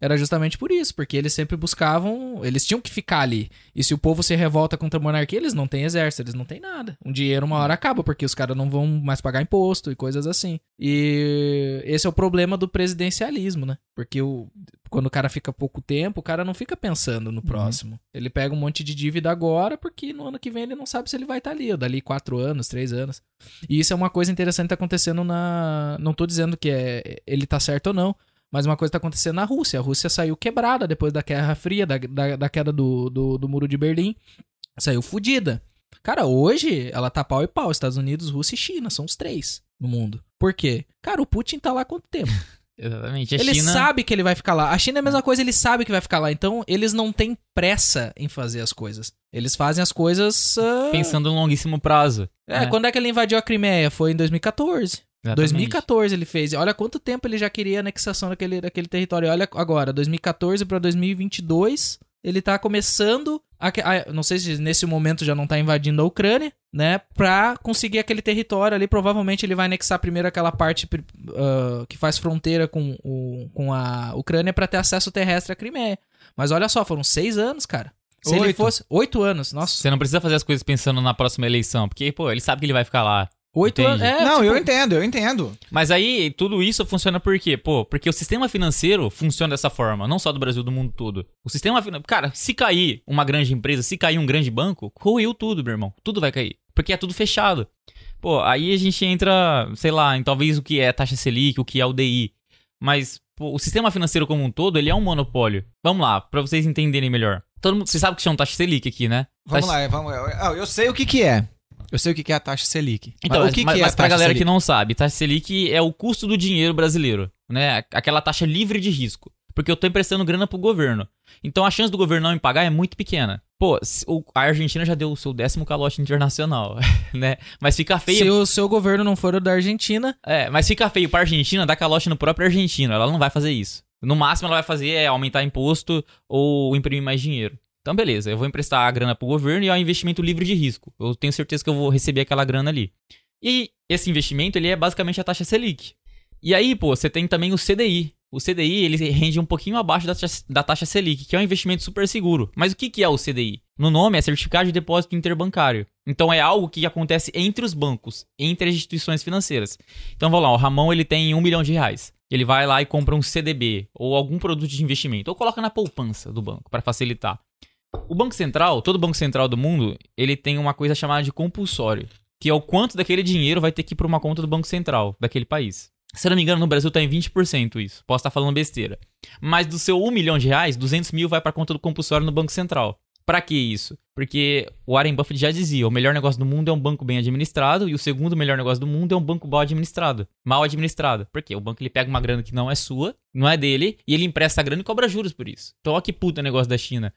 Era justamente por isso, porque eles sempre buscavam. Eles tinham que ficar ali. E se o povo se revolta contra a monarquia, eles não têm exército, eles não têm nada. Um dinheiro uma hora acaba, porque os caras não vão mais pagar imposto e coisas assim. E esse é o problema do presidencialismo, né? Porque o, quando o cara fica pouco tempo, o cara não fica pensando no próximo. Ele pega um monte de dívida agora, porque no ano que vem ele não sabe se ele vai estar ali, ou dali quatro anos, três anos. E isso é uma coisa interessante tá acontecendo na. Não tô dizendo que é... ele tá certo ou não. Mas uma coisa tá acontecendo na Rússia. A Rússia saiu quebrada depois da Guerra Fria, da, da, da queda do, do, do Muro de Berlim. Saiu fodida. Cara, hoje ela tá pau e pau. Estados Unidos, Rússia e China. São os três no mundo. Por quê? Cara, o Putin tá lá há quanto tempo? [LAUGHS] Exatamente. A ele China. sabe que ele vai ficar lá. A China é a mesma coisa, ele sabe que vai ficar lá. Então, eles não têm pressa em fazer as coisas. Eles fazem as coisas. ah, Pensando no longuíssimo prazo. É, né? quando é que ele invadiu a Crimeia? Foi em 2014. Exatamente. 2014 ele fez. Olha quanto tempo ele já queria a anexação daquele, daquele território. Olha agora, 2014 pra 2022, ele tá começando. A, a- não sei se nesse momento já não tá invadindo a Ucrânia, né? Pra conseguir aquele território ali. Provavelmente ele vai anexar primeiro aquela parte ah, que faz fronteira com, o, com a Ucrânia pra ter acesso terrestre à Crimeia. Mas olha só, foram seis anos, cara. Se ele Oito. fosse. Oito anos, nossa. Você não precisa fazer as coisas pensando na próxima eleição, porque, pô, ele sabe que ele vai ficar lá. Oito anos. É, não, tipo, eu entendo, eu entendo. Mas aí, tudo isso funciona por quê? Pô, porque o sistema financeiro funciona dessa forma, não só do Brasil, do mundo todo. O sistema financeiro. Cara, se cair uma grande empresa, se cair um grande banco, ruiu tudo, meu irmão. Tudo vai cair. Porque é tudo fechado. Pô, aí a gente entra, sei lá, em talvez o que é taxa Selic, o que é o DI. Mas, pô, o sistema financeiro como um todo, ele é um monopólio. Vamos lá, pra vocês entenderem melhor. Todo mundo, você sabe que chama taxa Selic aqui, né? Vamos Taxa- lá, vamos lá. Eu sei o que que é. Eu sei o que é a taxa Selic. Então, mas o que mas, que é mas a pra galera Selic? que não sabe, taxa Selic é o custo do dinheiro brasileiro, né? Aquela taxa livre de risco. Porque eu tô emprestando grana pro governo. Então a chance do governo não me pagar é muito pequena. Pô, a Argentina já deu o seu décimo calote internacional, [LAUGHS] né? Mas fica feio. Se o seu governo não for o da Argentina, É, mas fica feio pra Argentina dar calote no próprio argentino. Ela não vai fazer isso. No máximo, ela vai fazer é aumentar imposto ou imprimir mais dinheiro. Então, beleza, eu vou emprestar a grana pro governo e é um investimento livre de risco. Eu tenho certeza que eu vou receber aquela grana ali. E esse investimento, ele é basicamente a taxa Selic. E aí, pô, você tem também o CDI. O CDI, ele rende um pouquinho abaixo da taxa, da taxa Selic, que é um investimento super seguro. Mas o que, que é o CDI? No nome é Certificado de Depósito Interbancário. Então é algo que acontece entre os bancos, entre as instituições financeiras. Então vamos lá, o Ramon ele tem um milhão de reais. Ele vai lá e compra um CDB ou algum produto de investimento, ou coloca na poupança do banco para facilitar. O Banco Central, todo Banco Central do mundo, ele tem uma coisa chamada de compulsório, que é o quanto daquele dinheiro vai ter que ir para uma conta do Banco Central daquele país. Se eu não me engano, no Brasil tá em 20% isso. Posso estar falando besteira. Mas do seu 1 milhão de reais, 200 mil vai para conta do compulsório no Banco Central. Pra que isso? Porque o Warren Buffett já dizia, o melhor negócio do mundo é um banco bem administrado e o segundo melhor negócio do mundo é um banco mal administrado. Mal administrado. Por quê? O banco ele pega uma grana que não é sua, não é dele, e ele empresta a grana e cobra juros por isso. Então, ó que puta negócio da China.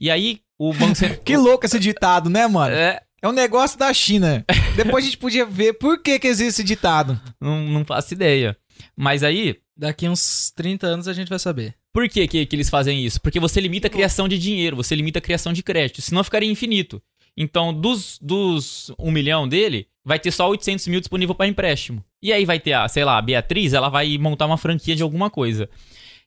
E aí, o Banco Central... [LAUGHS] Que louco esse ditado, né, mano? É, É um negócio da China. [LAUGHS] Depois a gente podia ver por que que existe esse ditado. não, não faço ideia. Mas aí, daqui uns 30 anos a gente vai saber. Por que, que, que eles fazem isso? Porque você limita a criação de dinheiro, você limita a criação de crédito, senão ficaria infinito. Então, dos, dos 1 milhão dele, vai ter só 800 mil disponível para empréstimo. E aí vai ter, a, sei lá, a Beatriz, ela vai montar uma franquia de alguma coisa.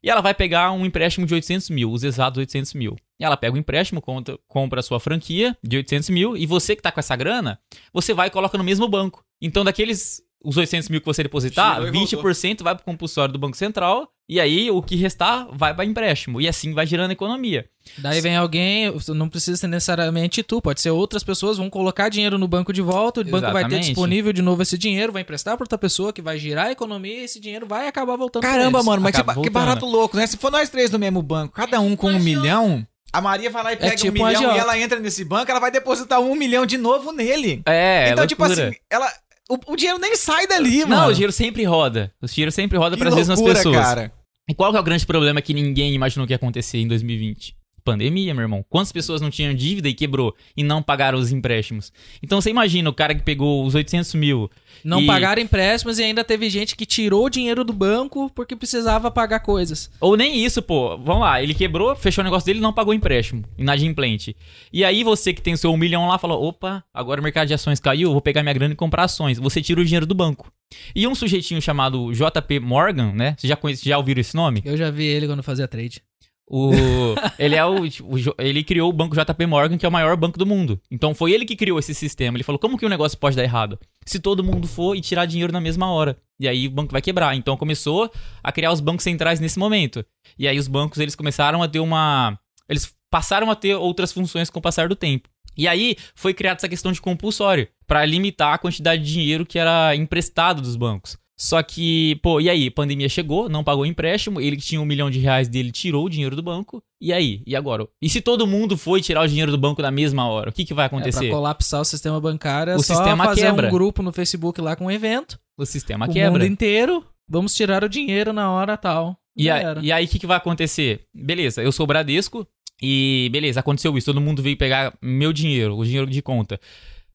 E ela vai pegar um empréstimo de 800 mil, os exatos 800 mil. E ela pega o empréstimo, conta- compra a sua franquia de 800 mil, e você que tá com essa grana, você vai e coloca no mesmo banco. Então, daqueles os 800 mil que você depositar, e 20% vai pro compulsório do Banco Central, e aí o que restar vai para empréstimo. E assim vai gerando economia. Daí vem alguém, não precisa ser necessariamente tu, pode ser outras pessoas, vão colocar dinheiro no banco de volta, o banco vai ter Exatamente. disponível de novo esse dinheiro, vai emprestar pra outra pessoa que vai girar a economia e esse dinheiro vai acabar voltando Caramba, mano, mas que, que barato louco, né? Se for nós três no mesmo banco, cada um com um milhão, a Maria vai lá e pega tipo um milhão e ela entra nesse banco, ela vai depositar um milhão de novo nele. É, então, é tipo loucura. assim, ela. O, o dinheiro nem sai dali, mano. Não, o dinheiro sempre roda. O dinheiro sempre roda para as mesmas pessoas. cara. E qual que é o grande problema que ninguém imaginou que ia acontecer em 2020? Pandemia, meu irmão. Quantas pessoas não tinham dívida e quebrou e não pagaram os empréstimos? Então você imagina o cara que pegou os 800 mil. Não e- pagaram empréstimos e ainda teve gente que tirou o dinheiro do banco porque precisava pagar coisas. Ou nem isso, pô. Vamos lá, ele quebrou, fechou o negócio dele e não pagou o empréstimo. Inadimplente. E aí você que tem o seu um milhão lá falou: opa, agora o mercado de ações caiu, vou pegar minha grana e comprar ações. Você tira o dinheiro do banco. E um sujeitinho chamado JP Morgan, né? Você já, conhece, já ouviram esse nome? Eu já vi ele quando fazia trade. O, ele é o, ele criou o banco JP Morgan, que é o maior banco do mundo. Então foi ele que criou esse sistema. Ele falou: como que o negócio pode dar errado? Se todo mundo for e tirar dinheiro na mesma hora. E aí o banco vai quebrar. Então começou a criar os bancos centrais nesse momento. E aí os bancos eles começaram a ter uma. Eles passaram a ter outras funções com o passar do tempo. E aí foi criada essa questão de compulsório para limitar a quantidade de dinheiro que era emprestado dos bancos. Só que, pô, e aí? Pandemia chegou, não pagou o empréstimo, ele que tinha um milhão de reais dele tirou o dinheiro do banco. E aí? E agora? E se todo mundo foi tirar o dinheiro do banco na mesma hora? O que, que vai É, pra acontecer? colapsar o sistema bancário é O só sistema fazer quebra. um grupo no Facebook lá com um evento. o sistema o mundo quebra. inteiro, vamos tirar o dinheiro na hora tal. E, a- e aí, o que, que vai acontecer? Beleza, eu sou o Bradesco e beleza, aconteceu isso. Todo mundo veio pegar meu dinheiro, o dinheiro de conta.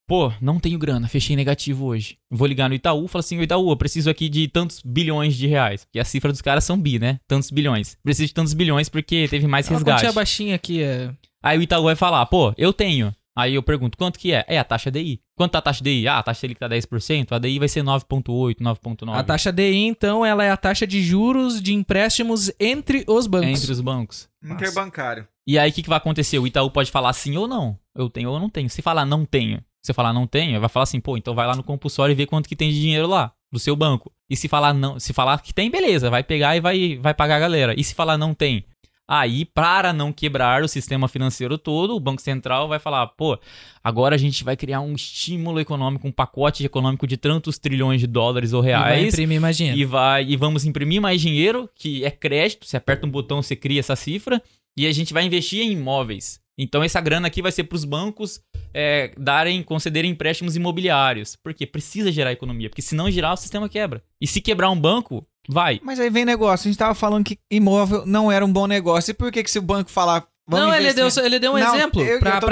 Pô, não tenho grana, fechei negativo hoje. Vou ligar no Itaú, falo assim, "Ô, Itaú, eu preciso aqui de tantos bilhões de reais. Porque a cifra dos caras são bi, né? Tantos bilhões. Preciso de tantos bilhões porque teve mais É uma resgate. quantia baixinha aqui, é... Aí o Itaú vai falar, pô, eu tenho. Aí eu pergunto, quanto que é? É a taxa DI. Quanto tá a taxa DI? Ah, a taxa Selic tá 10%, a DI vai ser 9.8, 9.9. A taxa DI, então, ela é a taxa de juros de empréstimos entre os bancos. entre os bancos. Interbancário. E aí o que, que vai acontecer? O Itaú pode falar sim ou não. Eu tenho ou não tenho. Se falar não tenho, se falar não tenho, vai falar assim, pô, então vai lá no compulsório e vê quanto que tem de dinheiro lá, do seu banco. E se falar não, se falar que tem, beleza, vai pegar e vai, vai pagar a galera. E se falar não tem? Aí, para não quebrar o sistema financeiro todo, o Banco Central vai falar, pô, agora a gente vai criar um estímulo econômico, um pacote econômico de tantos trilhões de dólares ou E vai reais. imprimir mais dinheiro. E vai e vamos imprimir mais dinheiro, que é crédito, você aperta um botão, você cria essa cifra, e a gente vai investir em imóveis. Então essa grana aqui vai ser para os bancos é, darem, concederem empréstimos imobiliários. Porque precisa gerar economia, porque se não gerar, o sistema quebra. E se quebrar um banco, vai. Mas aí vem negócio, a gente tava falando que imóvel não era um bom negócio. E por que que se o banco falar... vamos Não, ele investir- deu, ele deu um Não, exemplo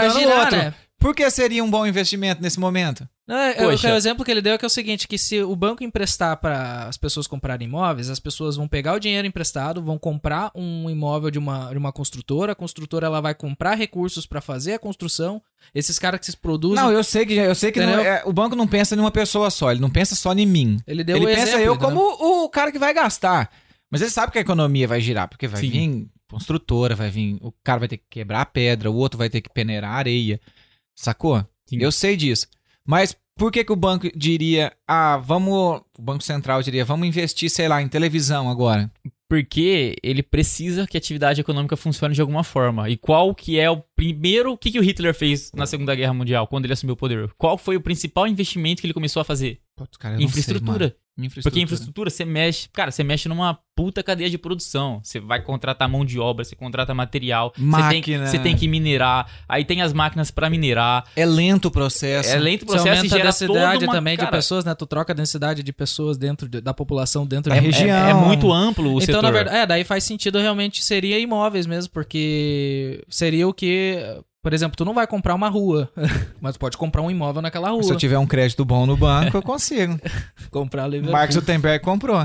dando girar, outro. né? Por que seria um bom investimento nesse momento? Não, é- é- Poxa. o exemplo que ele deu é que é o seguinte, que se o banco emprestar para as pessoas comprarem imóveis, as pessoas vão pegar o dinheiro emprestado, vão comprar um imóvel de uma, de uma construtora, a construtora ela vai comprar recursos para fazer a construção, esses caras que se produzem... Não, eu sei que, eu sei que não- é, o banco não pensa em uma pessoa só, ele não pensa só em mim. ele deu ele o pensa exemplo, eu como o cara que vai gastar. Mas ele sabe que a economia vai girar, porque vai Sim. vir construtora, vai vir. O cara vai ter que quebrar a pedra, o outro vai ter que peneirar a areia. Sacou? Sim. Eu sei disso. Mas por que, que o banco diria, ah, vamos. O Banco Central diria, vamos investir, sei lá, em televisão agora? Porque ele precisa que a atividade econômica funcione de alguma forma. E qual que é o primeiro... O que, que o Hitler fez na Segunda Guerra Mundial, quando ele assumiu o poder? Qual foi o principal investimento que ele começou a fazer? Putz, cara, sei, infraestrutura. Infraestrutura. Porque infraestrutura, você mexe, cara, você mexe numa puta cadeia de produção. Você vai contratar mão de obra, você contrata material, você tem, Máquina. você tem que minerar, aí tem as máquinas pra minerar. É lento o processo. É lento o Você processo e aumenta a gera densidade toda uma, também de cara, pessoas, né? Tu troca a densidade de pessoas dentro de- da população dentro É de região. É, é muito amplo o então, setor. na verdade, é, daí faz sentido realmente seria imóveis mesmo, porque seria o que, por exemplo, tu não vai comprar uma rua, [LAUGHS] mas tu pode comprar um imóvel naquela rua. Se eu tiver um crédito bom no banco, eu consigo. [LAUGHS] comprar O Liverpool. Mark Zuckerberg comprou.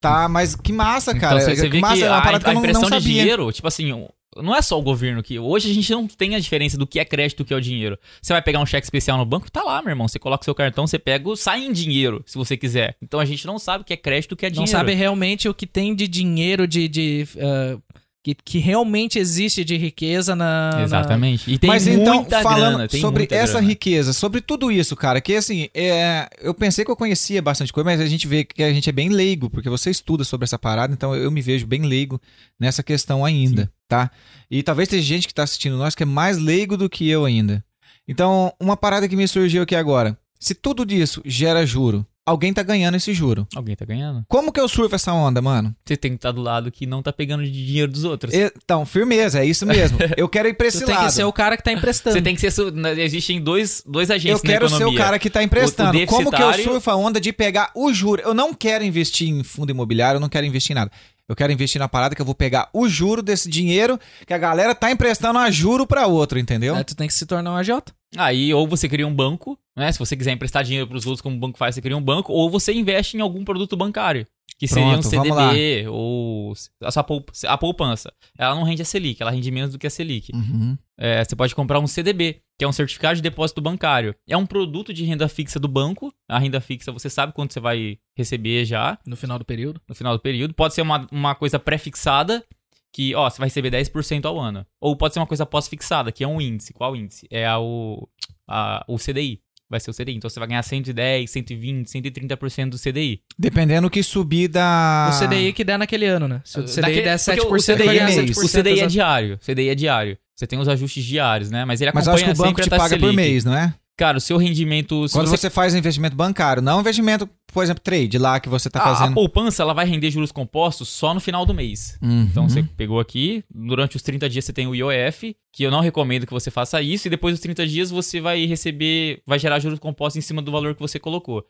Tá, mas que massa, Então cara. você, você que vê massa, que é uma a, que eu não, impressão não de sabia. dinheiro, tipo assim, não é só o governo que. Hoje a gente não tem a diferença do que é crédito e o que é o dinheiro. Você vai pegar um cheque especial no banco, tá lá, meu irmão. Você coloca o seu cartão, você pega, o- sai em dinheiro, se você quiser. Então a gente não sabe o que é crédito e o que é Não dinheiro. sabe realmente o que tem de dinheiro, de, de, ah, que, que realmente existe de riqueza na. na- Exatamente. E tem Mas então, muita falando grana, tem sobre muita essa grana. riqueza, sobre tudo isso, cara, que assim, é, eu pensei que eu conhecia bastante coisa, mas a gente vê que a gente é bem leigo, porque você estuda sobre essa parada, então eu me vejo bem leigo nessa questão ainda, tá? E talvez tenha gente que tá assistindo nós que é mais leigo do que eu ainda. Então, uma parada que me surgiu aqui agora. Se tudo disso gera juro, alguém tá ganhando esse juro. Alguém tá ganhando. Como que eu surfo essa onda, mano? Você tem que estar do lado que não tá pegando de dinheiro dos outros. Então, firmeza, é isso mesmo. Eu quero ir pra [LAUGHS] esse Tu tem lado. que ser o cara que tá emprestando. Você tem que ser. su- Existem dois, dois agentes Eu quero na ser o cara que tá emprestando. O- o Como que eu surfo a onda de pegar o juro? Eu não quero investir em fundo imobiliário, eu não quero investir em nada. Eu quero investir na parada que eu vou pegar o juro desse dinheiro que a galera tá emprestando a juro pra outro, entendeu? Aí tu tem que se tornar um agiota. Aí, ou você cria um banco, né? Se você quiser emprestar dinheiro pros outros, como o banco faz, você cria um banco, ou você investe em algum produto bancário. Que seria um Pronto, CDB, ou a, sua poup- a poupança. Ela não rende a Selic, ela rende menos do que a Selic. Uhum. É, você pode comprar um CDB, que é um certificado de depósito bancário. É um produto de renda fixa do banco. A renda fixa você sabe quanto você vai receber já No final do período. no final do período. Pode ser uma, uma coisa pré-fixada, que, ó, você vai receber 10% ao ano. Ou pode ser uma coisa pós-fixada, que é um índice. Qual índice? É a, o, a, o CDI. Vai ser o CDI. Então você vai ganhar 110, 120, 130% do CDI. Dependendo do que subir da. O CDI que der naquele ano, né? Se o CDI Daquele- der porque 7%, o CDI, vai é ganhar mês. 7%. o CDI é diário. CDI é diário. Você tem os ajustes diários, né? Mas ele Mas eu acompanha acho que o banco sempre te paga por mês, não é? Cara, o seu rendimento... Se Quando você você... faz investimento bancário, não investimento, por exemplo, trade lá que você tá Ah, a fazendo. poupança ela vai render juros compostos só no final do mês. Uhum. Então você pegou aqui, durante os 30 dias você tem o IOF, que eu não recomendo que você faça isso, e depois dos 30 dias você vai receber, vai gerar juros compostos em cima do valor que você colocou.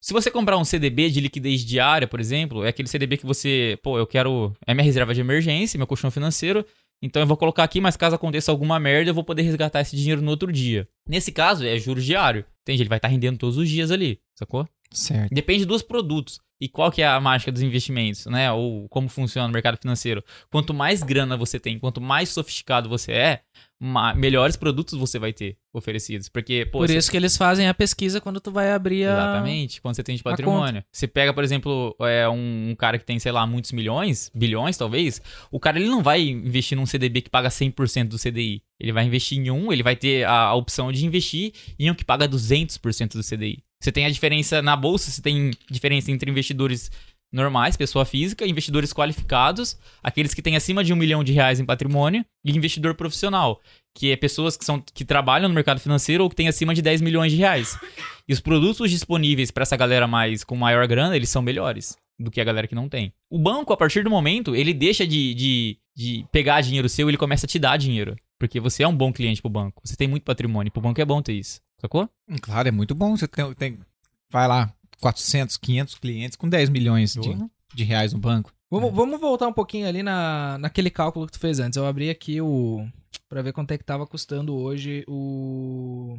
Se você comprar um CDB de liquidez diária, por exemplo, é aquele CDB que você, pô, eu quero, é minha reserva de emergência, meu colchão financeiro, então eu vou colocar aqui, mas caso aconteça alguma merda, eu vou poder resgatar esse dinheiro no outro dia. Nesse caso, é juros diário. Entende? Ele vai estar rendendo todos os dias ali, sacou? Certo. Depende dos produtos. E qual que é a mágica dos investimentos, né? Ou como funciona o mercado financeiro. Quanto mais grana você tem, quanto mais sofisticado você é, melhores produtos você vai ter oferecidos. Porque, pô, Por você- isso que eles fazem a pesquisa quando tu vai abrir a... Exatamente, quando você tem de patrimônio. Você pega, por exemplo, é, um, um cara que tem, sei lá, muitos milhões, bilhões talvez, o cara ele não vai investir num CDB que paga 100% do CDI. Ele vai investir em um, ele vai ter a, a opção de investir em um que paga 200% do CDI. Você tem a diferença na bolsa, você tem diferença entre investidores normais, pessoa física, investidores qualificados, aqueles que têm acima de um milhão de reais em patrimônio, e investidor profissional, que é pessoas que, são, que trabalham no mercado financeiro ou que têm acima de 10 milhões de reais. E os produtos disponíveis para essa galera mais com maior grana, eles são melhores do que a galera que não tem. O banco, a partir do momento, ele deixa de, de, de pegar dinheiro seu, ele começa a te dar dinheiro. Porque você é um bom cliente pro banco. Você tem muito patrimônio. Pro banco é bom ter isso. Sacou? Hum, Claro, é muito bom. Você tem, tem- vai lá, 400, 500 clientes com 10 milhões de, de reais no banco. Vamos, vamos voltar um pouquinho ali na, naquele cálculo que tu fez antes. Eu abri aqui o. Pra ver quanto é que tava custando hoje o.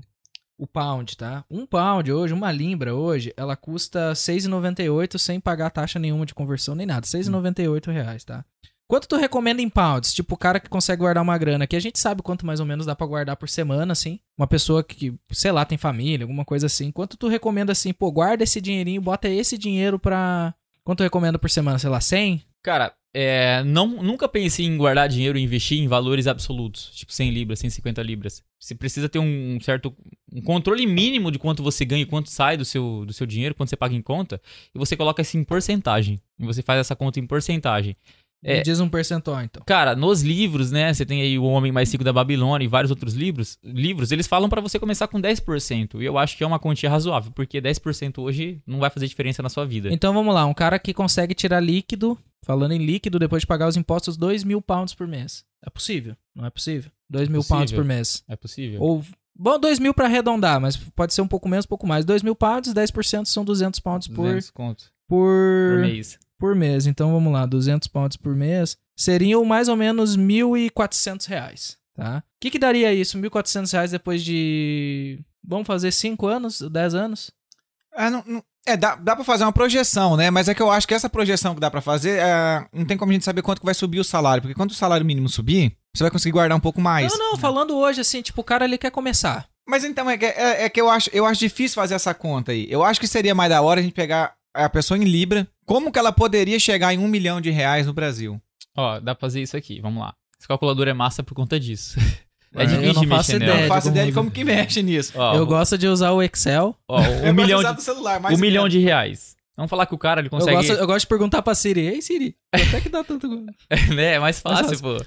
O pound, tá? Um pound hoje, uma limbra hoje, ela custa R$ 6,98 sem pagar taxa nenhuma de conversão nem nada. 6,98 reais, tá? Quanto tu recomenda em pounds? Tipo, o cara que consegue guardar uma grana, que a gente sabe quanto mais ou menos dá pra guardar por semana, assim. Uma pessoa que, sei lá, tem família, alguma coisa assim. Quanto tu recomenda assim, pô, guarda esse dinheirinho, bota esse dinheiro pra. Quanto tu recomenda por semana? Sei lá, 100? Cara, é, não, nunca pensei em guardar dinheiro e investir em valores absolutos, tipo 100 libras, 150 libras. Você precisa ter um certo um controle mínimo de quanto você ganha e quanto sai do seu, do seu dinheiro, quanto você paga em conta, e você coloca isso em porcentagem. E você faz essa conta em porcentagem. É. Me diz um percentual, então. Cara, nos livros, né? Você tem aí o Homem Mais Rico da Babilônia e vários outros livros. Livros, eles falam pra você começar com 10%. E eu acho que é uma quantia razoável, porque 10% hoje não vai fazer diferença na sua vida. Então vamos lá, um cara que consegue tirar líquido, falando em líquido, depois de pagar os impostos, 2 mil pounds por mês. É possível? Não é possível? 2 mil Possível. pounds por mês. É possível? Ou. Bom, 2 mil pra arredondar, mas pode ser um pouco menos, um pouco mais. 2 mil pounds, 10% são 200 pounds por, 200 conto por, por mês. Por mês. Então vamos lá, 200 pounds por mês seriam mais ou menos 1.400 reais, tá? O que que daria isso? 1.400 reais depois de... Vamos fazer 5 anos, 10 anos? É, não- não- é, dá, dá pra fazer uma projeção, né? Mas é que eu acho que essa projeção que dá pra fazer, é, não tem como a gente saber quanto que vai subir o salário. Porque quando o salário mínimo subir, você vai conseguir guardar um pouco mais. não, não, falando hoje assim, tipo, o cara ele quer começar. Mas então, é que, é, é que eu, acho, eu acho difícil fazer essa conta aí. Eu acho que seria mais da hora a gente pegar a pessoa em Libra. Como que ela poderia chegar em um milhão de reais no Brasil? Ó, dá pra fazer isso aqui, vamos lá. Esse calculador é massa por conta disso. [LAUGHS] É Eu difícil não de faço mexer ideia Eu nela. não faço ideia de como que mexe nisso. Ó, eu o- gosto de usar o Excel. ó, um [LAUGHS] Eu gosto milhão de usar de, do celular, um milhão de reais. Vamos falar que o cara ele Eu consegue. gosto, eu gosto de perguntar pra Siri. Ei, Siri, quanto é que dá tanto... [LAUGHS] né? É mais fácil, Mais pô.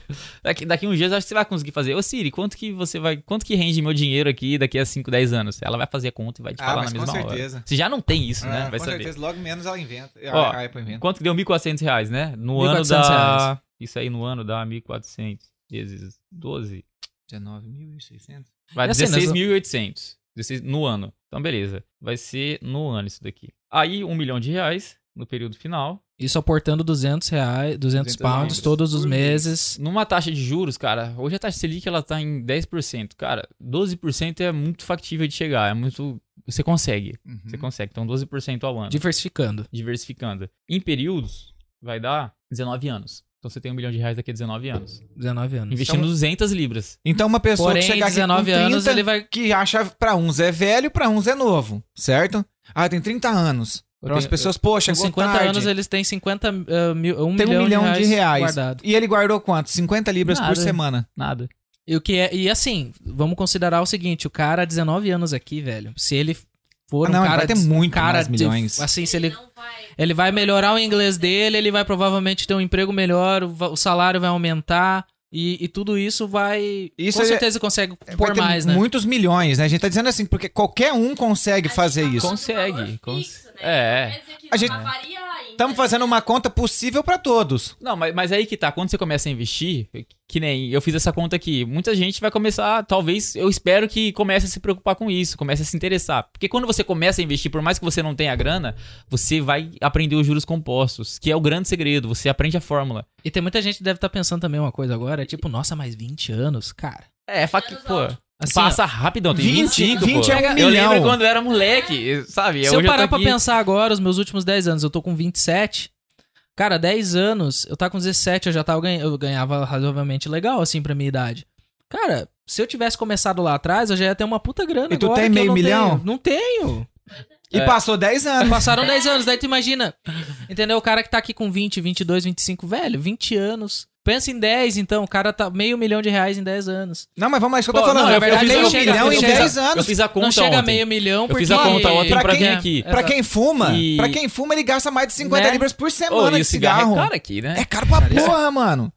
Daqui, daqui uns dias eu acho que você vai conseguir fazer. Ô Siri, quanto que você vai. Quanto que rende meu dinheiro aqui daqui a 5, 10 anos? Ela vai fazer a conta e vai te Ah, falar mas na mesma hora. certeza. Você já não tem isso, Ah, né? Vai com saber. certeza, logo menos ela inventa. Ó, a Apple inventa. Quanto que deu 1.400 reais, né? No 1.400 ano dá. reais. Isso aí no ano dá 1.400 vezes 12. 19.600. Vai E assim, nós- 16.800 16 no ano. Então, beleza. Vai ser no ano isso daqui. Aí, um milhão de reais no período final. Isso aportando 200 reais, 200 200 pounds todos os por mês. meses. Numa taxa de juros, cara, hoje a taxa Selic ela tá em 10%. Cara, 12% é muito factível de chegar. É muito. Você consegue. Uhum. Você consegue. Então, 12% ao ano. Diversificando. Diversificando. Em períodos, vai dar 19 anos. Então, você tem um milhão de reais daqui a 19 anos. 19 anos. Investindo Então- 200 libras. Então uma pessoa Porém, que chegar aqui 19 com 30, anos, ele vai- que acha pra uns é velho, pra uns é novo, certo? Ah, tem 30 anos. Para as pessoas, poxa, Com chegou 50 tarde. anos, eles têm 50 uh, mil, um tem um milhão, milhão de reais. guardado. E ele guardou quanto? 50 libras por Nada. semana. Nada. E, o que é, e assim, vamos considerar o seguinte: o cara, 19 anos aqui, velho. Se ele for Ah, não, um ele cara. vai ter de- um muito cara mais de- milhões. assim, se ele, Não vai. ele vai melhorar o inglês dele, ele vai provavelmente ter um emprego melhor, o, o salário vai aumentar. E, e tudo isso vai. Isso com é- certeza consegue Vai pôr mais, né? muitos milhões, né? A gente tá dizendo assim, porque qualquer um consegue fazer isso. Consegue, cons- Fixo, né? é. Não quer dizer que A gente-. Estamos fazendo uma conta possível pra todos. Não, mas, mas aí que tá. Quando você começa a investir, que nem eu fiz essa conta aqui, muita gente vai começar, talvez, eu espero que comece a se preocupar com isso, comece a se interessar. Porque quando você começa a investir, por mais que você não tenha grana, você vai aprender os juros compostos, que é o grande segredo. Você aprende a fórmula. E tem muita gente que deve estar pensando também uma coisa agora, é tipo, nossa, mais 20 anos, cara. É, fa que, pô, Assim, passa rapidão, tem 20, 25, 20 pô. é um eu milhão. lembro quando eu era moleque, sabe? Se eu parar tô pra aqui- pensar agora, os meus últimos 10 anos, eu tô com 27. Cara, 10 anos, eu tava com 17, eu já tava ganha- eu ganhava razoavelmente legal, assim, pra minha idade. Cara, se eu tivesse começado lá atrás, eu já ia ter uma puta grana E tu agora tem eu meio não milhão? tenho. Não tenho. E É. passou 10 anos. Passaram 10 anos, daí tu imagina. Entendeu? O cara que tá aqui com 20, 22, 25, velho, 20 anos. Pensa em 10, então, o cara tá meio milhão de reais em 10 anos. Não, mas vamos lá, isso que eu tô falando. não, eu na verdade, eu meio chego- milhão eu em fiz a- 10 Eu anos. fiz a conta não chega ontem. meio milhão Eu porque... fiz a conta ontem Pra pra quem- vir aqui. Pra quem fuma, E- pra quem fuma, ele gasta mais de 50 Né? libras por semana e de cigarro, cigarro. é caro aqui, né? É caro pra porra, mano.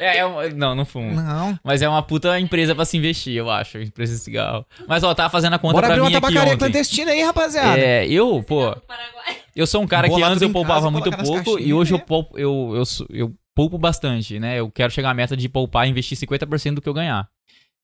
É, é um- não, não fumo. Não. Mas é uma puta empresa pra se investir, eu acho, empresa de cigarro. Mas, ó, tava fazendo a conta Bora pra abrir uma mim aqui tabacaria clandestina aí, rapaziada. É, eu, pô, Paraguai. eu sou um cara que antes eu poupava muito pouco e hoje eu né? poupo, eu, eu, eu poupo bastante, né? Eu quero chegar à meta de poupar e investir 50% do que eu ganhar.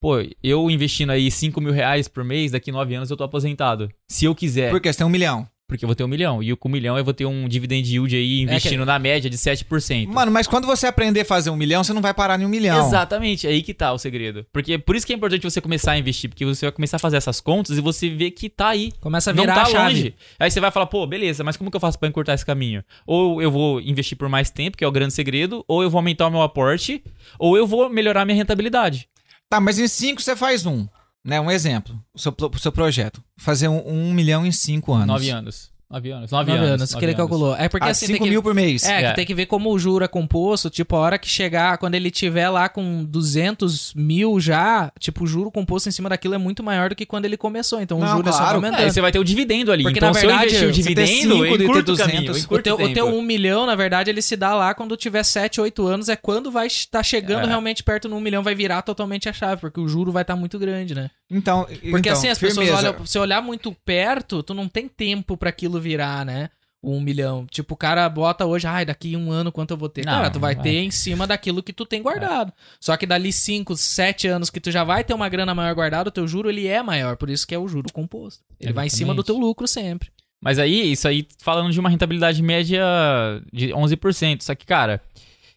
Pô, eu investindo aí 5 mil reais por mês, daqui 9 anos eu tô aposentado. Se eu quiser, Porque você tem um milhão. Porque eu vou ter um milhão. E com um milhão eu vou ter um dividend yield aí investindo na média de 7%. Mano, mas quando você aprender a fazer um milhão, você não vai parar em um milhão. Exatamente, é aí que tá o segredo. Porque por isso que é importante você começar a investir, porque você vai começar a fazer essas contas e você vê que tá aí. Começa a Não virar tá a chave. longe. Aí você vai falar, pô, beleza, mas como que eu faço pra encurtar esse caminho? Ou eu vou investir por mais tempo, que é o grande segredo, ou eu vou aumentar o meu aporte, ou eu vou melhorar a minha rentabilidade. Tá, mas em cinco você faz um. Né, um exemplo. O seu, pro- seu projeto. Fazer um, um milhão em cinco anos. Nove anos. Nove anos. Nove, 9 anos. anos, que ele anos. calculou. É porque Ah, assim, 5 tem que... mil por mês. É, É. que tem que ver como o juro é composto, tipo, a hora que chegar, quando ele tiver lá com 200 mil já, tipo, o juro composto em cima daquilo é muito maior do que quando ele começou, então o Não, juro é só claro. É, aumentando. aí você vai ter o dividendo ali. Porque, então, na se eu verdade, o dividendo, eu o 200, caminho. eu O encurto teu, o o teu tempo. 1 milhão, na verdade, ele se dá lá quando tiver 7, 8 anos, é quando vai estar chegando É. realmente perto no 1 milhão, vai virar totalmente a chave, porque o juro vai estar muito grande, né? Então, Porque então, assim, as pessoas firmeza. olham, se olhar muito perto, tu não tem tempo pra aquilo virar, né? O 1 milhão. Tipo, o cara bota hoje, ai, daqui um ano quanto eu vou ter? Não, cara, tu vai não ter em cima daquilo que tu tem guardado. Só que dali 5, 7 anos que tu já vai ter uma grana maior guardada, o teu juro ele é maior, por isso que é o juro composto. Ele vai em cima do Exatamente. teu lucro sempre. Mas aí, isso aí, falando de uma rentabilidade média de 11%. Só que, cara,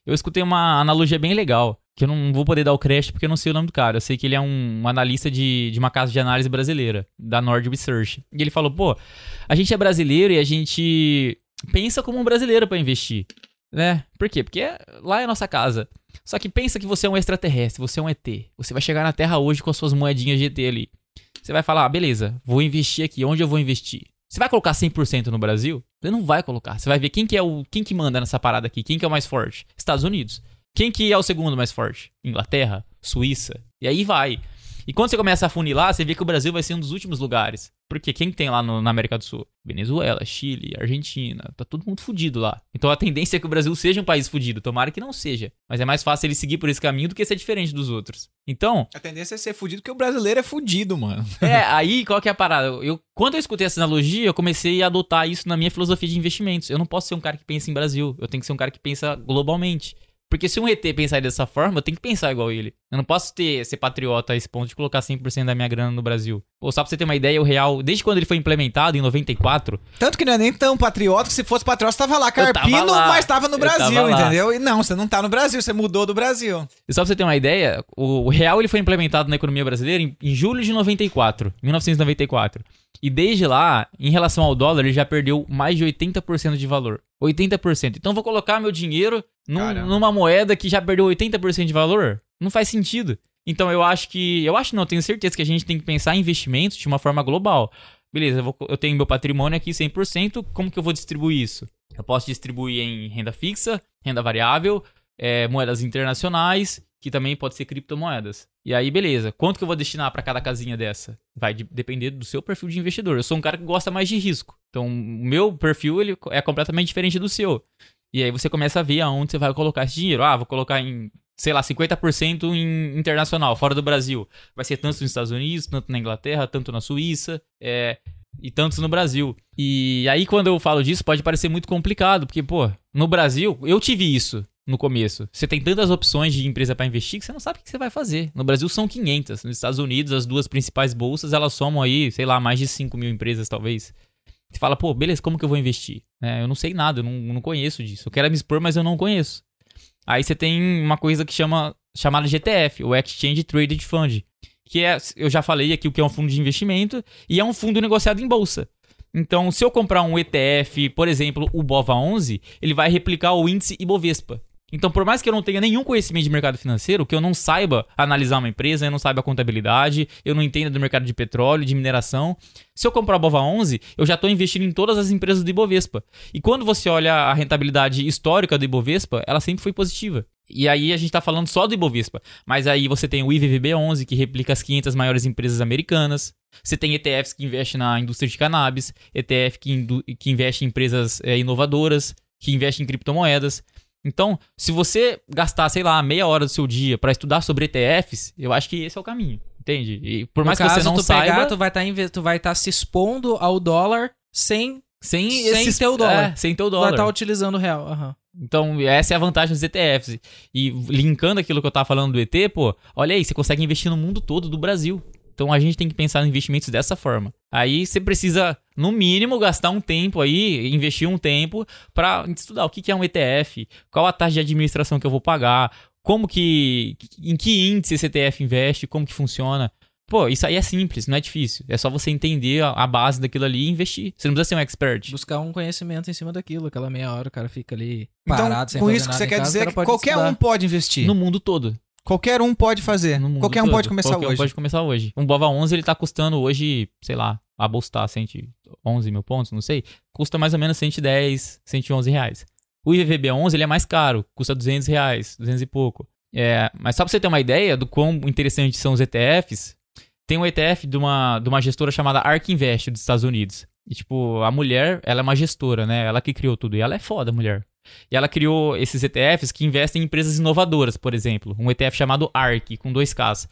eu escutei uma analogia bem legal. Que eu não vou poder dar o crédito porque eu não sei o nome do cara. Eu sei que ele é um, analista de, de uma casa de análise brasileira, da Nord Research. E ele falou: pô, a gente é brasileiro e a gente pensa como um brasileiro pra investir. Né? Por quê? Porque lá é a nossa casa. Só que pensa que você é um extraterrestre, você é um ET. Você vai chegar na Terra hoje com as suas moedinhas de ali. Você vai falar, ah, beleza, vou investir aqui. Onde eu vou investir? Você vai colocar 100% no Brasil? Você não vai colocar. Você vai ver quem que é o quem que manda nessa parada aqui, quem que é o mais forte? Estados Unidos. Quem que é o segundo mais forte? Inglaterra, Suíça. E aí vai. E quando você começa a funilar, você vê que o Brasil vai ser um dos últimos lugares. Porque quem tem lá no- na América do Sul? Venezuela, Chile, Argentina. Tá todo mundo fudido lá. Então a tendência é que o Brasil seja um país fudido. Tomara que não seja. Mas é mais fácil ele seguir por esse caminho do que ser diferente dos outros. Então, A tendência é ser fudido porque o brasileiro é fudido, mano. [LAUGHS] é, [LAUGHS] aí qual que é a parada? Eu, quando eu escutei essa analogia, eu comecei a adotar isso na minha filosofia de investimentos. Eu não posso ser um cara que pensa em Brasil, eu tenho que ser um cara que pensa globalmente. Porque se um ET pensar dessa forma, eu tenho que pensar igual ele. Eu não posso ter, ser patriota a esse ponto de colocar 100% da minha grana no Brasil. Pô, só pra você ter uma ideia, o real, desde quando ele foi implementado, em 94, Tanto que não é nem tão patriota que se fosse patriota, você tava lá tava carpindo, lá. mas tava no Eu Brasil, tava entendeu? E não, você não tá no Brasil, você mudou do Brasil. E só pra você ter uma ideia, o o real ele foi implementado na economia brasileira em, em julho de 94, 1994. E desde lá, em relação ao dólar, ele já perdeu mais de 80% de valor. 80%. Então vou colocar meu dinheiro num- numa moeda que já perdeu 80% de valor? Não faz sentido. Então eu acho que. Eu acho não, tenho certeza que a gente tem que pensar em investimentos de uma forma global. Beleza, eu, vou- eu tenho meu patrimônio aqui 100%, como que eu vou distribuir isso? Eu posso distribuir em renda fixa, renda variável, é, moedas internacionais, que também pode ser criptomoedas. E aí, beleza. Quanto que eu vou destinar para cada casinha dessa? Vai de- depender do seu perfil de investidor. Eu sou um cara que gosta mais de risco. Então, o meu perfil ele é completamente diferente do seu. E aí você começa a ver aonde você vai colocar esse dinheiro. Ah, vou colocar em, sei lá, 50% em internacional, fora do Brasil. Vai ser tanto nos Estados Unidos, tanto na Inglaterra, tanto na Suíça. É, e tantos no Brasil. E aí, quando eu falo disso, pode parecer muito complicado, porque, pô, no Brasil, eu tive isso no começo. Você tem tantas opções de empresa para investir que você não sabe o que você vai fazer. No Brasil são 500. Nos Estados Unidos, as duas principais bolsas, elas somam aí, sei lá, mais de 5 mil empresas, talvez. Você fala, pô, beleza, como que eu vou investir? É, eu não sei nada, eu não, não conheço disso. Eu quero me expor, mas eu não conheço. Aí você tem uma coisa que chama chamada GTF, o Exchange Traded Fund, que é, eu já falei aqui o que é um fundo de investimento e é um fundo negociado em bolsa. Então, se eu comprar um ETF, por exemplo, o BOVA11, ele vai replicar o índice Ibovespa. Então, por mais que eu não tenha nenhum conhecimento de mercado financeiro, que eu não saiba analisar uma empresa, eu não saiba a contabilidade, eu não entenda do mercado de petróleo, de mineração, se eu comprar o BOVA11, eu já estou investindo em todas as empresas do Ibovespa. E quando você olha a rentabilidade histórica do Ibovespa, ela sempre foi positiva. E aí a gente está falando só do Ibovespa. Mas aí você tem o IVVB11, que replica as 500 maiores empresas americanas. Você tem ETFs que investem na indústria de cannabis, ETF que, que investe em empresas é, inovadoras, que investe em criptomoedas. Então, se você gastar, sei lá, meia hora do seu dia para estudar sobre ETFs, eu acho que esse é o caminho, entende? E por mais no que caso, você não tu saiba, pegar, tu vai estar tu vai estar se expondo ao dólar sem sem, sem esses, ter o dólar. É, sem ter o vai dólar. estar utilizando o real. Aham. Então, essa é a vantagem dos ETFs. E linkando aquilo que eu tava falando do ET, pô, olha aí, você consegue investir no mundo todo do Brasil. Então a gente tem que pensar em investimentos dessa forma. Aí você precisa, no mínimo, gastar um tempo aí, investir um tempo pra estudar o que que é um ETF, qual a taxa de administração que eu vou pagar, como que. em que índice esse ETF investe, como que funciona. Pô, isso aí é simples, não é difícil. É só você entender a, base daquilo ali e investir. Você não precisa ser um expert. Buscar um conhecimento em cima daquilo. Aquela meia hora o cara fica ali Então, parado sem com fazer isso que nada você quer casa, dizer que qualquer estudar. um pode investir. No mundo todo. Qualquer um pode fazer. Qualquer um todo. pode começar Qualquer um hoje. pode começar hoje. Um Bova 11 ele tá custando hoje, sei lá, a bolsa tá 111 mil pontos, não sei. Custa mais ou menos 110, 111 reais. O IVVB 11 ele é mais caro, custa 200 reais, 200 e pouco. É, mas só pra você ter uma ideia do quão interessantes são os ETFs, tem um ETF de uma, de uma gestora chamada ARK Invest dos Estados Unidos. E, tipo, a mulher, ela é uma gestora, né? Ela que criou tudo. E ela é foda, a mulher. E ela criou esses ETFs que investem em empresas inovadoras, por exemplo. Um ETF chamado ARK, com dois Ks.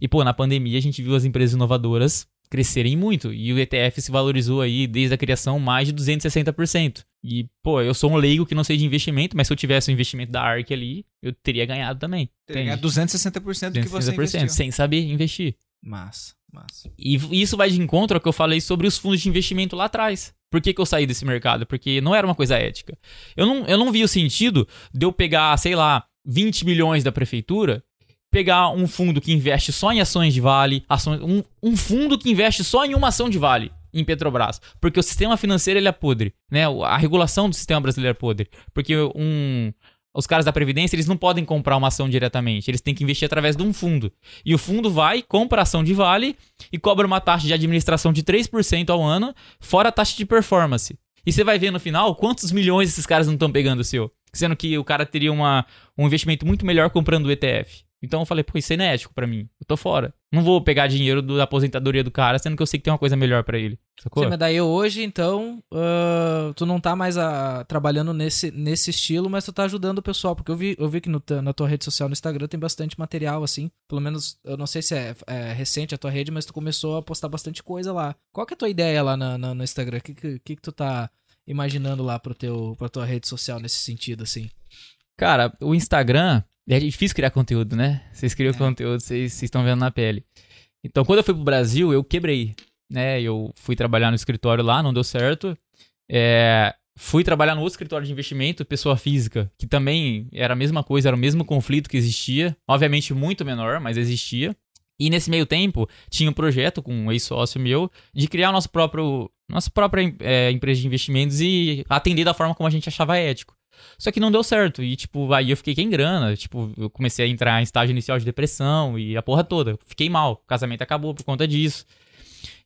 E, pô, na pandemia a gente viu as empresas inovadoras crescerem muito. E o ETF se valorizou aí, desde a criação, mais de 260%. E, pô, eu sou um leigo que não sei de investimento, mas se eu tivesse o investimento da ARK ali, eu teria ganhado também. É entende? 260% do que você 260%, investiu. sem saber investir. Massa, E isso vai de encontro ao que eu falei sobre os fundos de investimento lá atrás. Por que, que eu saí desse mercado? Porque não era uma coisa ética. Eu não, eu não vi o sentido de eu pegar, sei lá, 20 milhões da prefeitura, pegar um fundo que investe só em ações de vale, ações, um, um fundo que investe só em uma ação de vale em Petrobras. Porque o sistema financeiro ele é podre. Né? A regulação do sistema brasileiro é podre. Porque um, os caras da Previdência, eles não podem comprar uma ação diretamente. Eles têm que investir através de um fundo. E o fundo vai, compra a ação de vale e cobra uma taxa de administração de 3% ao ano, fora a taxa de performance. E você vai ver no final quantos milhões esses caras não estão pegando o seu. Sendo que o cara teria uma, um investimento muito melhor comprando o ETF. Então eu falei, pô, isso é inético pra mim. Eu tô fora. Não vou pegar dinheiro do- da aposentadoria do cara, sendo que eu sei que tem uma coisa melhor pra ele. Sacou? Sim, mas daí hoje, então, ah, tu não tá mais ah, trabalhando nesse, nesse estilo, mas tu tá ajudando o pessoal. Porque eu vi, eu vi que no na tua rede social, no Instagram, tem bastante material, assim. Pelo menos, eu não sei se é, é recente a tua rede, mas tu começou a postar bastante coisa lá. Qual que é a tua ideia lá na- na- no Instagram? O que, que, que que tu tá imaginando lá pro teu, pra tua rede social nesse sentido, assim? Cara, o Instagram é difícil criar conteúdo, né? Vocês criam É. conteúdo, vocês estão vendo na pele. Então, quando eu fui pro Brasil, eu quebrei, né? Eu fui trabalhar no escritório lá, não deu certo. É, fui trabalhar no outro escritório de investimento, pessoa física, que também era a mesma coisa, era o mesmo conflito que existia. Obviamente muito menor, mas existia. E nesse meio tempo, tinha um projeto com um ex-sócio meu de criar nosso próprio, nossa própria é, empresa de investimentos e atender da forma como a gente achava ético. Só que não deu certo. E, tipo, aí eu fiquei sem grana. Tipo, eu comecei a entrar em estágio inicial de depressão e a porra toda. Fiquei mal. O casamento acabou por conta disso.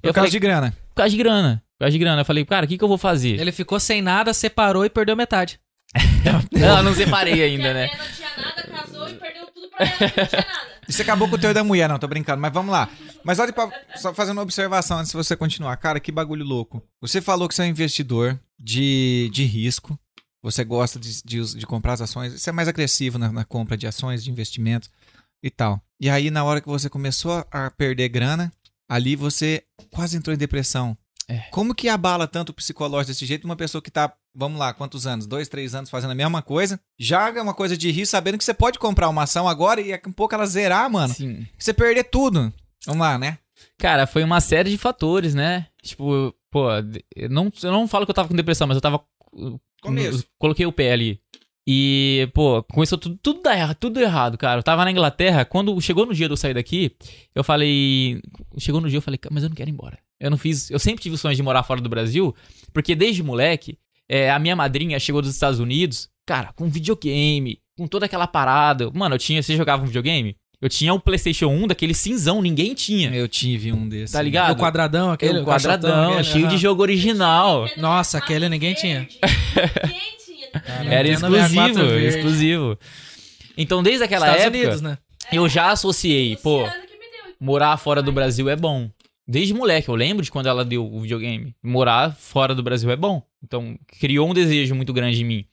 Por eu causa falei, de grana. por causa de grana. Por causa de grana. Eu falei, cara, o que, que eu vou fazer? Ele ficou sem nada, separou e perdeu metade. [LAUGHS] Não, não separei ainda, né? não tinha nada, casou e perdeu tudo pra ela, não tinha nada. [LAUGHS] Isso acabou com o teu da mulher, não, tô brincando, mas vamos lá. Mas olha pra, só fazendo uma observação antes de você continuar. Cara, que bagulho louco. Você falou que você é um investidor de, de risco. Você gosta de, de, de comprar as ações. Você é mais agressivo na, na compra de ações, de investimentos e tal. E aí, na hora que você começou a perder grana, ali você quase entrou em depressão. É. Como que abala tanto o psicológico desse jeito uma pessoa que tá, vamos lá, quantos anos? Dois, três anos fazendo a mesma coisa? Joga uma coisa de risco, sabendo que você pode comprar uma ação agora e daqui a pouco ela zerar, mano. Sim. Você perder tudo. Vamos lá, né? Cara, foi uma série de fatores, né? Tipo, pô, eu não, eu não falo que eu tava com depressão, mas eu tava. Começo. Coloquei o pé ali. E, pô, começou tudo, tudo, dar tudo errado, cara. Eu tava na Inglaterra, quando chegou no dia de eu sair daqui, eu falei. Chegou no dia, eu falei, "Cara, mas eu não quero ir embora. Eu não fiz. Eu sempre tive o sonho de morar fora do Brasil, porque desde moleque, é, a minha madrinha chegou dos Estados Unidos, cara, com videogame, com toda aquela parada. Mano, eu tinha. Você jogava um videogame? Eu tinha um PlayStation 1 daquele cinzão, ninguém tinha. Eu tive um desses. Tá ligado? O quadradão, aquele. Aquele o quadradão, aquele, cheio de jogo original. Nossa, aquele ninguém tinha. Ninguém tinha. Era Nintendo exclusivo, 64 verde. exclusivo. Então, desde aquela Estados época, Unidos, né? eu já associei, pô, Luciano que me deu. morar fora do Brasil é bom. Desde moleque, eu lembro de quando ela deu o videogame. Morar fora do Brasil é bom. Então, criou um desejo muito grande em mim.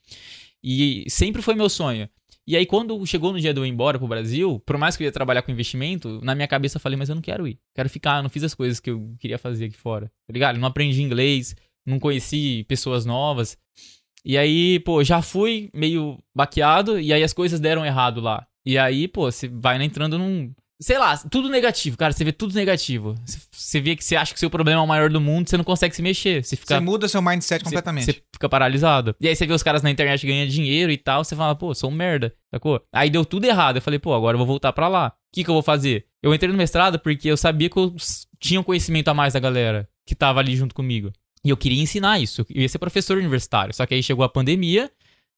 E sempre foi meu sonho. E aí, quando chegou no dia de eu ir embora pro Brasil, por mais que eu ia trabalhar com investimento, na minha cabeça eu falei, mas eu não quero ir. Quero ficar, eu não fiz as coisas que eu queria fazer aqui fora. Tá ligado? Não aprendi inglês, não conheci pessoas novas. E aí, pô, já fui meio baqueado, e aí as coisas deram errado lá. E aí, pô, você vai entrando num. Sei lá, tudo negativo, cara. Você vê tudo negativo. Você- vê que você acha que seu problema é o maior do mundo, você não consegue se mexer. Você fica. Você muda seu mindset completamente. Você fica paralisado. E aí você vê os caras na internet ganhando dinheiro e tal, você fala, pô, sou um merda, sacou? Aí deu tudo errado. Eu falei, pô, agora eu vou voltar pra lá. O que, que eu vou fazer? Eu entrei no mestrado porque eu sabia que eu tinha um conhecimento a mais da galera que tava ali junto comigo. E eu queria ensinar isso. Eu ia ser professor universitário. Só que aí chegou a pandemia,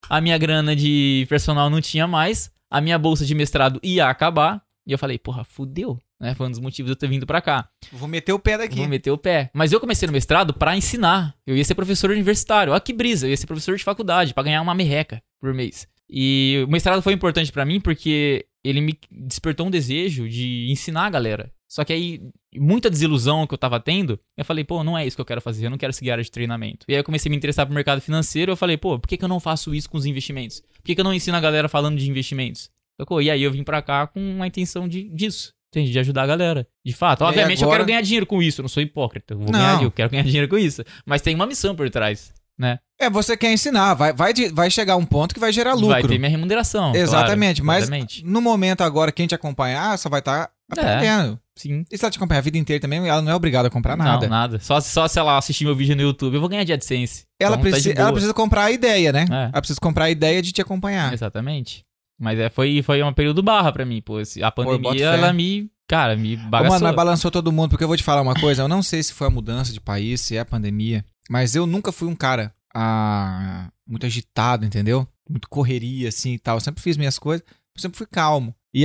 a minha grana de personal não tinha mais, a minha bolsa de mestrado ia acabar. E eu falei, porra, fudeu. Né? Foi um dos motivos de eu ter vindo pra cá. Vou meter o pé daqui. Vou meter o pé. Mas eu comecei no mestrado pra ensinar. Eu ia ser professor universitário. Olha que brisa. Eu ia ser professor de faculdade pra ganhar uma merreca por mês. E o mestrado foi importante pra mim porque ele me despertou um desejo de ensinar a galera. Só que aí, muita desilusão que eu tava tendo, eu falei, pô, não é isso que eu quero fazer, eu não quero seguir a área de treinamento. E aí eu comecei a me interessar pro mercado financeiro, eu falei, pô, por que, que eu não faço isso com os investimentos? Por que, que eu não ensino a galera falando de investimentos? Sacou? E aí eu vim pra cá com a intenção de, disso. Entende? De ajudar a galera. De fato. E Obviamente eu agora- quero ganhar dinheiro com isso. Eu não sou hipócrita. Eu, vou Não. ganhar, eu quero ganhar [LAUGHS] dinheiro com isso. Mas tem uma missão por trás, né? É, você quer ensinar. Vai, vai, vai chegar um ponto que vai gerar lucro. Vai ter minha remuneração. Exatamente, claro. mas Exatamente. no momento agora, quem te acompanhar só vai estar É. aprendendo. Sim. E se ela te acompanhar a vida inteira também, ela não é obrigada a comprar nada. Não, nada. Só, só se ela assistir meu vídeo no YouTube, eu vou ganhar de AdSense. Ela, Então, tá de ela precisa comprar a ideia, né? É. Ela precisa comprar a ideia de te acompanhar. Exatamente. Mas é, foi, foi um período barra pra mim, pô. A pandemia, fé. ela me. Cara, me bagaçou. mano, mas balançou todo mundo, porque eu vou te falar uma coisa. Eu não sei se foi a mudança de país, se é a pandemia, mas eu nunca fui um cara ah, muito agitado, entendeu? muito correria, assim e tal. Eu sempre fiz minhas coisas, eu sempre fui calmo. E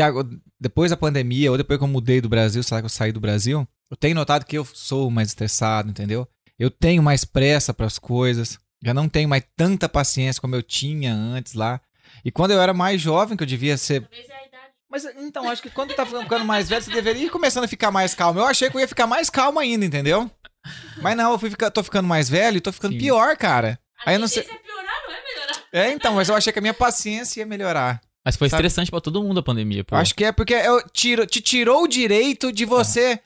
depois da pandemia, ou depois que eu mudei do Brasil, sei lá que eu saí do Brasil, eu tenho notado que eu sou mais estressado, entendeu? Eu tenho mais pressa para as coisas. Já não tenho mais tanta paciência como eu tinha antes lá. E quando eu era mais jovem, que eu devia ser Talvez é a idade. mas então, acho que quando tá ficando mais velho, você deveria ir começando a ficar mais calmo. Eu achei que eu ia ficar mais calmo ainda, entendeu? Mas não, eu fui ficar, tô ficando mais velho e tô ficando Sim. pior, cara. A Aí eu não sei- é piorar, não é melhorar. É, então, mas eu achei que a minha paciência ia melhorar. Mas foi Sabe? estressante pra todo mundo a pandemia, pô. Acho que é porque eu tiro, te tirou o direito de você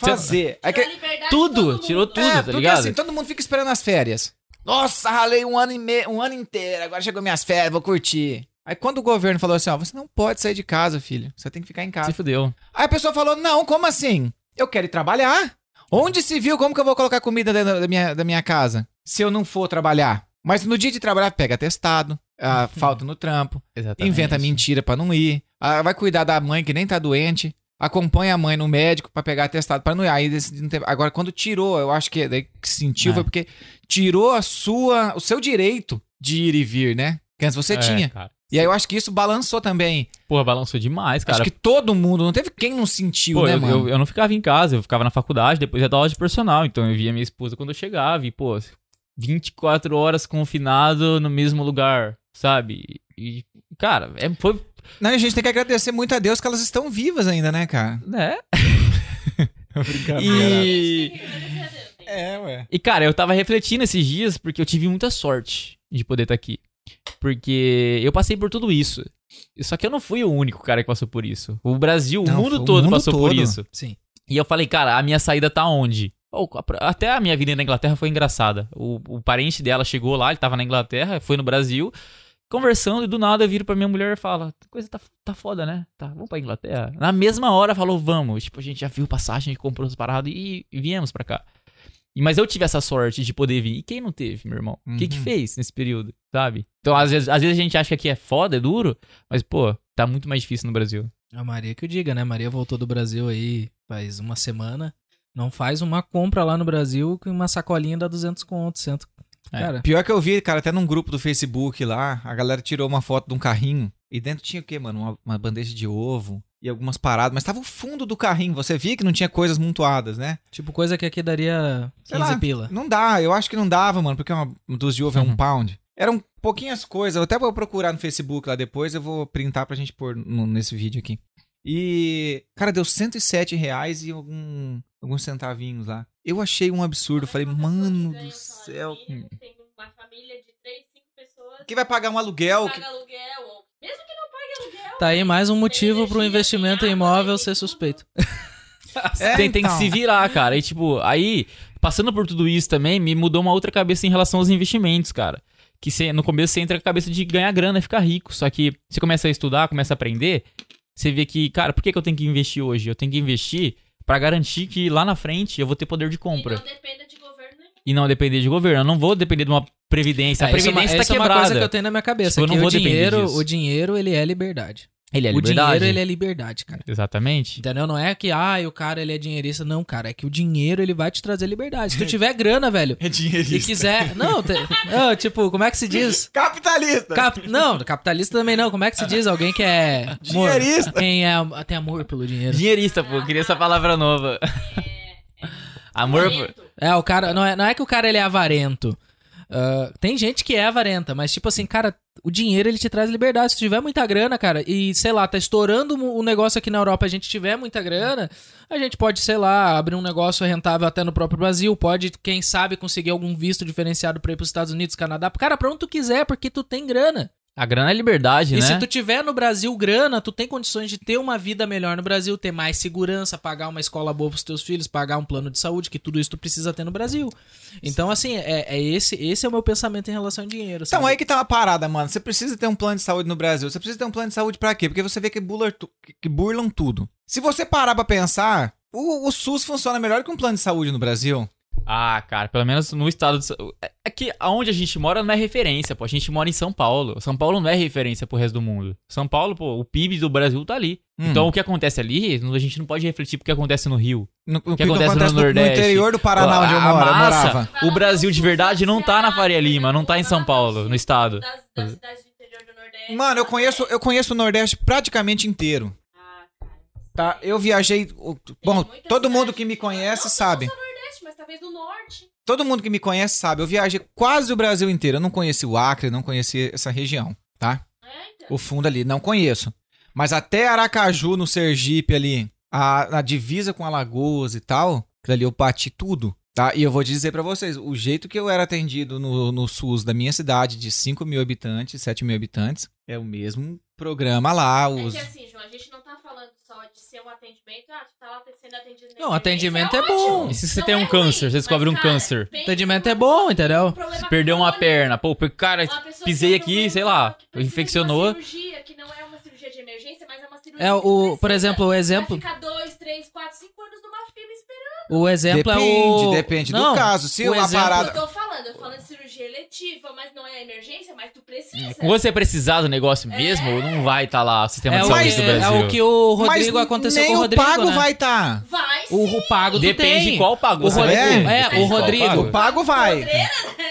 fazer. É que- Tirou a liberdade de Tudo, todo mundo. tirou tudo, é, tá porque ligado? assim, todo mundo fica esperando as férias. Nossa, ralei um ano, e me... um ano inteiro, agora chegou minhas férias, vou curtir. Aí quando o governo falou assim, ó, você não pode sair de casa, filho. Você tem que ficar em casa. Se fudeu. Aí a pessoa falou: Não, como assim? Eu quero ir trabalhar. Onde se viu como que eu vou colocar comida dentro da minha, da minha casa se eu não for trabalhar? Mas no dia de trabalhar, pega atestado, ah, [LAUGHS] falta no trampo, Exatamente. inventa mentira pra não ir, ah, vai cuidar da mãe que nem tá doente, acompanha a mãe no médico pra pegar atestado pra não ir. Aí Agora, quando tirou, eu acho que daí que sentiu É. foi porque tirou a sua, o seu direito de ir e vir, né? Que antes você É, tinha. Cara. E aí eu acho que isso balançou também. Porra, balançou demais, cara. acho que todo mundo, não teve quem não sentiu, Pô, né, eu, mano? eu, eu não ficava em casa, eu ficava na faculdade, depois ia dar aula de personal. Então eu via minha esposa quando eu chegava e, pô, 24 horas confinado no mesmo lugar, sabe? E, cara, é, foi. Não, a gente tem que agradecer muito a Deus que elas estão vivas ainda, né, cara? Né? [LAUGHS] Brincadeira. E. É, ué. E, cara, eu tava refletindo esses dias porque eu tive muita sorte de poder estar aqui. Porque eu passei por tudo isso. Só que eu não fui o único cara que passou por isso. O Brasil, Não, o mundo foi o todo mundo passou por todo. isso. Sim. E eu falei, cara, a minha saída tá onde? Até a minha vida na Inglaterra foi engraçada. O, o parente dela chegou lá, ele tava na Inglaterra, foi no Brasil, conversando, e do nada vira pra minha mulher e fala: "A coisa tá, tá foda, né? Tá, vamos pra Inglaterra. Na mesma hora falou, vamos. Tipo, a gente já viu passagem, a gente comprou as paradas e, e viemos pra cá. E, mas eu tive essa sorte de poder vir. E quem não teve, meu irmão? O que que Uhum. fez nesse período, sabe? Então, às vezes, às vezes a gente acha que aqui é foda, é duro, mas, pô, tá muito mais difícil no Brasil. A Maria que o diga, né? Maria voltou do Brasil aí faz uma semana. Não faz uma compra lá no Brasil com uma sacolinha dá 200 conto, cento. É. Pior que eu vi, cara, até num grupo do Facebook lá, a galera tirou uma foto de um carrinho e dentro tinha o quê, mano? Uma, uma bandeja de ovo e algumas paradas, mas tava o fundo do carrinho. Você via que não tinha coisas montuadas, né? tipo coisa que aqui daria Sei 15 lá. pila. Não dá, eu acho que não dava, mano, porque uma um dos de ovo é um Uhum. pound. Eram pouquinhas coisas, eu até vou procurar no Facebook lá depois, eu vou printar pra gente pôr no- nesse vídeo aqui. E, cara, deu 107 reais e algum, alguns centavinhos lá. Eu achei um absurdo, falei, que mano do céu. mínimo, Tem uma família de 3, 5 pessoas. Quem vai pagar um aluguel? paga aluguel. Ou... Mesmo que não pague aluguel. Tá aí mais um motivo pro energia, investimento em imóvel ser suspeito. [LAUGHS] É, tem, tem que então. se virar, cara. E, tipo, aí, passando por tudo isso também, me mudou uma outra cabeça em relação aos investimentos, cara. Que cê- no começo você entra com a cabeça de ganhar grana e ficar rico. Só que você começa a estudar, começa a aprender, você vê que, cara, por que, que eu tenho que investir hoje? Eu tenho que investir pra garantir que lá na frente eu vou ter poder de E compra. não dependa de governo nenhum. E não depender de governo. Eu não vou depender de uma previdência. a É, isso é uma- previdência essa tá é uma quebrada. coisa que eu tenho na minha cabeça. Tipo, eu não o vou depender dinheiro, disso. o dinheiro, ele é liberdade. Ele é o liberdade. dinheiro, ele é liberdade, cara. Exatamente. Entendeu? Não é que, ah, o cara, ele é dinheirista. Não, cara, é que o dinheiro, ele vai te trazer liberdade. Se tu [LAUGHS] tiver grana, velho, É e dinheirista. quiser... Não, te- [LAUGHS] não, tipo, como é que se diz? Capitalista! Cap- Não, capitalista também não. Como é que se diz? Alguém que é... amor- Dinheirista. Quem é, tem amor pelo dinheiro. Dinheirista, pô. Queria essa palavra nova. Amor. Avarento. É, o cara. Não é, não é que o cara ele é avarento. Ah, tem gente que é avarenta, mas tipo assim, cara, o dinheiro ele te traz liberdade. Se tiver muita grana, cara, e sei lá, tá estourando o negócio aqui na Europa, a gente tiver muita grana, a gente pode, sei lá, abrir um negócio rentável até no próprio Brasil, pode, quem sabe, conseguir algum visto diferenciado pra ir pros Estados Unidos, Canadá. Cara, pra onde tu quiser, porque tu tem grana. A grana é liberdade, E né? se tu tiver no Brasil grana, tu tem condições de ter uma vida melhor no Brasil, ter mais segurança, pagar uma escola boa pros teus filhos, pagar um plano de saúde, que tudo isso tu precisa ter no Brasil. Então, assim, é, é esse, esse é o meu pensamento em relação ao dinheiro. Então sabe? aí que tá uma parada, mano. Você precisa ter um plano de saúde no Brasil. Você precisa ter um plano de saúde pra quê? Porque você vê que, burla tu- que burlam tudo. Se você parar pra pensar, o, o SUS funciona melhor que um plano de saúde no Brasil. Ah, cara, pelo menos no estado de. Sa- É é que aonde a gente mora não é referência, pô. A gente mora em São Paulo. São Paulo não é referência pro resto do mundo. São Paulo, pô, o PIB do Brasil tá ali. Hum. Então o que acontece ali, a gente não pode refletir pro que acontece no Rio. No, o que acontece no Nordeste? interior do Paraná, onde eu moro, eu massa, morava. O Brasil de verdade não tá na Faria Lima, não tá em São Paulo, no estado. Das, das cidades do interior Nordeste. Mano, eu conheço, eu conheço o Nordeste praticamente inteiro. Ah, cara. Tá? Eu viajei. Bom, todo mundo que me que conhece não, sabe. Talvez do Norte. Todo mundo que me conhece sabe. Eu viajei quase o Brasil inteiro. Eu não conheci o Acre, não conheci essa região, tá? É, então. O fundo ali, não conheço. Mas até Aracaju, no Sergipe ali, a, a divisa com Alagoas e tal, aquilo ali eu bati tudo. Tá? E eu vou dizer pra vocês, o jeito que eu era atendido no, no SUS da minha cidade, de 5 mil habitantes, 7 mil habitantes, é o mesmo programa lá. Os... É que assim, João, a gente não tá ser um atendimento, ah, tu tá lá sendo atendido Não, emergência, atendimento é ótimo. bom. E se você Não tem um é câncer, ruim, você descobre um cara, câncer. Atendimento é bom, entendeu? com problema Perdeu uma crônico, perna. Pô, cara pisei aqui, sei lá, infeccionou. Uma cirurgia que não é uma cirurgia de emergência, mas é uma cirurgia É, o, por exemplo, o exemplo, Vai ficar dois, três, quatro, cinco anos numa fila esperando. O exemplo Depende, é o depende Não, do caso. Se o uma exemplo- parada. Eu tô falando, eu tô falando de cirurgia eletiva, mas não é emergência, mas tu precisa. Quando você precisar do negócio mesmo, não vai estar lá o sistema é de saúde do é Brasil. o que o Mas Rodrigo aconteceu nem com o Rodrigo, o pago né? vai estar. Vai sim. O, o pago Depende tem. de qual pagou. O? Rodrigo, É, é, Depende o Rodrigo. pago. O pago vai.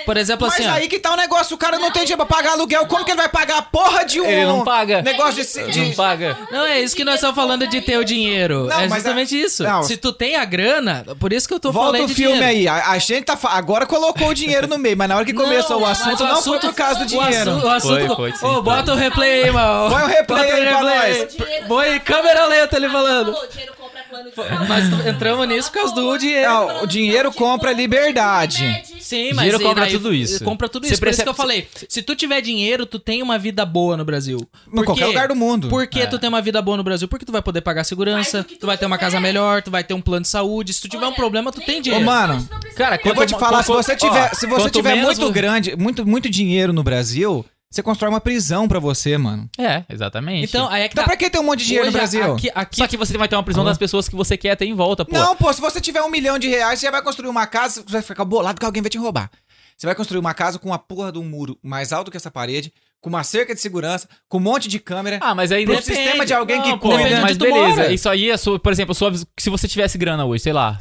Por exemplo, Mas assim, ó, aí que tá o negócio, o cara não tem dinheiro pra pagar aluguel. Como que ele vai pagar a porra de um Ele não paga. negócio de. Ele de- não paga. Não, é isso que nós estamos falando de ter o dinheiro. Não, é mas justamente isso. não. Se tu tem a grana, por isso que eu tô Volta falando o de filme dinheiro. aí. A, a gente tá. fa- Agora colocou o dinheiro no meio, mas na hora que começou o assunto, o não assunto- foi por causa do O dinheiro. o assunto Foi, foi, sim. Ô, bota o replay aí, mano. Põe o replay aí pra nós. Põe câmera lenta ele falando. Falou, dinheiro plano de saúde. Mas entramos nisso por causa do dinheiro. Não, o dinheiro compra liberdade. Sim, mas Dinheiro compra tudo isso. Compra tudo Você isso. Por isso que eu falei. Se tu tiver dinheiro, tu tem uma vida boa no Brasil. Em qualquer lugar do mundo. Por que É. tu tem uma vida boa no Brasil? Porque tu vai poder pagar segurança, tu tu vai ter uma casa melhor, tu vai ter um plano de saúde. Se tu tiver um problema, tu tem Ô, dinheiro. mano, Cara, eu vou te falar, se você tiver, se você tiver muito grande, muito, muito dinheiro no Brasil, você constrói uma prisão pra você, mano. É, exatamente. Então, aí é que Então tá. pra que ter um monte de dinheiro no Hoje, Brasil? Aqui, aqui Só que você vai ter uma prisão Alô? das pessoas que você quer ter em volta, pô. Não, pô, se você tiver um milhão de reais, você já vai construir uma casa, você vai ficar bolado que alguém vai te roubar. Você vai construir uma casa com uma porra de um muro mais alto que essa parede, com uma cerca de segurança, com um monte de câmera. Ah, mas aí Pro depende. sistema de alguém que pô, cuida. Mas beleza, mora. isso aí é sua, por exemplo, sua, se você tivesse grana hoje, sei lá,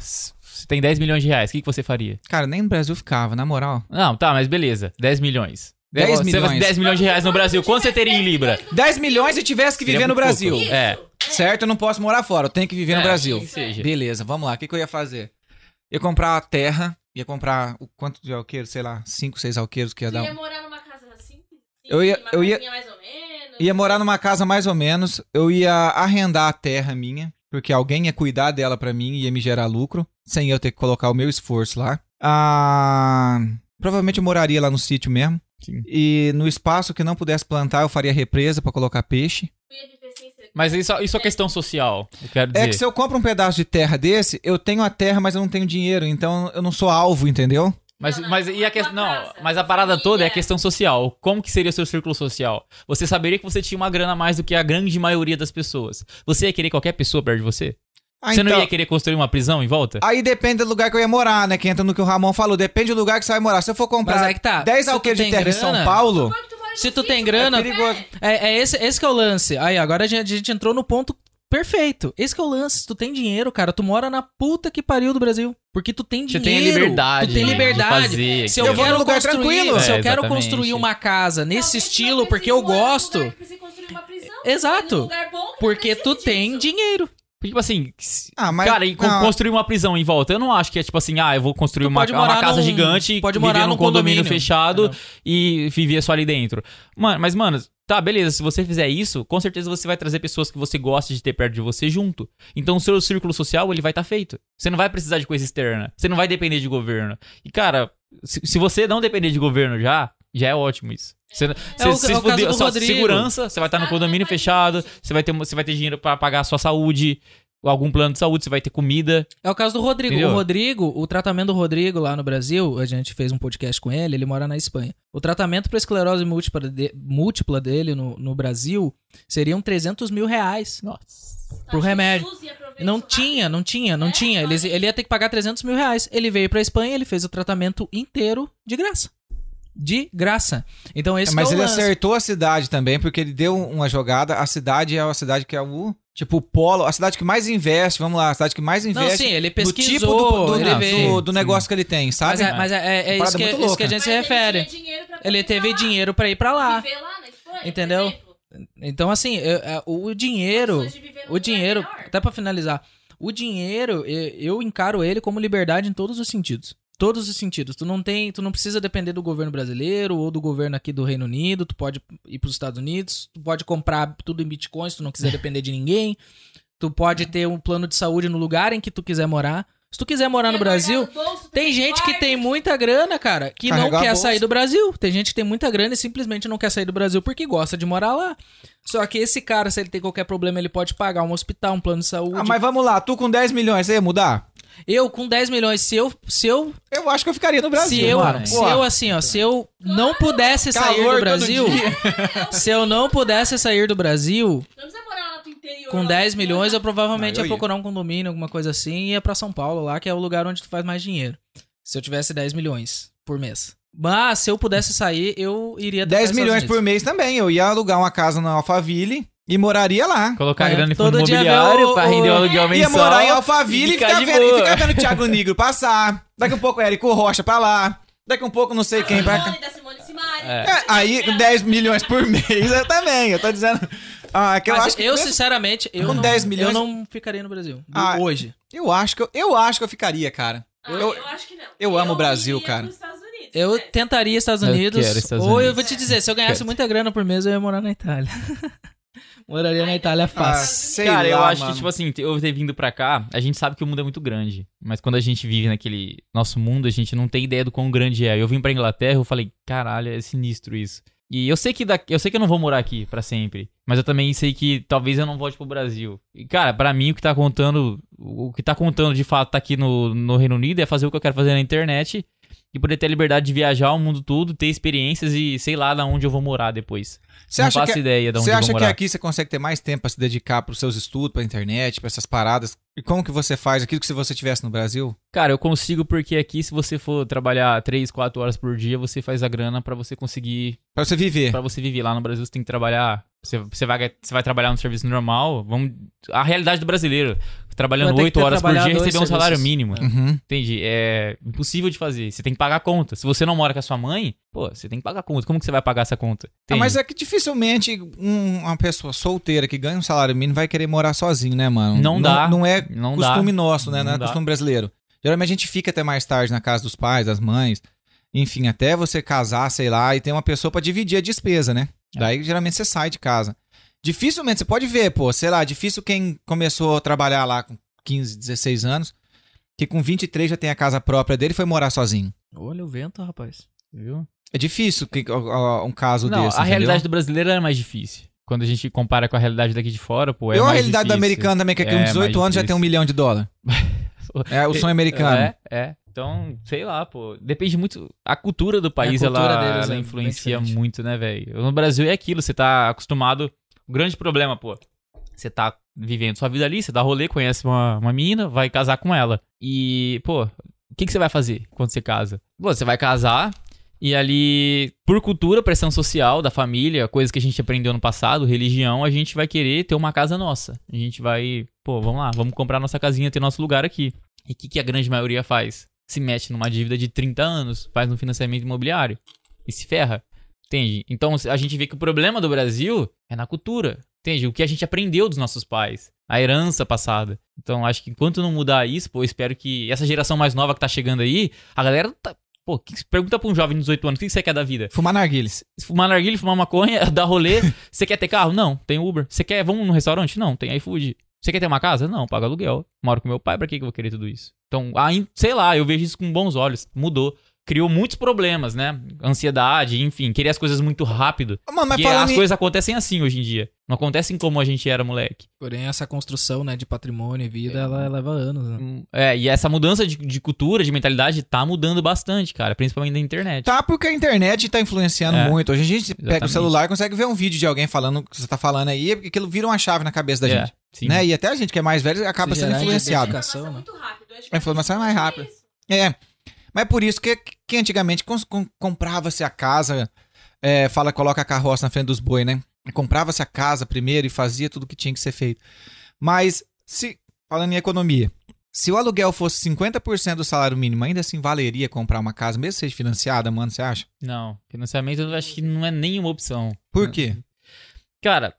tem 10 milhões de reais, o que, que você faria? Cara, nem no Brasil ficava, na moral. Não, tá, mas beleza, 10 milhões. 10 Você vai- milhões. 10 milhões de reais no Brasil, quanto você teria em Libra? 10 milhões e tivesse que Seria viver no Brasil. pouco. É. Certo? Eu não posso morar fora, eu tenho que viver no É, Brasil. que seja. Beleza, vamos lá. O que, que eu ia fazer? Ia comprar a terra, ia comprar o quanto de alqueires, sei lá, 5, 6 alqueiros que ia dar. ia um- morar numa casa assim? Eu ia- uma eu ia- mais ou menos. Ia morar numa casa mais ou menos, eu ia arrendar a terra minha, porque alguém ia cuidar dela pra mim e ia me gerar lucro, sem eu ter que colocar o meu esforço lá. Ah, provavelmente eu moraria lá no sítio mesmo. Sim. E no espaço que não pudesse plantar, eu faria represa pra colocar peixe. Mas isso, isso é questão social, eu quero dizer. É que se eu compro um pedaço de terra desse, eu tenho a terra, mas eu não tenho dinheiro, então eu não sou alvo, entendeu? Mas, Não, não, mas não e a questão. tua Não, mas a parada toda é a questão social. Como que seria o seu círculo social? Você saberia que você tinha uma grana a mais do que a grande maioria das pessoas. Você ia querer qualquer pessoa perto de você? Ah, você não então- ia querer construir uma prisão em volta? Aí depende do lugar que eu ia morar, né? Que entra no que o Ramon falou. Depende do lugar que você vai morar. Se eu for Mas comprar aí que tá. 10 Se tu alqueiros de tem terra em São grana- Paulo, tu Se tu tem grana, é perigoso. É, é esse, esse que é o lance. Aí, agora a gente, a gente entrou no ponto perfeito. Esse que é o lance. Se tu tem dinheiro, cara, tu mora na puta que pariu do Brasil. Porque tu tem Você dinheiro. tem a liberdade Tu tem de liberdade. fazer se eu. Eu vou quero num lugar construir, tranquilo. se eu É, quero exatamente. construir uma casa nesse Talvez tu estilo, não porque eu gosto, lugar. Exato. Bom porque não tu tem disso. dinheiro. Tipo assim, Ah, mas. cara, e não, construir uma prisão em volta, eu não acho que é tipo assim, ah, eu vou construir uma, uma casa num- gigante e pode viver morar num num condomínio, condomínio, fechado entendeu? e viver só ali dentro. Mano, mas, mano, tá, beleza, se você fizer isso, com certeza você vai trazer pessoas que você gosta de ter perto de você junto. Então o seu círculo social, ele vai estar feito. Você não vai precisar de coisa externa. Você não vai depender de governo. E, cara, se, se você não depender de governo já, já é ótimo isso. Você, você, o- se é o caso fuder- do só Rodrigo. segurança, você vai estar no condomínio fechado, você vai ter, você vai ter dinheiro pra pagar a sua saúde, algum plano de saúde, você vai ter comida. É o caso do Rodrigo. Entendeu? O Rodrigo, o tratamento do Rodrigo lá no Brasil, a gente fez um podcast com ele, ele mora na Espanha. O tratamento para esclerose múltipla, de- múltipla dele no, no Brasil seriam 300 mil reais. Nossa. pro que remédio. o Não tinha, não tinha, não É, tinha. Ele, ele ia ter que pagar 300 mil reais. Ele veio pra Espanha, ele fez o tratamento inteiro de graça. De graça. Então esse Mas que é o ele lance. acertou a cidade também, porque ele deu uma jogada. A cidade é a cidade que é o. Tipo, o polo, a cidade que mais investe, vamos lá, a cidade que mais Não, investe sim, ele no pesquisou, tipo do, do, ele não, veio. do- do negócio que ele tem, sabe? Mas é, mas é- é- é isso, que, muito isso que a gente se Mas ele refere. Ele teve ir pra lá. dinheiro pra ir pra lá. Viver lá na Espanha. Entendeu? Então, assim, eu- é, o dinheiro. O dinheiro, até pra finalizar, o dinheiro, e- eu encaro ele como liberdade em todos os sentidos. Todos os sentidos. Tu não tem, tu não precisa depender do governo brasileiro ou do governo aqui do Reino Unido, tu pode ir pros Estados Unidos, tu pode comprar tudo em Bitcoin se tu não quiser depender de ninguém. Tu pode ter um plano de saúde no lugar em que tu quiser morar. Se tu quiser morar no Brasil, tem gente que tem muita grana, cara, que não Carregar quer sair do Brasil. Tem gente que tem muita grana e simplesmente não quer sair do Brasil porque gosta de morar lá. Só que esse cara, se ele tem qualquer problema, ele pode pagar um hospital, um plano de saúde. Ah, mas vamos lá, tu com 10 milhões, você ia mudar? Eu, com 10 milhões, se eu. Se eu. Eu acho que eu ficaria no Brasil, se eu, mano. se eu assim, ó, se eu não pudesse sair calor do Brasil. [LAUGHS] Se eu não pudesse sair do Brasil, com lá 10 no milhões, eu provavelmente Ah, eu ia ia. procurar um condomínio, alguma coisa assim, e ia pra São Paulo lá, que é o lugar onde tu faz mais dinheiro. Se eu tivesse 10 milhões por mês. Mas se eu pudesse sair, eu iria 10 pros milhões por mês também. Eu ia alugar uma casa no Alphaville e moraria lá. Colocar É, grana em fundo imobiliário o- pra render o o- aluguel Ia mensal. morar em Alphaville e ficar ficar de vendo, e ficar vendo o Thiago Negro passar. Daqui um pouco Érico Rocha pra lá. Daqui um pouco não sei quem pra cá. É. É, aí, com 10 milhões por mês, eu também. Eu tô dizendo. Ah, que eu Mas acho que. eu, mesmo- sinceramente, eu, com não, 10 milhões- eu não ficaria no Brasil. Ah, hoje. eu acho que eu, eu acho que eu ficaria, cara. Ah, Eu- eu, acho que não. eu amo o Brasil, cara. pros Estados Unidos, Eu né? tentaria Estados Eu Unidos. ou eu vou te dizer, se eu ganhasse muita grana por mês, eu ia morar na Itália. [LAUGHS] Moraria na Itália Ah, fácil. sei Cara, eu lá, acho mano. que, tipo assim, eu ter vindo pra cá, a gente sabe que o mundo é muito grande. Mas quando a gente vive naquele nosso mundo, a gente não tem ideia do quão grande é. Eu vim pra Inglaterra, eu falei, caralho, é sinistro isso. E eu sei que daqui, eu sei que eu não vou morar aqui pra sempre, mas eu também sei que talvez eu não volte pro Brasil. E cara, pra mim o que tá contando, o que tá contando de fato tá aqui no, no Reino Unido é fazer o que eu quero fazer na internet e poder ter a liberdade de viajar o mundo todo, ter experiências e sei lá da onde eu vou morar depois. Você não acha faço que, ideia de onde você eu vou acha que aqui você consegue ter mais tempo pra se dedicar pros seus estudos, pra internet, pra essas paradas? E como que você faz aquilo que se você tivesse no Brasil? Cara, eu consigo porque aqui, se você for trabalhar 3, 4 horas por dia, você faz a grana pra você conseguir. Pra você viver. Pra você viver. Lá no Brasil, você tem que trabalhar. Você, você, vai, você vai trabalhar no serviço normal. Vamos, a realidade do brasileiro. Trabalhando Vai ter que 8 ter horas por dia, dois receber um salário mínimo. Uhum. Entende? É impossível de fazer. Você tem que pagar a conta. Se você não mora com a sua mãe, pô, você tem que pagar a conta. Como que você vai pagar essa conta? Ah, mas é que dificilmente um- uma pessoa solteira que ganha um salário mínimo vai querer morar sozinho, né, mano? Não dá. Não é não dá. costume nosso, né? Não, Não é dá. costume brasileiro. Geralmente a gente fica até mais tarde na casa dos pais, das mães. Enfim, até você casar, sei lá, e ter uma pessoa pra dividir a despesa, né? É. Daí geralmente você sai de casa. Dificilmente, você pode ver, pô, sei lá, difícil quem começou a trabalhar lá com 15, 16 anos, que com 23 já tem a casa própria dele e foi morar sozinho. Olha o vento, rapaz. Viu? É difícil que, ó, um caso Não, desse. a entendeu? realidade do brasileiro é mais difícil. Quando a gente compara com a realidade daqui de fora, pô, é Eu a realidade do difícil. americano também, que aqui É com 18 mais anos já tem um milhão de dólar. [LAUGHS] É o sonho americano. É, é. Então, sei lá, pô. Depende muito. A cultura do país, cultura ela, deles ela é influencia muito, né, velho? No Brasil é aquilo, você tá acostumado. O grande problema, pô. Você tá vivendo sua vida ali, você dá rolê, conhece uma, uma menina, vai casar com ela. E, pô, o que, que você vai fazer quando você casa? Pô, você vai casar e ali, por cultura, pressão social da família, coisas que a gente aprendeu no passado, religião, a gente vai querer ter uma casa nossa. A gente vai, pô, vamos lá, vamos comprar nossa casinha, ter nosso lugar aqui. E o que, que a grande maioria faz? Se mete numa dívida de 30 anos, faz um financiamento imobiliário e se ferra. Entende? Então a gente vê que o problema do Brasil é na cultura. Entende? O que a gente aprendeu dos nossos pais. A herança passada. Então acho que enquanto não mudar isso, pô, eu espero que essa geração mais nova que tá chegando aí, a galera tá. Pô, que- pergunta pra um jovem de 18 anos, o que você quer da vida? Fumar narguilhas. Fumar narguilha, fumar maconha, [LAUGHS] dar rolê. Você quer ter carro? Não, tem Uber. Você quer, vamos num restaurante? Não, tem iFood. Você quer ter uma casa? Não, paga aluguel. Moro com meu pai, pra que que eu vou querer tudo isso? Então, aí, sei lá, eu vejo isso com bons olhos. Mudou. Criou muitos problemas, né? Ansiedade, enfim, querer as coisas muito rápido. Mano, mas as em... coisas acontecem assim hoje em dia. Não acontecem como a gente era moleque. Porém, essa construção, né, de patrimônio e vida, ela leva anos, né? É, e essa mudança de, de cultura, de mentalidade, tá mudando bastante, cara. Principalmente na internet. Tá, porque a internet tá influenciando É, muito. Hoje a gente pega o exatamente. celular e consegue ver um vídeo de alguém falando o que você tá falando aí, porque aquilo vira uma chave na cabeça da É, gente. sim. Né? E até a gente que é mais velho acaba Se sendo influenciado. identificação. informação né? muito rápido. Acho que A informação é mais isso. rápida. É. Mas é por isso que, que antigamente comprava-se a casa, é, fala, coloca a carroça na frente dos boi, né? Comprava-se a casa primeiro e fazia tudo que tinha que ser feito. Mas, se, falando em economia, se o aluguel fosse 50% do salário mínimo, ainda assim valeria comprar uma casa, mesmo seja financiada, mano, você acha? Não, financiamento eu acho que não é nenhuma opção. Por quê? Cara,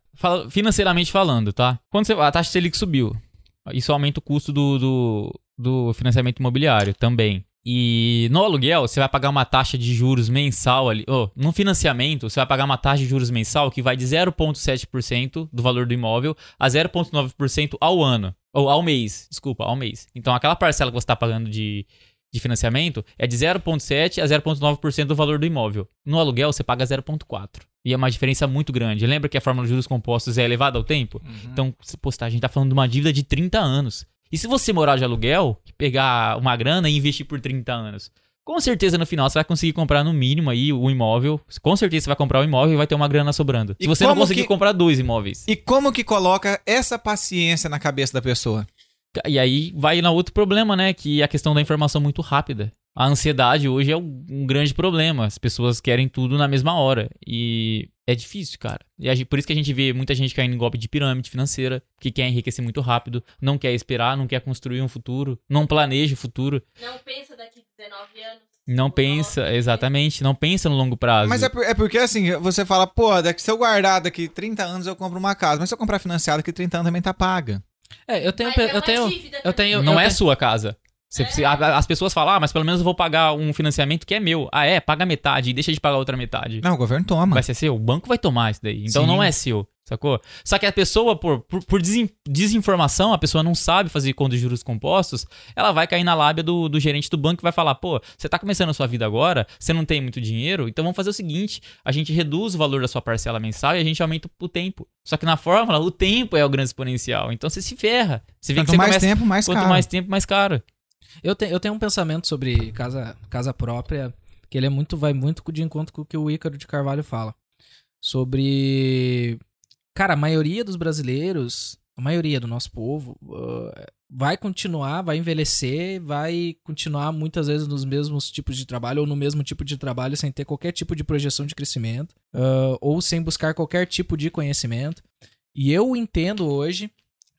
financeiramente falando, tá? Quando você, a taxa Selic subiu, isso aumenta o custo do, do, do financiamento imobiliário também. E no aluguel, você vai pagar uma taxa de juros mensal ali. Oh, no financiamento, você vai pagar uma taxa de juros mensal que vai de 0,7% do valor do imóvel a 0,9% ao ano. Ou ao mês, desculpa, ao mês. Então aquela parcela que você está pagando de, de financiamento é de 0,7% a 0,9% do valor do imóvel. No aluguel, você paga 0,4%. E é uma diferença muito grande. Lembra que a fórmula de juros compostos é elevada ao tempo? Então, se- pô, tá, a gente tá falando de uma dívida de 30 anos. E se você morar de aluguel, pegar uma grana e investir por 30 anos? Com certeza no final você vai conseguir comprar no mínimo aí o imóvel. Com certeza você vai comprar o imóvel e vai ter uma grana sobrando. E se você não conseguir que- comprar dois imóveis. E como que coloca essa paciência na cabeça da pessoa? E aí vai na outro problema, né? Que é a questão da informação muito rápida. A ansiedade hoje é um grande problema. As pessoas querem tudo na mesma hora. E é difícil, cara. E a gente- por isso que a gente vê muita gente caindo em golpe de pirâmide financeira, que quer enriquecer muito rápido, não quer esperar, não quer construir um futuro, não planeja o futuro, Não pensa daqui 19 anos. não pensa, exatamente, não pensa no longo prazo. Mas é, por- é porque assim, você fala, pô, daqui, se eu guardar daqui 30 anos eu compro uma casa. Mas se eu comprar financiado, daqui 30 anos também tá paga. É, eu tenho. Mas é Eu uma tenho. Eu tenho. não eu é tenho- sua casa. Você- a- as pessoas falam, ah, mas pelo menos eu vou pagar um financiamento que é meu. Ah, é? Paga metade e deixa de pagar outra metade. Não, o governo toma. Vai ser seu? O banco vai tomar isso daí. Então Sim. não é seu, sacou? Só que a pessoa, por, por, por desin- desinformação, a pessoa não sabe fazer conta de juros compostos, ela vai cair na lábia do, do gerente do banco e vai falar: pô, você tá começando a sua vida agora, você não tem muito dinheiro, então vamos fazer o seguinte: a gente reduz o valor da sua parcela mensal e a gente aumenta o tempo. Só que na fórmula, o tempo é o grande exponencial. Então você se ferra. Você vê Quanto que você mais começa. tempo, mais Quanto caro. mais tempo, mais caro. Eu, te- eu tenho um pensamento sobre casa, casa própria, que ele é muito, vai muito de encontro com o que o Ícaro de Carvalho fala. Sobre. Cara, a maioria dos brasileiros, a maioria do nosso povo, uh, vai continuar, vai envelhecer, vai continuar muitas vezes nos mesmos tipos de trabalho ou no mesmo tipo de trabalho sem ter qualquer tipo de projeção de crescimento uh, ou sem buscar qualquer tipo de conhecimento. E eu entendo hoje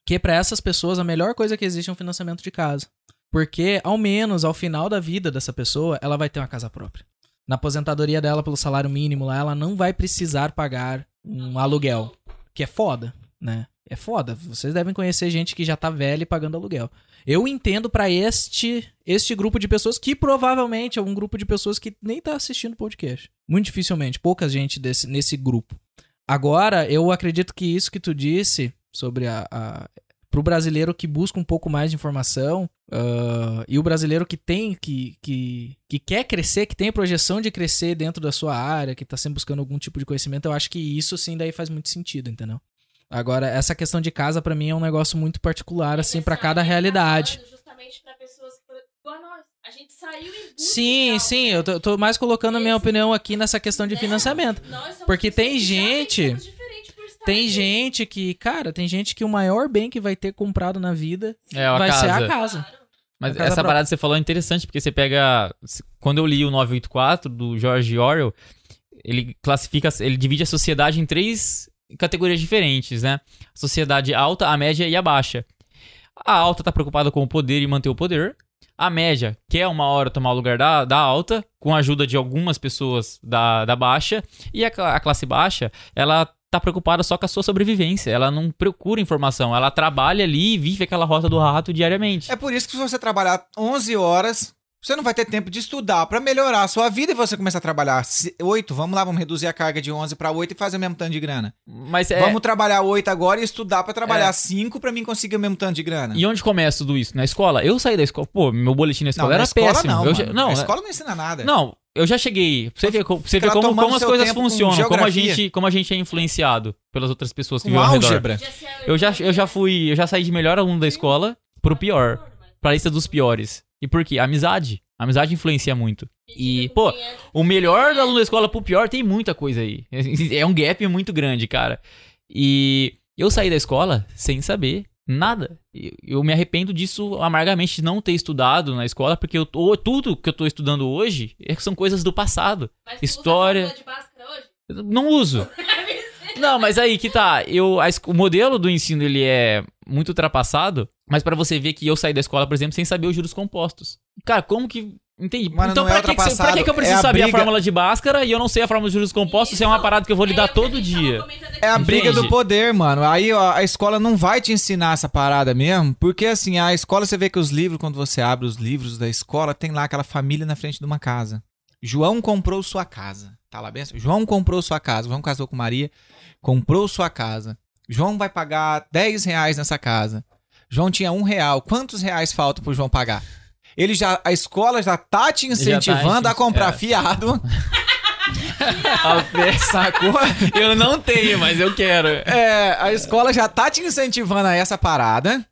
que para essas pessoas a melhor coisa que existe é um financiamento de casa. Porque, ao menos, ao final da vida dessa pessoa, ela vai ter uma casa própria. Na aposentadoria dela, pelo salário mínimo lá, ela não vai precisar pagar um aluguel. Que é foda, né? É foda. Vocês devem conhecer gente que já tá velha e pagando aluguel. Eu entendo pra este este grupo de pessoas que provavelmente é um grupo de pessoas que nem tá assistindo podcast. Muito dificilmente, pouca gente desse, nesse grupo. Agora, eu acredito que isso que tu disse sobre a, a pro brasileiro que busca um pouco mais de informação ah, e o brasileiro que tem que, que, que quer crescer, que tem a projeção de crescer dentro da sua área, que tá sempre buscando algum tipo de conhecimento, eu acho que isso sim daí faz muito sentido, entendeu? Agora, essa questão de casa pra mim é um negócio muito particular assim pra cada realidade. Falando Justamente pra pessoas que, igual a nós. A gente saiu em busca Sim, algo, sim, né? eu tô, tô mais colocando a minha opinião aqui nessa questão de É, financiamento. Porque tem gente- Tem aqui. gente que, cara, tem gente que o maior bem que vai ter comprado na vida É, vai casa. ser a casa. Claro. Mas essa própria. parada que você falou é interessante, porque você pega. Quando eu li o 984 do George Orwell, ele classifica, ele divide a sociedade em três categorias diferentes, né? A sociedade alta, a média e a baixa. A alta tá preocupada com o poder e manter o poder. A média quer uma hora tomar o lugar da, da alta, com a ajuda de algumas pessoas da, da baixa. E a, a classe baixa, ela tá preocupada só com a sua sobrevivência. Ela não procura informação. Ela trabalha ali e vive aquela rota do rato diariamente. É por isso que se você trabalhar 11 horas, você não vai ter tempo de estudar pra melhorar a sua vida e você começar a trabalhar 8. Vamos lá, vamos reduzir a carga de 11 pra 8 e fazer o mesmo tanto de grana. Mas é. Vamos trabalhar 8 agora e estudar pra trabalhar É. 5 pra mim conseguir o mesmo tanto de grana. E onde começa tudo isso? Na escola? Eu saí da escola. Pô, meu boletim na escola não, era na escola péssimo. não, já- não, a escola não ensina nada. não, eu já cheguei. Você pra você lá como, como as coisas funcionam, como a, gente, como a gente é influenciado pelas outras pessoas que vivem ao redor. álgebra. Eu já, eu já fui, eu já saí de melhor aluno da escola pro pior, pra lista dos piores. E por quê? Amizade. Amizade influencia muito. E, pô, o melhor do aluno da escola pro pior tem muita coisa aí. [LAUGHS] É um gap muito grande, cara. E eu saí da escola sem saber nada. Eu me arrependo disso amargamente de não ter estudado na escola, porque eu tudo que eu tô estudando hoje é- são coisas do passado. Mas história- não uso. [LAUGHS] Não, mas aí que tá. Eu, a o modelo do ensino ele é muito ultrapassado, mas pra você ver que eu saí da escola, por exemplo, sem saber os juros compostos. Cara, como que. Entende? Mano, então, é pra, que que, você- pra que, que eu ultrapassado, preciso é a saber a briga- fórmula de Bhaskara e eu não sei a fórmula dos juros compostos se é uma parada que eu vou lidar todo dia? É a briga Entende? do poder, mano. Aí ó, a escola não vai te ensinar essa parada mesmo, porque assim, a escola você vê que os livros, quando você abre os livros da escola, tem lá aquela família na frente de uma casa. João comprou sua casa. Tá lá bem? assim? João comprou sua casa. João casou com Maria, comprou sua casa. João vai pagar 10 reais nessa casa. João tinha um real. Quantos reais faltam pro João pagar? Ele já, a escola já tá te incentivando a comprar é. fiado. [LAUGHS] Sacou? Eu não tenho, mas eu quero. É, a escola já tá te incentivando a essa parada.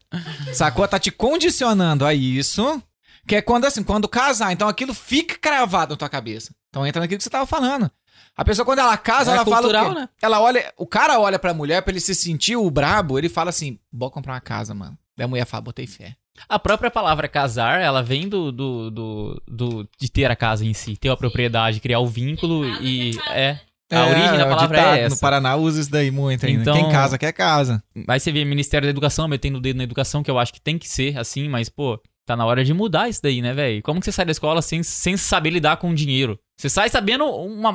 Sacou? Tá te condicionando a isso. Que é quando assim, quando casar. Então aquilo fica cravado na tua cabeça. Então entra naquilo que você tava falando. A pessoa, quando ela casa, É ela fala. cultural, o quê? né? Ela olha. O cara olha pra mulher pra ele se sentir o brabo, ele fala assim: bora comprar uma casa, mano. Daí a mulher fala, botei fé. A própria palavra casar, ela vem do, do, do, do- de ter a casa em si, ter a propriedade, criar o vínculo e é. A origem da palavra ditado é essa. No Paraná usa isso daí muito ainda. Então- Quem casa quer casa. Aí você vê Ministério da Educação metendo o dedo na educação, que eu acho que tem que ser assim, mas, pô, tá na hora de mudar isso daí, né, velho? Como que você sai da escola sem, sem saber lidar com o dinheiro? Você sai sabendo uma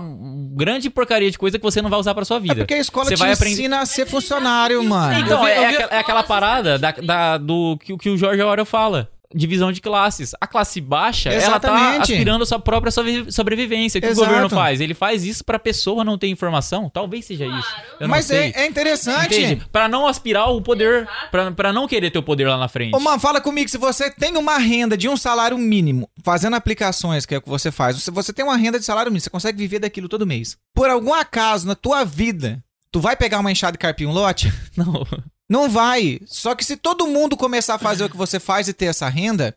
grande porcaria de coisa que você não vai usar pra sua É vida. porque a escola Você te vai aprender- ensina a ser funcionário, mano. Então, Eu vi- é, eu vi- aquela, é aquela parada da, da- do que, o- que o Jorge Orwell fala. Divisão de classes. A classe baixa, ela tá Exatamente. aspirando a sua própria sobrevi- sobrevivência. O que Exato. o governo faz? Ele faz isso pra pessoa não ter informação? Talvez seja isso. Eu Mas é, é interessante. Pra não aspirar o poder, pra não querer ter o poder lá na frente. Ô, mano, fala comigo, se você tem uma renda de um salário mínimo, fazendo aplicações, que é o que você faz, se você tem uma renda de salário mínimo, você consegue viver daquilo todo mês. Por algum acaso, na tua vida, tu vai pegar uma enxada e carpir um lote? [LAUGHS] Não. Não vai. Só que se todo mundo começar a fazer o que você faz e ter essa renda,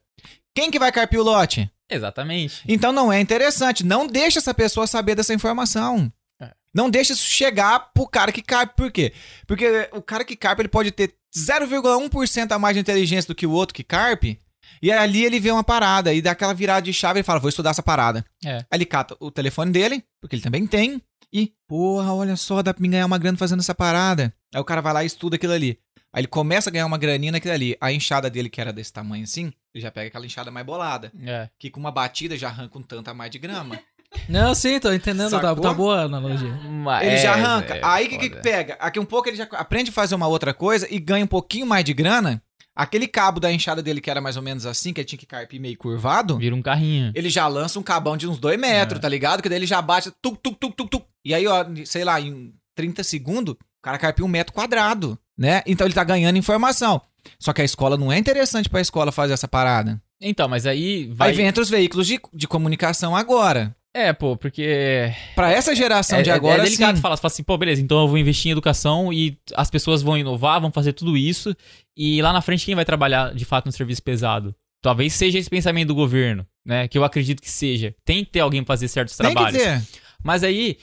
quem que vai carpir o lote? Exatamente. Então não é interessante. Não deixa essa pessoa saber dessa informação. É. Não deixa isso chegar pro cara que carpe. Por quê? Porque o cara que carpe ele pode ter 0,1% a mais de inteligência do que o outro que carpe. E ali ele vê uma parada e dá aquela virada de chave e ele fala: Vou estudar essa parada. É. Aí ele cata o telefone dele, porque ele também tem. E, porra, olha só, dá pra mim ganhar uma grana fazendo essa parada. Aí o cara vai lá e estuda aquilo ali. Aí ele começa a ganhar uma graninha naquilo ali. A enxada dele, que era desse tamanho assim, ele já pega aquela enxada mais bolada. É. Que com uma batida já arranca um tanto a mais de grama. [LAUGHS] Não, sim, tô entendendo. Tá, tá boa a analogia. Mas Ele é, já arranca. é Aí o que, que pega? Aqui um pouco ele já aprende a fazer uma outra coisa e ganha um pouquinho mais de grana. Aquele cabo da enxada dele, que era mais ou menos assim, que ele tinha que carpir meio curvado, Vira um carrinho. ele já lança um cabão de uns dois metros, É. tá ligado? Que daí ele já bate, tuc, tuc, tuc, tuc, tuc. E aí, ó, sei lá, em 30 segundos, o cara carpiu um metro quadrado, né? Então ele tá ganhando informação. Só que a escola não é interessante pra escola fazer essa parada. Então, mas aí vai. Aí vem entre os veículos de, de comunicação agora. É, pô, porque. Pra essa geração É, de é- agora, é delicado sim. falar, fala assim, pô, beleza, então eu vou investir em educação e as pessoas vão inovar, vão fazer tudo isso. E lá na frente, quem vai trabalhar de fato no serviço pesado? Talvez seja esse pensamento do governo, né? Que eu acredito que seja. Tem que ter alguém pra fazer certos Tem que trabalhos. ter. Mas aí,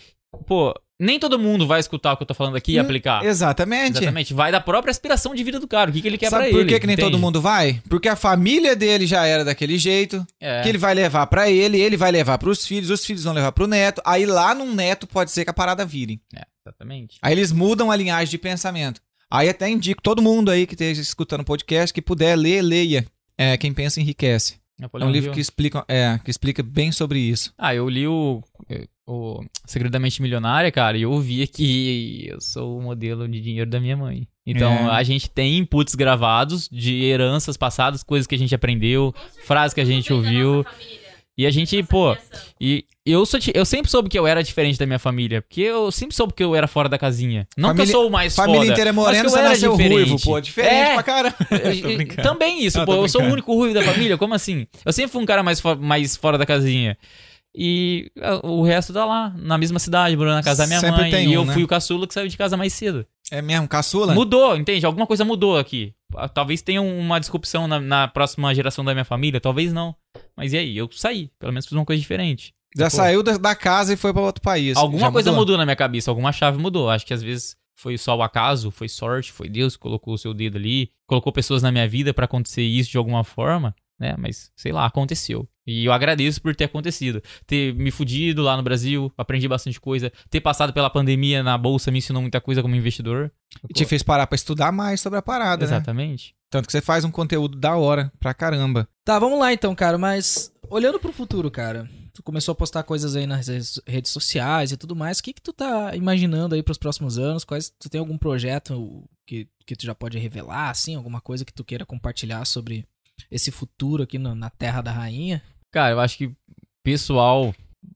pô, nem todo mundo vai escutar o que eu tô falando aqui e Hum, aplicar. Exatamente. Exatamente. Vai da própria aspiração de vida do cara. O que, que ele quer Sabe pra por ele. que, que nem entende? todo mundo vai? Porque a família dele já era daquele jeito, É. que ele vai levar pra ele, ele vai levar pros filhos, os filhos vão levar pro neto, aí lá num neto pode ser que a parada vire. É, exatamente. Aí eles mudam a linhagem de pensamento. Aí até indico todo mundo aí que esteja escutando o podcast que puder ler, leia. É, Quem pensa enriquece. É Napoleão um livro que explica, é, que explica bem sobre isso. Ah, eu li o, o Segredamente Milionária, cara, e eu via que eu sou o modelo de dinheiro da minha mãe. Então, É. a gente tem inputs gravados de heranças passadas, coisas que a gente aprendeu, frases que a gente ouviu. E a gente, pô, e eu, sou, eu sempre soube que eu era diferente da minha família. Porque eu sempre soube que eu era fora da casinha. Não Família- que eu sou o mais Família foda, inteira é mas morena, você era nasceu diferente. ruivo, pô. Diferente É. pra caramba. [LAUGHS] [LAUGHS] Também isso, Não, pô. Eu sou o único ruivo da família, como assim? Eu sempre fui um cara mais, mais fora da casinha. E ah, o resto tá lá, na mesma cidade, morando na casa da minha Sempre mãe. e eu né? fui o caçula que saiu de casa mais cedo. É mesmo, caçula? Mudou, entende? Alguma coisa mudou aqui. Ah, Talvez tenha uma disrupção na, na próxima geração da minha família, talvez não. Mas e aí? Eu saí, pelo menos fiz uma coisa diferente. Já Pô. saiu da, da casa e foi pra outro país. alguma coisa mudou. na minha cabeça, alguma chave mudou. Acho que às vezes foi só o acaso, foi sorte, foi Deus que colocou o seu dedo ali, colocou pessoas na minha vida pra acontecer isso de alguma forma. né? Mas, sei lá, aconteceu. E eu agradeço por ter acontecido. Ter me fudido lá no Brasil, aprendi bastante coisa. Ter passado pela pandemia na bolsa me ensinou muita coisa como investidor. E te fez parar pra estudar mais sobre a parada, né? Exatamente. Tanto que você faz um conteúdo da hora pra caramba. Tá, vamos lá então, cara, mas olhando pro futuro, cara, tu começou a postar coisas aí nas redes- redes sociais e tudo mais, o que que tu tá imaginando aí pros próximos anos? Quais, tu tem algum projeto que, que tu já pode revelar, assim, alguma coisa que tu queira compartilhar sobre esse futuro aqui no- na Terra da Rainha? Cara, eu acho que pessoal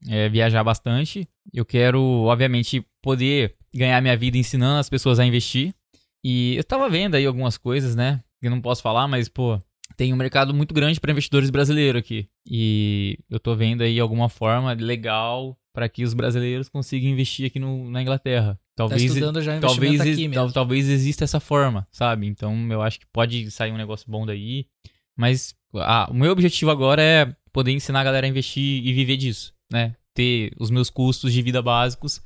é viajar bastante. Eu quero, obviamente, poder ganhar minha vida ensinando as pessoas a investir. E eu tava vendo aí algumas coisas, né? Que eu não posso falar, mas, pô, tem um mercado muito grande para investidores brasileiros aqui. E eu tô vendo aí alguma forma legal para que os brasileiros consigam investir aqui no, na Inglaterra. Tá Talvez estudando já investimento talvez, aqui exi- mesmo. tal- talvez exista essa forma, sabe? Então eu acho que pode sair um negócio bom daí. Mas ah, o meu objetivo agora é poder ensinar a galera a investir e viver disso, né? Ter os meus custos de vida básicos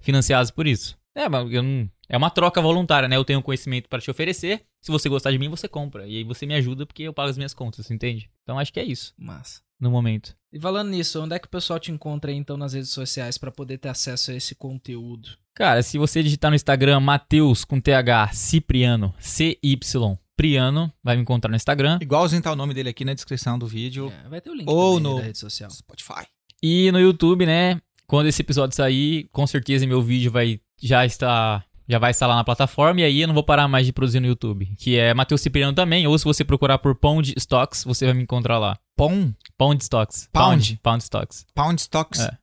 financiados por isso. É, mas eu não- é uma troca voluntária, né? Eu tenho conhecimento para te oferecer. Se você gostar de mim, você compra. E aí você me ajuda porque eu pago as minhas contas, entende? Então acho que é isso Massa. no momento. E falando nisso, onde é que o pessoal te encontra aí então nas redes sociais pra poder ter acesso a esse conteúdo? Cara, se você digitar no Instagram Mateus com TH Cipriano, C-Y Priano, vai me encontrar no Instagram. Igualzinho tá o nome dele aqui na descrição do vídeo. É, vai ter o link Ou né, no- da rede social. Spotify. E no YouTube, né? Quando esse episódio sair, com certeza meu vídeo vai já estar já vai estar lá na plataforma e aí eu não vou parar mais de produzir no YouTube, que é Matheus Cipriano também, ou se você procurar por Pound Stocks, você vai me encontrar lá. Pom, Pound Stocks. Pound? Pound Stocks. Pound Stocks. É.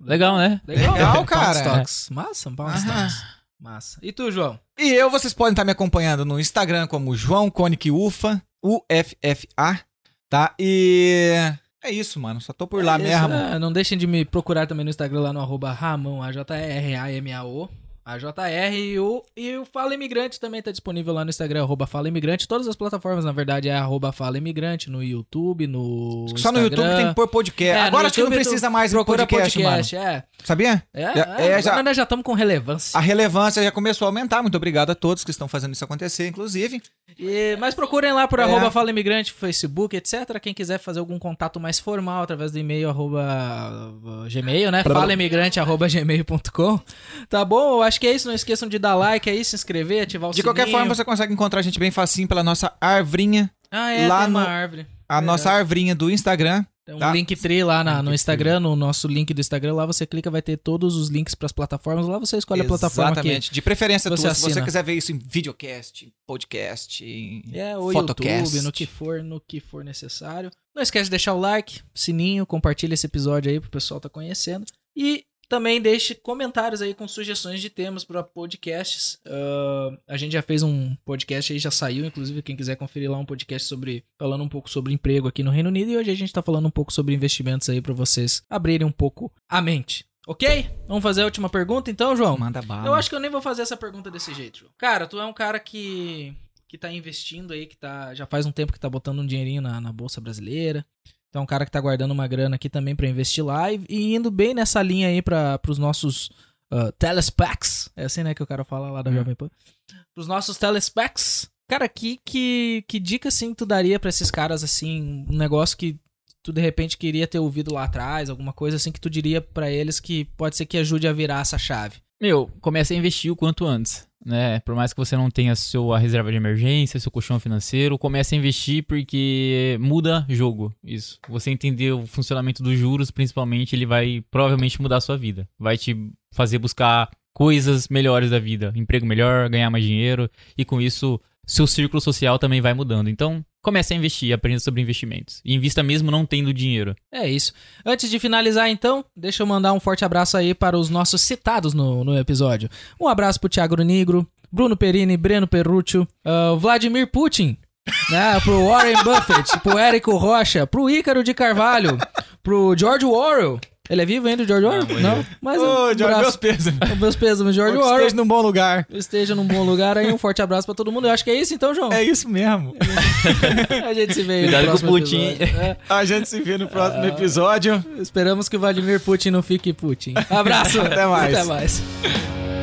Legal, né? Legal, Legal, Pound cara. Stocks. Massa, um Pound. Stocks. Massa. E tu, João? E eu, vocês podem estar me acompanhando no Instagram como João Conic Ufa, U-F-F-A, tá? E é isso, mano. Só tô por lá É isso, mesmo. né? Não deixem de me procurar também no Instagram lá no arroba Ramão, A-J-R-A-M-A-O. AJR e o, e o Fala Imigrante também tá disponível lá no Instagram, arroba Fala Imigrante. Todas as plataformas, na verdade, é arroba Fala Imigrante, no YouTube, no Só no YouTube tem que pôr podcast. É, Agora acho que não precisa mais Procura podcast, podcast, mano. é. Sabia? É, é, é, agora já- nós já estamos com relevância. A relevância já começou a aumentar. Muito obrigado a todos que estão fazendo isso acontecer, inclusive. E- mas procurem lá por É. arroba Fala Imigrante, Facebook, etc. Quem quiser fazer algum contato mais formal através do e-mail arroba uh, gmail, né? Falaimigrante arroba gmail.com. Tá bom? Eu acho que é isso. Não esqueçam de dar like aí, se inscrever, ativar o De qualquer sininho. forma, você consegue encontrar a gente bem facinho pela nossa arvrinha, Ah, é, lá tem uma no- árvore. a nossa arvrinha do Instagram. Tem um tá. Linktree lá na- no. Instagram, no nosso link do Instagram. Lá você clica, vai ter todos os links pras plataformas. Lá você escolhe a plataforma que Exatamente. De preferência você tua, se você quiser ver isso em videocast, em podcast, em É, o Photocast. YouTube, no que for, no que for necessário. Não esquece de deixar o like, sininho, compartilha esse episódio aí pro pessoal tá conhecendo. E também deixe comentários aí com sugestões de temas para podcasts. Ah, a gente já fez um podcast aí, já saiu, inclusive, quem quiser conferir lá um podcast sobre falando um pouco sobre emprego aqui no Reino Unido. E hoje a gente tá falando um pouco sobre investimentos aí para vocês abrirem um pouco a mente. Ok? Vamos fazer a última pergunta então, João? Manda bala. Eu acho que eu nem vou fazer essa pergunta desse jeito, João. Cara, tu é um cara que, que tá investindo aí, que tá. Já faz um tempo que tá botando um dinheirinho na, na Bolsa Brasileira. Então, é um cara que tá guardando uma grana aqui também pra investir lá e, e indo bem nessa linha aí para pros nossos uh, telespecs. É assim, né, que o cara fala lá da Hum. Jovem Pan. Pros nossos telespecs. Cara, que, que, que dica, assim, tu daria pra esses caras, assim, um negócio que tu, de repente, queria ter ouvido lá atrás, alguma coisa assim que tu diria pra eles que pode ser que ajude a virar essa chave? Meu, comece a investir o quanto antes, né? Por mais que você não tenha sua reserva de emergência, seu colchão financeiro, comece a investir porque muda jogo, isso. Você entender o funcionamento dos juros, principalmente, ele vai provavelmente mudar a sua vida. Vai te fazer buscar coisas melhores da vida, emprego melhor, ganhar mais dinheiro e com isso seu círculo social também vai mudando. Então, comece a investir, aprenda sobre investimentos. E invista mesmo não tendo dinheiro. É isso. Antes de finalizar, então, deixa eu mandar um forte abraço aí para os nossos citados no, no episódio. Um abraço pro Thiago Negro, Bruno Perini, Breno Perrúcio, ah, Vladimir Putin, né, pro Warren Buffett, pro Érico Rocha, pro Ícaro de Carvalho, pro George Orwell. Ele é vivo ainda, o George Orwell? Não, mas Ô, um meus abraço. pesos. Meus pesos, George Orwell. esteja num bom lugar. Esteja num bom lugar aí. Um forte abraço pra todo mundo. Eu acho que é isso então, João. É isso mesmo. [LAUGHS] A gente se vê aí no Cuidado com o próximo Putin. episódio. É. A gente se vê no próximo episódio. Esperamos que o Vladimir Putin não fique Putin. Abraço. Até mais. Até mais.